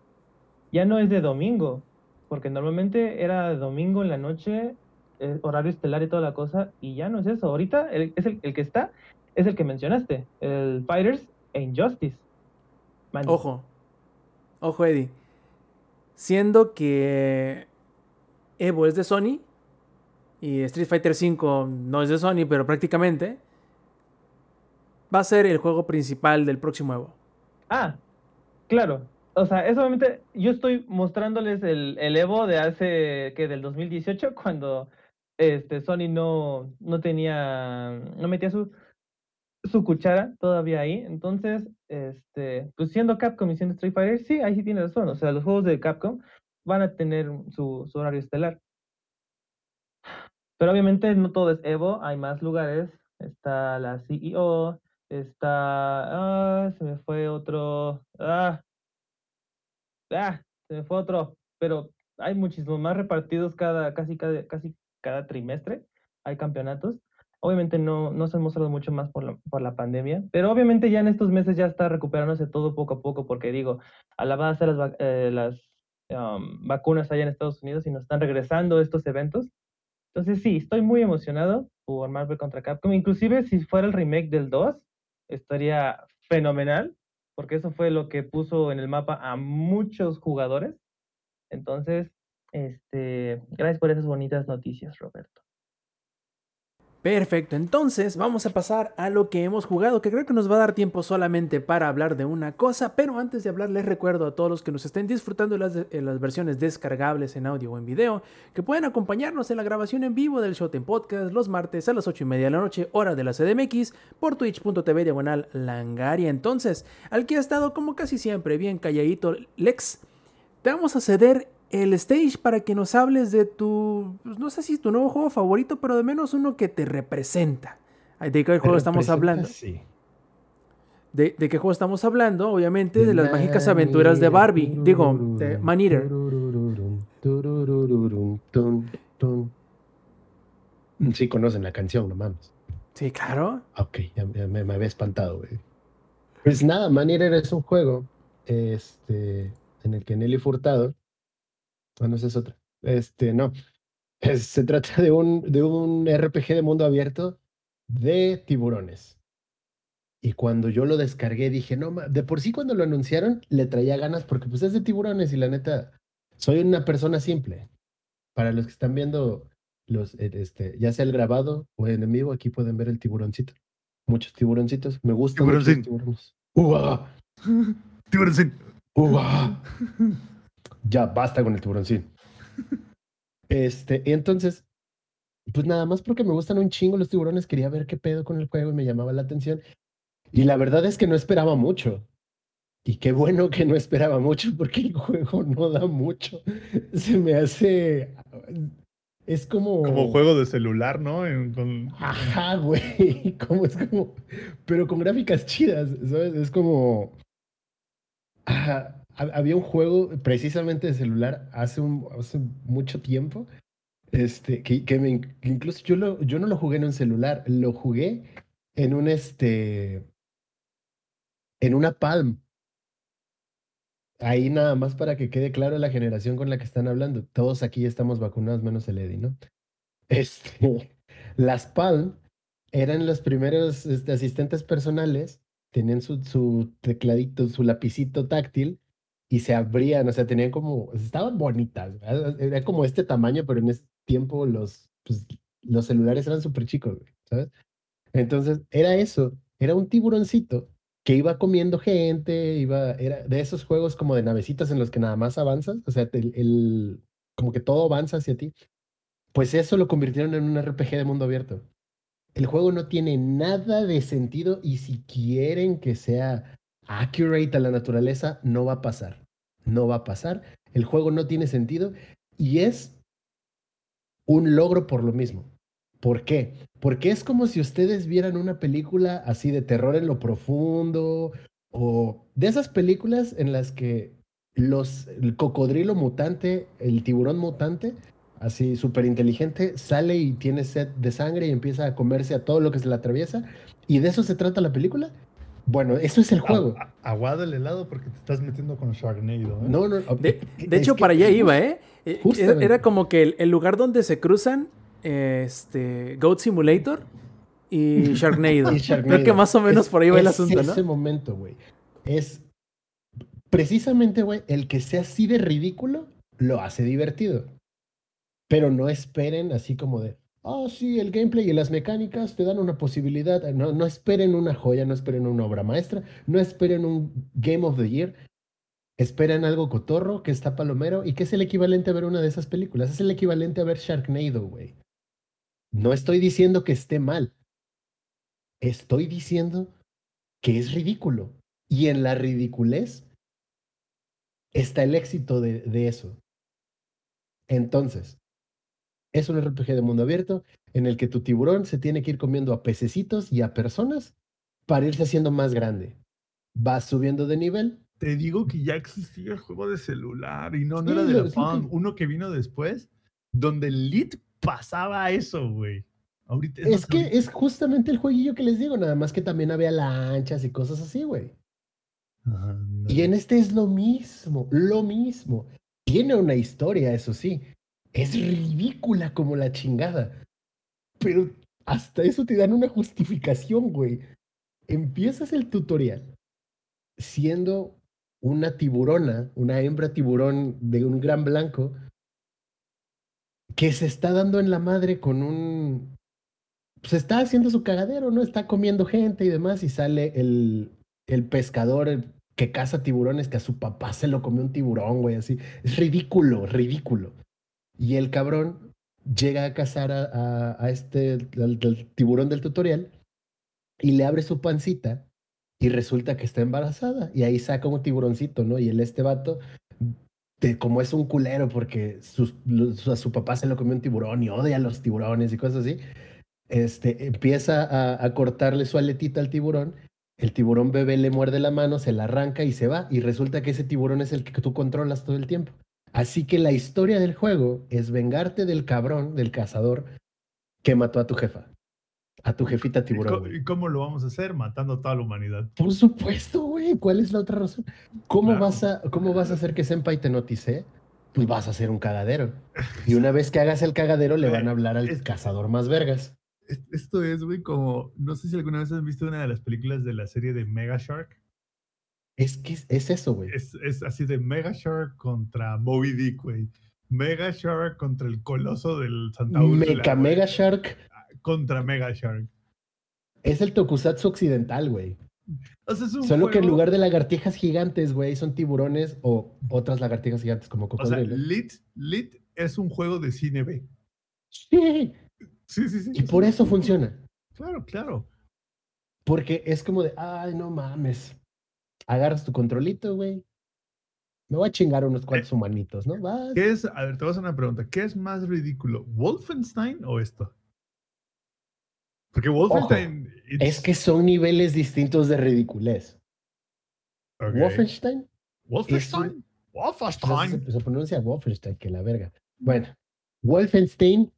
ya no es de domingo, porque normalmente era domingo en la noche, eh, horario estelar y toda la cosa, y ya no es eso. Ahorita el, es el, que está, es el que mencionaste, el Fighters e Injustice. Ojo. Ojo, Eddie. Siendo que Evo es de Sony y Street Fighter V no es de Sony, pero prácticamente va a ser el juego principal del próximo Evo. Ah, claro. O sea, es obviamente, yo estoy mostrándoles el, el Evo de hace, que del 2018, cuando este, Sony no, no tenía, no metía su, su cuchara todavía ahí. Entonces, este, pues siendo Capcom y siendo Street Fighter, sí, ahí sí tiene razón. O sea, los juegos de Capcom van a tener su, su horario estelar. Pero obviamente no todo es Evo, hay más lugares. Está la CEO, está, ah, se me fue otro, ah, ah, se me fue otro, pero hay muchísimos más repartidos cada, casi cada, casi cada trimestre, hay campeonatos. Obviamente no, no se han mostrado mucho más por la, por la pandemia, pero obviamente ya en estos meses ya está recuperándose todo poco a poco, porque digo, a la base las, eh, las um, vacunas allá en Estados Unidos y nos están regresando estos eventos. Entonces sí, estoy muy emocionado por Marvel contra Capcom. Inclusive si fuera el remake del 2, estaría fenomenal, porque eso fue lo que puso en el mapa a muchos jugadores. Entonces, este, gracias por esas bonitas noticias, Roberto. Perfecto, entonces vamos a pasar a lo que hemos jugado, que creo que nos va a dar tiempo solamente para hablar de una cosa, pero antes de hablar les recuerdo a todos los que nos estén disfrutando las, de las versiones descargables en audio o en video, que pueden acompañarnos en la grabación en vivo del Showtime Podcast los martes a las 8 y media de la noche, hora de la CDMX, por twitch.tv diagonal langaria. Entonces, al que ha estado como casi siempre bien calladito, Lex, te vamos a ceder el stage para que nos hables de tu, pues, no sé si tu nuevo juego favorito, pero de menos uno que te representa. ¿De qué juego estamos hablando? Sí. ¿De, de qué juego estamos hablando? Obviamente de las mágicas aventuras de Barbie. Digo, de Man Eater. Sí, conocen la canción, no mames. Sí, claro. Ok, ya, ya me, me había espantado, güey. Pues nada, Man Eater es un juego este, en el que Nelly Furtado. Bueno, esa es otra. Este, no. Es- se trata de un, de un RPG de mundo abierto de tiburones. Y cuando yo lo descargué dije, no, de por sí cuando lo anunciaron le traía ganas porque pues es de tiburones y la neta, soy una persona simple. Para los que están viendo los, eh, este, ya sea el grabado o en vivo, aquí pueden ver el tiburoncito. Muchos tiburoncitos. Me gustan los tiburones. ¡Uah! Tiburoncín. ¡Uah! Ya, basta con el tiburoncín. Este, y entonces, pues nada más porque me gustan un chingo los tiburones, quería ver qué pedo con el juego y me llamaba la atención. Y la verdad es que no esperaba mucho. Y qué bueno que no esperaba mucho porque el juego no da mucho. Se me hace... Es como... Como juego de celular, ¿no? En- con- Ajá, güey. Como es como. Pero con gráficas chidas, ¿sabes? Es como. Ajá, había un juego precisamente de celular hace, hace mucho tiempo. Este, que, que me incluso yo, lo, yo no lo jugué en un celular, lo jugué en un este. En una Palm. Ahí nada más para que quede claro la generación con la que están hablando. Todos aquí estamos vacunados, menos el Eddie, ¿no? Este, las Palm eran los primeros este, asistentes personales, tenían su, su tecladito, su lapicito táctil y se abrían, o sea, tenían como, estaban bonitas, era como este tamaño, pero en ese tiempo los, pues, los celulares eran súper chicos, ¿sabes? Entonces, era eso, era un tiburoncito que iba comiendo gente, iba, era de esos juegos como de navecitas en los que nada más avanzas, o sea, el, el- como que todo avanza hacia ti. Pues eso lo convirtieron en un RPG de mundo abierto. El juego no tiene nada de sentido y si quieren que sea accurate a la naturaleza, no va a pasar. No va a pasar. El juego no tiene sentido y es un logro por lo mismo. ¿Por qué? Porque es como si ustedes vieran una película así de terror en lo profundo o de esas películas en las que los, el cocodrilo mutante, el tiburón mutante, así súper inteligente, sale y tiene sed de sangre y empieza a comerse a todo lo que se le atraviesa. ¿Y de eso se trata la película? Bueno, eso es el juego. Aguado el helado porque te estás metiendo con Sharknado. ¿eh? No, no, De, hecho, para allá iba, ¿eh? Eh, Justamente. Era como que el, el lugar donde se cruzan este, Goat Simulator y Sharknado. Y Sharknado. Creo que más o menos Es- por ahí va el asunto, ¿no? ese momento, güey. Es precisamente, güey, el que sea así de ridículo lo hace divertido. Pero no esperen así como de, oh, sí, el gameplay y las mecánicas te dan una posibilidad. No, no esperen una joya, no esperen una obra maestra, no esperen un Game of the Year. Esperen algo cotorro que está palomero y que es el equivalente a ver una de esas películas. Es el equivalente a ver Sharknado, güey. No estoy diciendo que esté mal. Estoy diciendo que es ridículo. Y en la ridiculez está el éxito de, de eso. Entonces, es un RPG de mundo abierto en el que tu tiburón se tiene que ir comiendo a pececitos y a personas para irse haciendo más grande. Vas subiendo de nivel. Te digo que ya existía el juego de celular y no, no Sí, era de la que- uno que vino después, donde el Lit pasaba eso, güey. Ahorita Es que ahorita- es justamente el jueguillo que les digo, nada más que también había lanchas y cosas así, güey. No. Y en este es lo mismo, lo mismo. Tiene una historia, eso sí. Es ridícula como la chingada. Pero hasta eso te dan una justificación, güey. Empiezas el tutorial siendo una tiburona, una hembra tiburón de un gran blanco, que se está dando en la madre con un... Se está haciendo su cagadero, ¿no? Está comiendo gente y demás y sale el, el pescador que caza tiburones, que a su papá se lo comió un tiburón, güey, así. Es ridículo, ridículo. Y el cabrón llega a cazar a, este, al- tiburón del tutorial y le abre su pancita y resulta que está embarazada. Y ahí saca un tiburoncito, ¿no? Y el este vato, como es un culero porque a su papá se lo comió un tiburón y odia a los tiburones y cosas así, este, empieza a, a cortarle su aletita al tiburón. El tiburón bebé le muerde la mano, se la arranca y se va. Y resulta que ese tiburón es el que tú controlas todo el tiempo. Así que la historia del juego es vengarte del cabrón, del cazador, que mató a tu jefa. A tu jefita ¿Y tiburón. ¿Y cómo lo vamos a hacer? Matando a toda la humanidad. Por supuesto, güey. ¿Cuál es la otra razón? ¿Cómo, Claro. vas a, ¿Cómo vas a hacer que Senpai te notice? Pues vas a hacer un cagadero. Y una vez que hagas el cagadero, le van a hablar al Es- cazador más vergas. Es- Esto es, güey, como. No sé si alguna vez has visto una de las películas de la serie de Mega Shark. Es que es, es eso, güey. Es, es así de Mega Shark contra Moby Dick, güey. Mega Shark contra el coloso del Santa Úrsula. Mecha. Mega Shark Contra Mega Shark. es el tokusatsu occidental, güey. O sea, Solo que en lugar de lagartijas gigantes, güey, son tiburones o otras lagartijas gigantes como O sea, cocodrilos. Lit, Lit es un juego de cine B. Sí, Sí, sí, sí. y por eso funciona. Claro, claro. Porque es como de, ay, no mames. Agarras tu controlito, güey. Me voy a chingar unos cuantos humanitos, ¿no? Vas. ¿Qué es? A ver, te voy a hacer una pregunta. ¿Qué es más ridículo? ¿Wolfenstein o esto? Porque Wolfenstein. Es que son niveles distintos de ridiculez. Wolfenstein. Wolfenstein. Wolfenstein. se pronuncia Wolfenstein, que la verga. Bueno, Wolfenstein.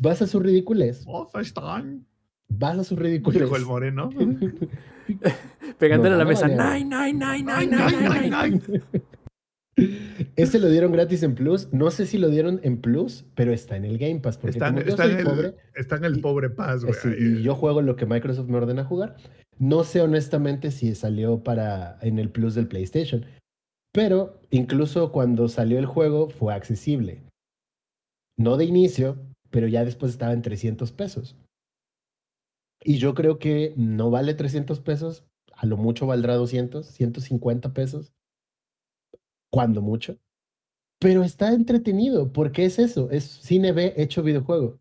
Vas a su ridiculez. Wolfenstein. Vas a su ridiculez. Dijo el moreno. Pegándole a la No, mesa. no, no. Nine, nine, nine, Nine, nine, nine, nine. Ese lo dieron gratis en Plus. No sé si lo dieron en Plus, pero está en el Game Pass. Porque Está, en- yo el, pobre, está en el y- pobre güey. eh, sí, y yo juego lo que Microsoft me ordena jugar. No sé honestamente si salió para en el Plus del PlayStation. Pero incluso cuando salió el juego fue accesible. No de inicio, pero ya después estaba en 300 pesos. Y yo creo que no vale 300 pesos. A lo mucho valdrá 200, 150 pesos. Cuando mucho. Pero está entretenido, porque es eso, es cine B hecho videojuego.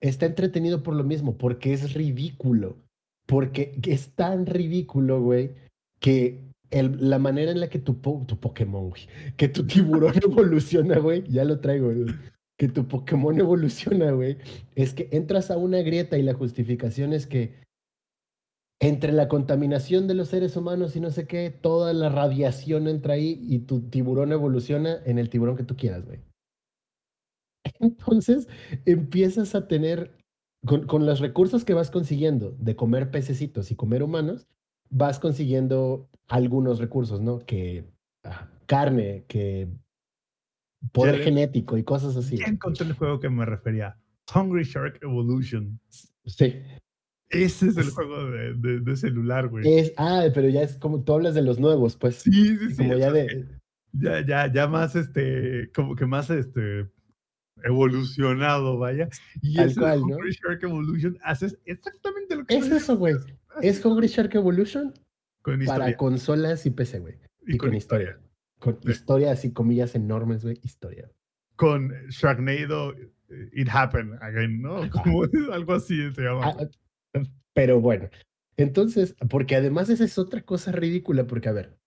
Está entretenido por lo mismo, porque es ridículo. Porque es tan ridículo, güey, que el- la manera en la que tu, po- tu Pokémon, güey, que tu tiburón evoluciona, güey, ya lo traigo, güey, que tu Pokémon evoluciona, güey, es que entras a una grieta y la justificación es que entre la contaminación de los seres humanos y no sé qué, toda la radiación entra ahí y tu tiburón evoluciona en el tiburón que tú quieras, güey. Entonces empiezas a tener, con, los recursos que vas consiguiendo de comer pececitos y comer humanos, vas consiguiendo algunos recursos, ¿no? Que ah, carne, que poder Ya- genético y cosas así. Ya encontré el juego que me refería. Hungry Shark Evolution. Sí. Ese es el juego de, de- de celular, güey. Es, ah, pero ya es como tú hablas de los nuevos, pues. Sí, sí, sí. como ya de. ya, ya, ya más, este, como que más, este, evolucionado, vaya. Y Tal ese cual, ¿no? Hungry Shark Evolution haces exactamente lo que Es eso, güey. Es Hungry Shark Evolution con para consolas y PC, güey. Y, con, historia. Con Sí. historia, así comillas enormes, güey. Historia. Con Sharknado, eh, It Happened Again, ¿no? Como algo así se llama. Ah, ah, pero bueno. Entonces, porque además esa es otra cosa ridícula, porque a ver,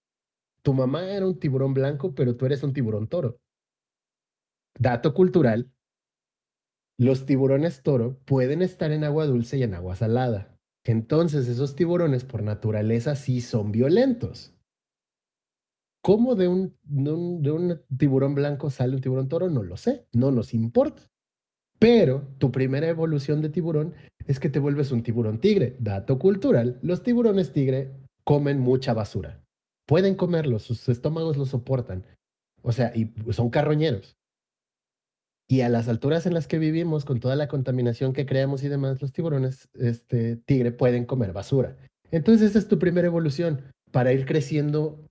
tu mamá era un tiburón blanco, pero tú eres un tiburón toro. Dato cultural. Los tiburones toro pueden estar en agua dulce y en agua salada. Entonces, esos tiburones por naturaleza sí son violentos. ¿Cómo de un, tiburón blanco sale un tiburón toro? No lo sé, no nos importa. Pero tu primera evolución de tiburón es que te vuelves un tiburón tigre. Dato cultural, los tiburones tigre comen mucha basura. Pueden comerlo, sus estómagos lo soportan. O sea, y son carroñeros. Y a las alturas en las que vivimos, con toda la contaminación que creamos y demás, los tiburones este, tigre pueden comer basura. Entonces, esa es tu primera evolución para ir creciendo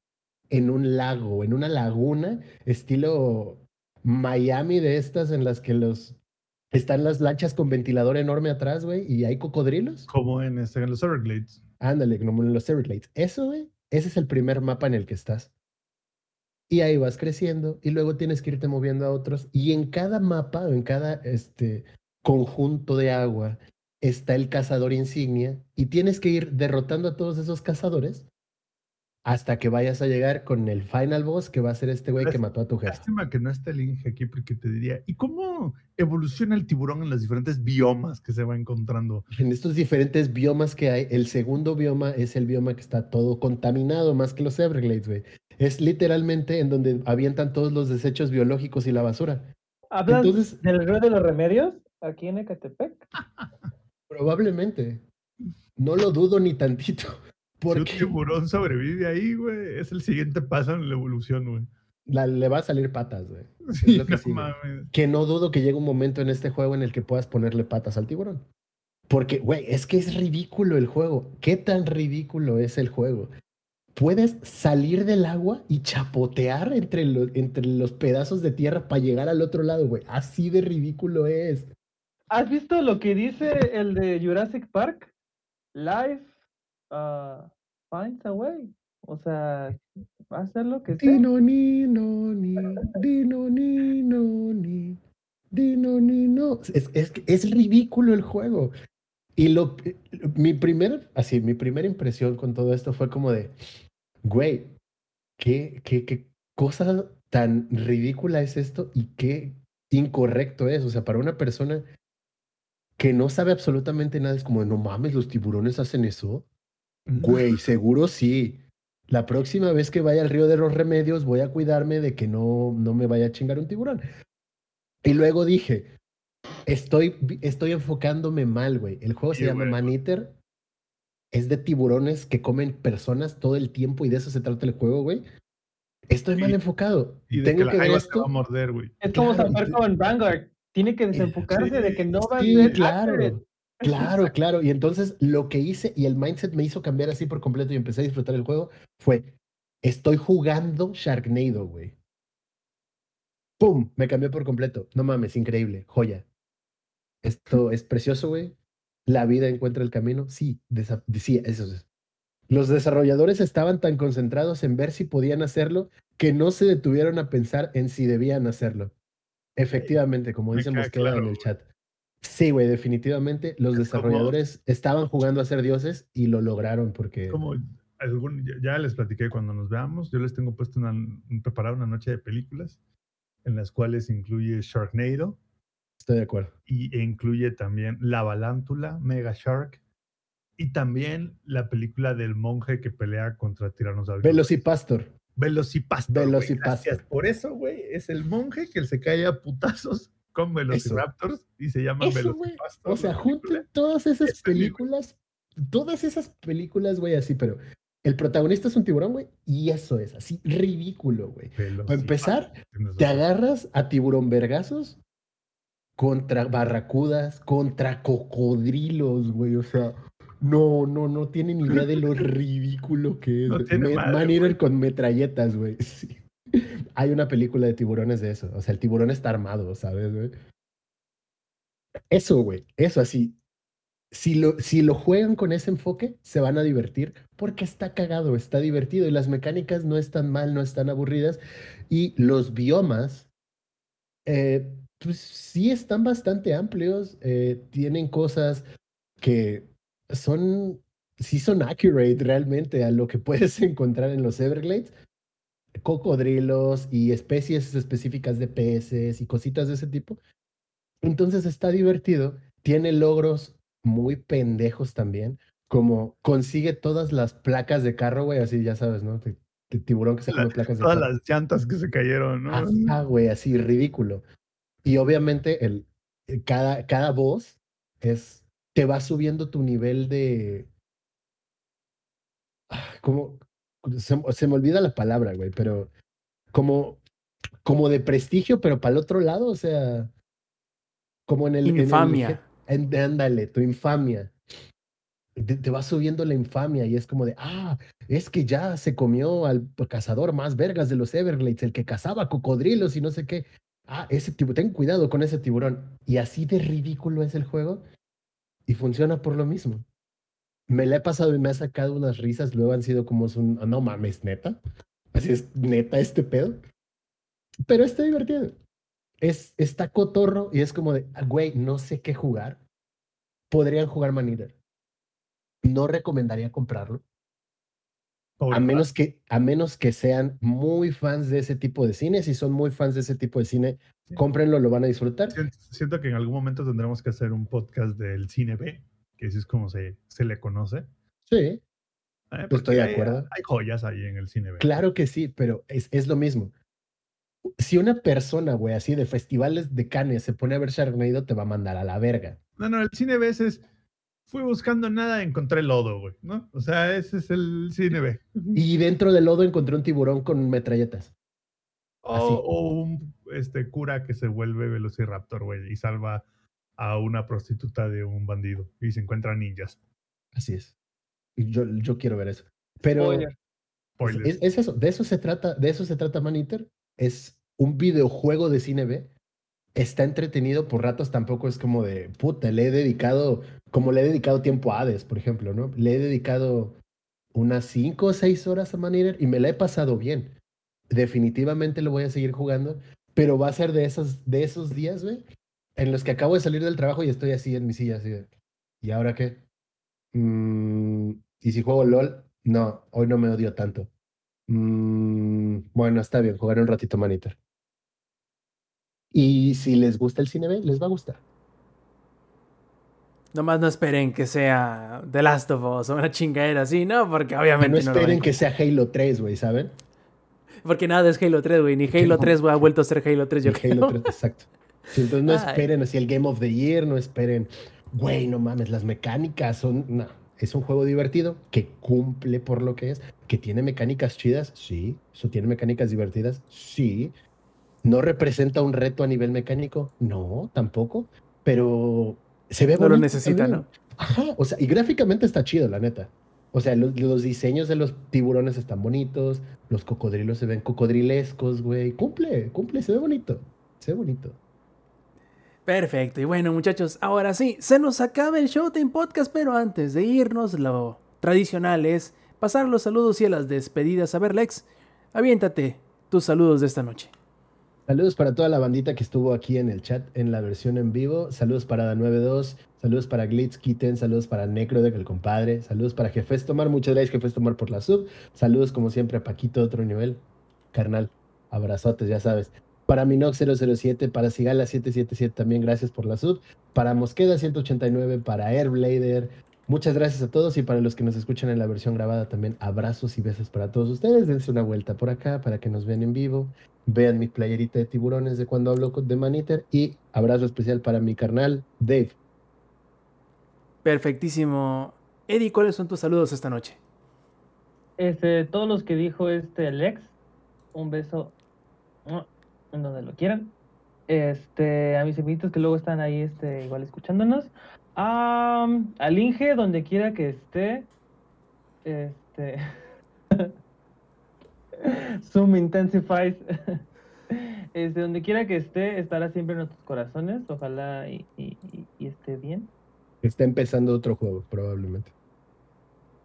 en un lago, en una laguna, estilo Miami de estas en las que los están las lanchas con ventilador enorme atrás, güey, y hay cocodrilos. Como en, este, en los Everglades. Ándale, como en los Everglades. Eso, güey, ese es el primer mapa en el que estás. Y ahí vas creciendo y luego tienes que irte moviendo a otros. Y en cada mapa o en cada este, conjunto de agua está el cazador insignia y tienes que ir derrotando a todos esos cazadores hasta que vayas a llegar con el final boss que va a ser este güey que mató a tu jefe. Lástima que no está el Inge aquí porque te diría, ¿y cómo evoluciona el tiburón en los diferentes biomas que se va encontrando? En estos diferentes biomas que hay, el segundo bioma es el bioma que está todo contaminado, más que los Everglades, güey. Es literalmente en donde avientan todos los desechos biológicos y la basura. ¿Hablas Entonces- del río de los remedios aquí en Ecatepec? Probablemente. No lo dudo ni tantito. Si un Porque tiburón sobrevive ahí, güey, es el siguiente paso en la evolución, güey. la- le va a salir patas, güey. Sí, que no. Que no dudo que llegue un momento en este juego en el que puedas ponerle patas al tiburón. Porque, güey, es que es ridículo el juego. ¿Qué tan ridículo es el juego? Puedes salir del agua y chapotear entre, los entre los pedazos de tierra para llegar al otro lado, güey. Así de ridículo es. ¿Has visto lo que dice el de Jurassic Park? Life ah, finds a way. O sea, va a hacer lo que sea. Dino ni no ni, dino ni no ni, dino ni no. Es, es, es ridículo el juego. Y lo, mi primer, así, mi primera impresión con todo esto fue como de, güey, qué, qué, qué cosa tan ridícula es esto y qué incorrecto es. O sea, para una persona que no sabe absolutamente nada, es como, no mames, los tiburones hacen eso. Güey, seguro sí. La próxima vez que vaya al río de los remedios, voy a cuidarme de que no, no me vaya a chingar un tiburón. Y luego dije, estoy, estoy enfocándome mal, güey. El juego se llama güey. Man Eater. Es de tiburones que comen personas todo el tiempo y de eso se trata el juego, güey. Estoy mal enfocado. Y de Tengo que la que ver te va esto. a morder, güey. Es como Claro, y- con Vanguard. Tiene que desenfocarse de que no va a Sí, ser claro. accurate. Claro, claro. Y entonces lo que hice y el mindset me hizo cambiar así por completo y empecé a disfrutar el juego fue, estoy jugando Sharknado, güey. ¡Pum! Me cambió por completo. No mames, increíble. Joya. Esto es precioso, güey. La vida encuentra el camino. Sí, sí, eso es. Los desarrolladores estaban tan concentrados en ver si podían hacerlo que no se detuvieron a pensar en si debían hacerlo. Efectivamente, como me dice queda Mosqueda claro, en el chat. Sí, güey, definitivamente los Es como- desarrolladores estaban jugando a ser dioses y lo lograron porque... Como algún, ya- les platiqué cuando nos veamos, yo les tengo puesto una, preparada una noche de películas en las cuales incluye Sharknado Estoy de acuerdo. y, e incluye también La Balántula, Mega Shark y también la película del monje que pelea contra tiranosaurios. Velocipastor. Velocipastor. Velocipastor. gracias. Por eso, güey, es el monje que se cae a putazos con Velociraptors y se llama Eso, güey. Velocipastor. O sea, junten todas esas Esa película. películas, todas esas películas, güey, así, pero el protagonista es un tiburón, güey, y eso es así, ridículo, güey. Para empezar, te agarras a tiburón vergazos contra barracudas, contra cocodrilos, güey, o sea, no, no, no tienen idea de lo ridículo que es. No tiene Me- madre, Man Eater güey. con metralletas, güey. sí. Hay una película de tiburones de eso, o sea, el tiburón está armado, ¿sabes, güey? Eso, güey, eso así. Si lo, si lo juegan con ese enfoque, se van a divertir porque está cagado, está divertido y las mecánicas no están mal, no están aburridas y los biomas, eh, pues sí están bastante amplios, eh, tienen cosas que son, sí son accurate realmente a lo que puedes encontrar en los Everglades, cocodrilos y especies específicas de peces y cositas de ese tipo. Entonces está divertido, tiene logros muy pendejos también, como consigue todas las placas de carro, güey, así ya sabes, ¿no? De, de tiburón que se come placas de Todas carro. las llantas que se cayeron, ¿no? Ajá, güey, así ridículo. Y obviamente el, el- cada, cada voz es, te va subiendo tu nivel de... Ah, Como, se, se me olvida la palabra, güey, pero como, como de prestigio, pero para el otro lado, o sea, como en el... en el Infamia. en- ándale, tu infamia. Te, te va subiendo la infamia y es como de, ah, es que ya se comió al cazador más vergas de los Everglades, el que cazaba cocodrilos y no sé qué. Ah, ese tiburón, ten cuidado con ese tiburón. Y así de ridículo es el juego y funciona por lo mismo. Me la he pasado y me ha sacado unas risas, luego han sido como un, no mames, neta. Así es, neta este pedo. Pero está divertido. Es, está cotorro y es como de, "Ah, güey, no sé qué jugar. Podrían jugar Man Eater. No recomendaría comprarlo. Pobre A menos, que, a menos que sean muy fans de ese tipo de cine. Si son muy fans de ese tipo de cine, Sí. cómprenlo, lo van a disfrutar. Siento, siento que en algún momento tendremos que hacer un podcast del cine B, que así es como se, se le conoce. Sí, ¿eh? Estoy de hay- acuerdo. Hay joyas ahí en el cine B. claro que sí, pero es, es lo mismo. Si una persona, güey, así de festivales de Cannes se pone a ver Sharknado, te va a mandar a la verga. No, no, el cine B es fui buscando nada, encontré lodo, güey, ¿no? O sea, ese es el cine B. Y dentro del lodo encontré un tiburón con metralletas. O, o un este, cura que se vuelve velociraptor, güey, y salva a una prostituta de un bandido y se encuentran ninjas. Así es. Yo, yo quiero ver eso. Pero es, es eso, de eso se trata, de eso se trata Man Eater. Es un videojuego de cine B. Está entretenido por ratos, tampoco es como de puta, le he dedicado, como le he dedicado tiempo a Hades, por ejemplo, ¿no? Le he dedicado unas 5 o 6 horas a Man Eater y me la he pasado bien. Definitivamente lo voy a seguir jugando, pero va a ser de esos, de esos días, güey, en los que acabo de salir del trabajo y estoy así en mi silla, así de, ¿y ahora qué? Mm, ¿y si juego LOL? No, hoy no me odio tanto. Mm, bueno, está bien, jugaré un ratito Man Eater. Y si les gusta el cine B, les va a gustar. Nomás no esperen que sea The Last of Us o una chingadera así, ¿no? Porque No obviamente no, a esperen que sea Halo 3, güey, ¿saben? Porque nada es Halo 3, güey. Ni Halo no. 3 güey, ha vuelto a ser Halo 3, yo creo. Halo 3, exacto. Entonces no Ay. esperen así el Game of the Year, no esperen, güey, no mames, las mecánicas son, no, es un juego divertido que cumple por lo que es, que tiene mecánicas chidas, sí, eso tiene mecánicas divertidas, sí. No representa un reto a nivel mecánico, no, tampoco, pero se ve No lo necesita, también. ¿no? Ajá, o sea, y gráficamente está chido, la neta. O sea, los, los diseños de los tiburones están bonitos, los cocodrilos se ven cocodrilescos, güey. Cumple, cumple, se ve bonito, se ve bonito. Perfecto. Y bueno, muchachos, ahora sí, se nos acaba el Showtime Podcast, pero antes de irnos, lo tradicional es pasar los saludos y a las despedidas. A ver, Lex, aviéntate tus saludos de esta noche. Saludos para toda la bandita que estuvo aquí en el chat en la versión en vivo. Saludos para Da92, saludos para Glitz Kitten, saludos para Necrodeck, el compadre. Saludos para Jefes Tomar, muchas gracias Jefes Tomar por la sub. Saludos como siempre a Paquito, otro nivel. Carnal, abrazotes, ya sabes. Para Minox 007, para Sigala 777 también gracias por la sub. Para Mosqueda 189, para Airblader. Muchas gracias a todos y para los que nos escuchan en la versión grabada también abrazos y besos para todos ustedes. Dense una vuelta por acá para que nos vean en vivo. Vean mi playerita de tiburones de cuando hablo con- de Maniter y abrazo especial para mi carnal Dave. Perfectísimo. Eddie, ¿cuáles son tus saludos esta noche? Este, todos los que dijo este Lex, un beso. Donde lo quieran. Este, a mis amiguitos que luego están ahí, este, igual escuchándonos. Am, al Inge, donde quiera que esté. Este. Zoom intensifies. Este, donde quiera que esté, estará siempre en nuestros corazones. Ojalá y esté bien. Está empezando otro juego, probablemente.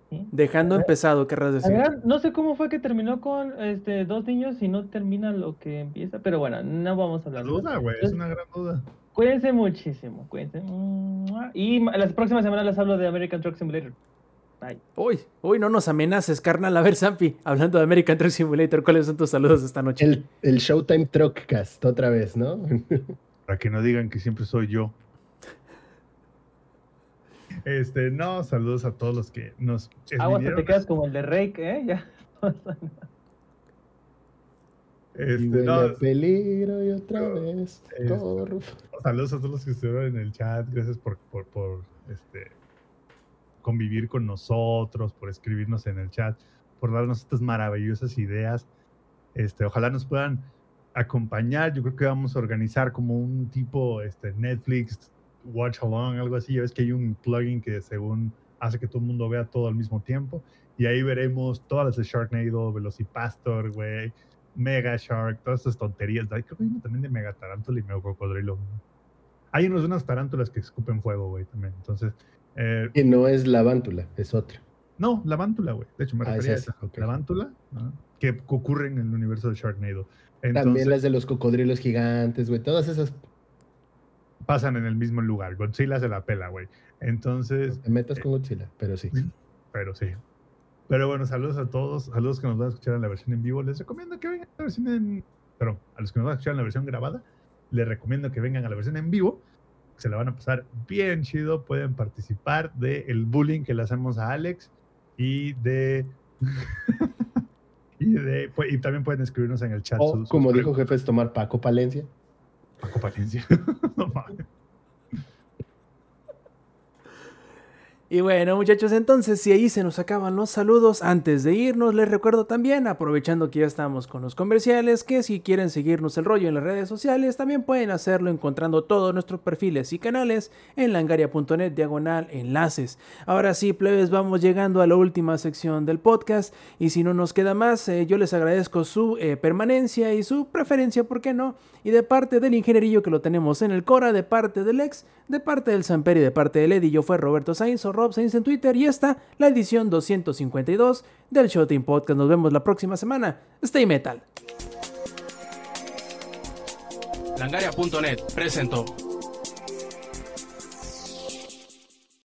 ¿Sí? Dejando ver. empezado, querrás La decir. verdad, no sé cómo fue que terminó con este dos niños y no termina lo que empieza, pero bueno, no vamos a La hablar de eso. duda, güey, es una gran duda. Cuídense muchísimo, cuídense. Y las próximas semanas les hablo de American Truck Simulator. Bye. Uy, uy, no nos amenaces, carnal. A ver, Zampi, hablando de American Truck Simulator, ¿cuáles son tus saludos esta noche? El, el Showtime Truckcast, otra vez, ¿no? Para que no digan que siempre soy yo. Este, no, saludos a todos los que nos Agua, vinieron te quedas como el de Rake, ¿eh? Ya. Este, no, peligro y otra vez. este, saludos a todos los que estuvieron en el chat. Gracias por, por, por, este, convivir con nosotros, por escribirnos en el chat, por darnos estas maravillosas ideas. Este, ojalá nos puedan acompañar. Yo creo que vamos a organizar como un tipo este, Netflix Watch Along, algo así. Ya ves que hay un plugin que según hace que todo el mundo vea todo al mismo tiempo. Y ahí veremos todas las de Sharknado, Velocipastor, güey, Mega Shark, todas esas tonterías. Ay, creo que hay uno también de Mega Tarántula y Mega Cocodrilo. Hay unos, unas tarántulas que escupen fuego, güey, también. Entonces, eh, Que no es la vántula, es otra. no, la vántula, güey. De hecho, me Ah, es refería a esa, esa. ok. La vántula, ¿no? que ocurre en el universo de Sharknado. Entonces, También las de los cocodrilos gigantes, güey. Todas esas. Pasan en el mismo lugar. Godzilla se la pela, güey. Entonces, Te metas con Godzilla, pero sí. pero sí. Pero bueno, saludos a todos. Saludos que nos van a escuchar en la versión en vivo. Les recomiendo que vengan a la versión en. Perdón, a los que nos van a escuchar en la versión grabada, les recomiendo que vengan a la versión en vivo. Se la van a pasar bien chido. Pueden participar del bullying que le hacemos a Alex y de. y, de pu- y también pueden escribirnos en el chat. O, sus- sus como dijo preguntas. Jefes Tomar Paco Palencia. Paco Palencia. no Y bueno, muchachos, entonces si ahí se nos acaban los saludos, antes de irnos, les recuerdo también, aprovechando que ya estamos con los comerciales, que si quieren seguirnos el rollo en las redes sociales, también pueden hacerlo encontrando todos nuestros perfiles y canales en langaria.net diagonal enlaces. Ahora sí, plebes, vamos llegando a la última sección del podcast y si no nos queda más, eh, yo les agradezco su eh, permanencia y su preferencia, ¿por qué no? Y de parte del ingenierillo que lo tenemos en el Cora, de parte del ex, de parte del Samper y de parte del Eddie, yo fue Roberto Sainz o Rob Sainz en Twitter y esta, la edición 252 del Showtime Podcast. Nos vemos la próxima semana. Stay Metal. Langaria.net presentó.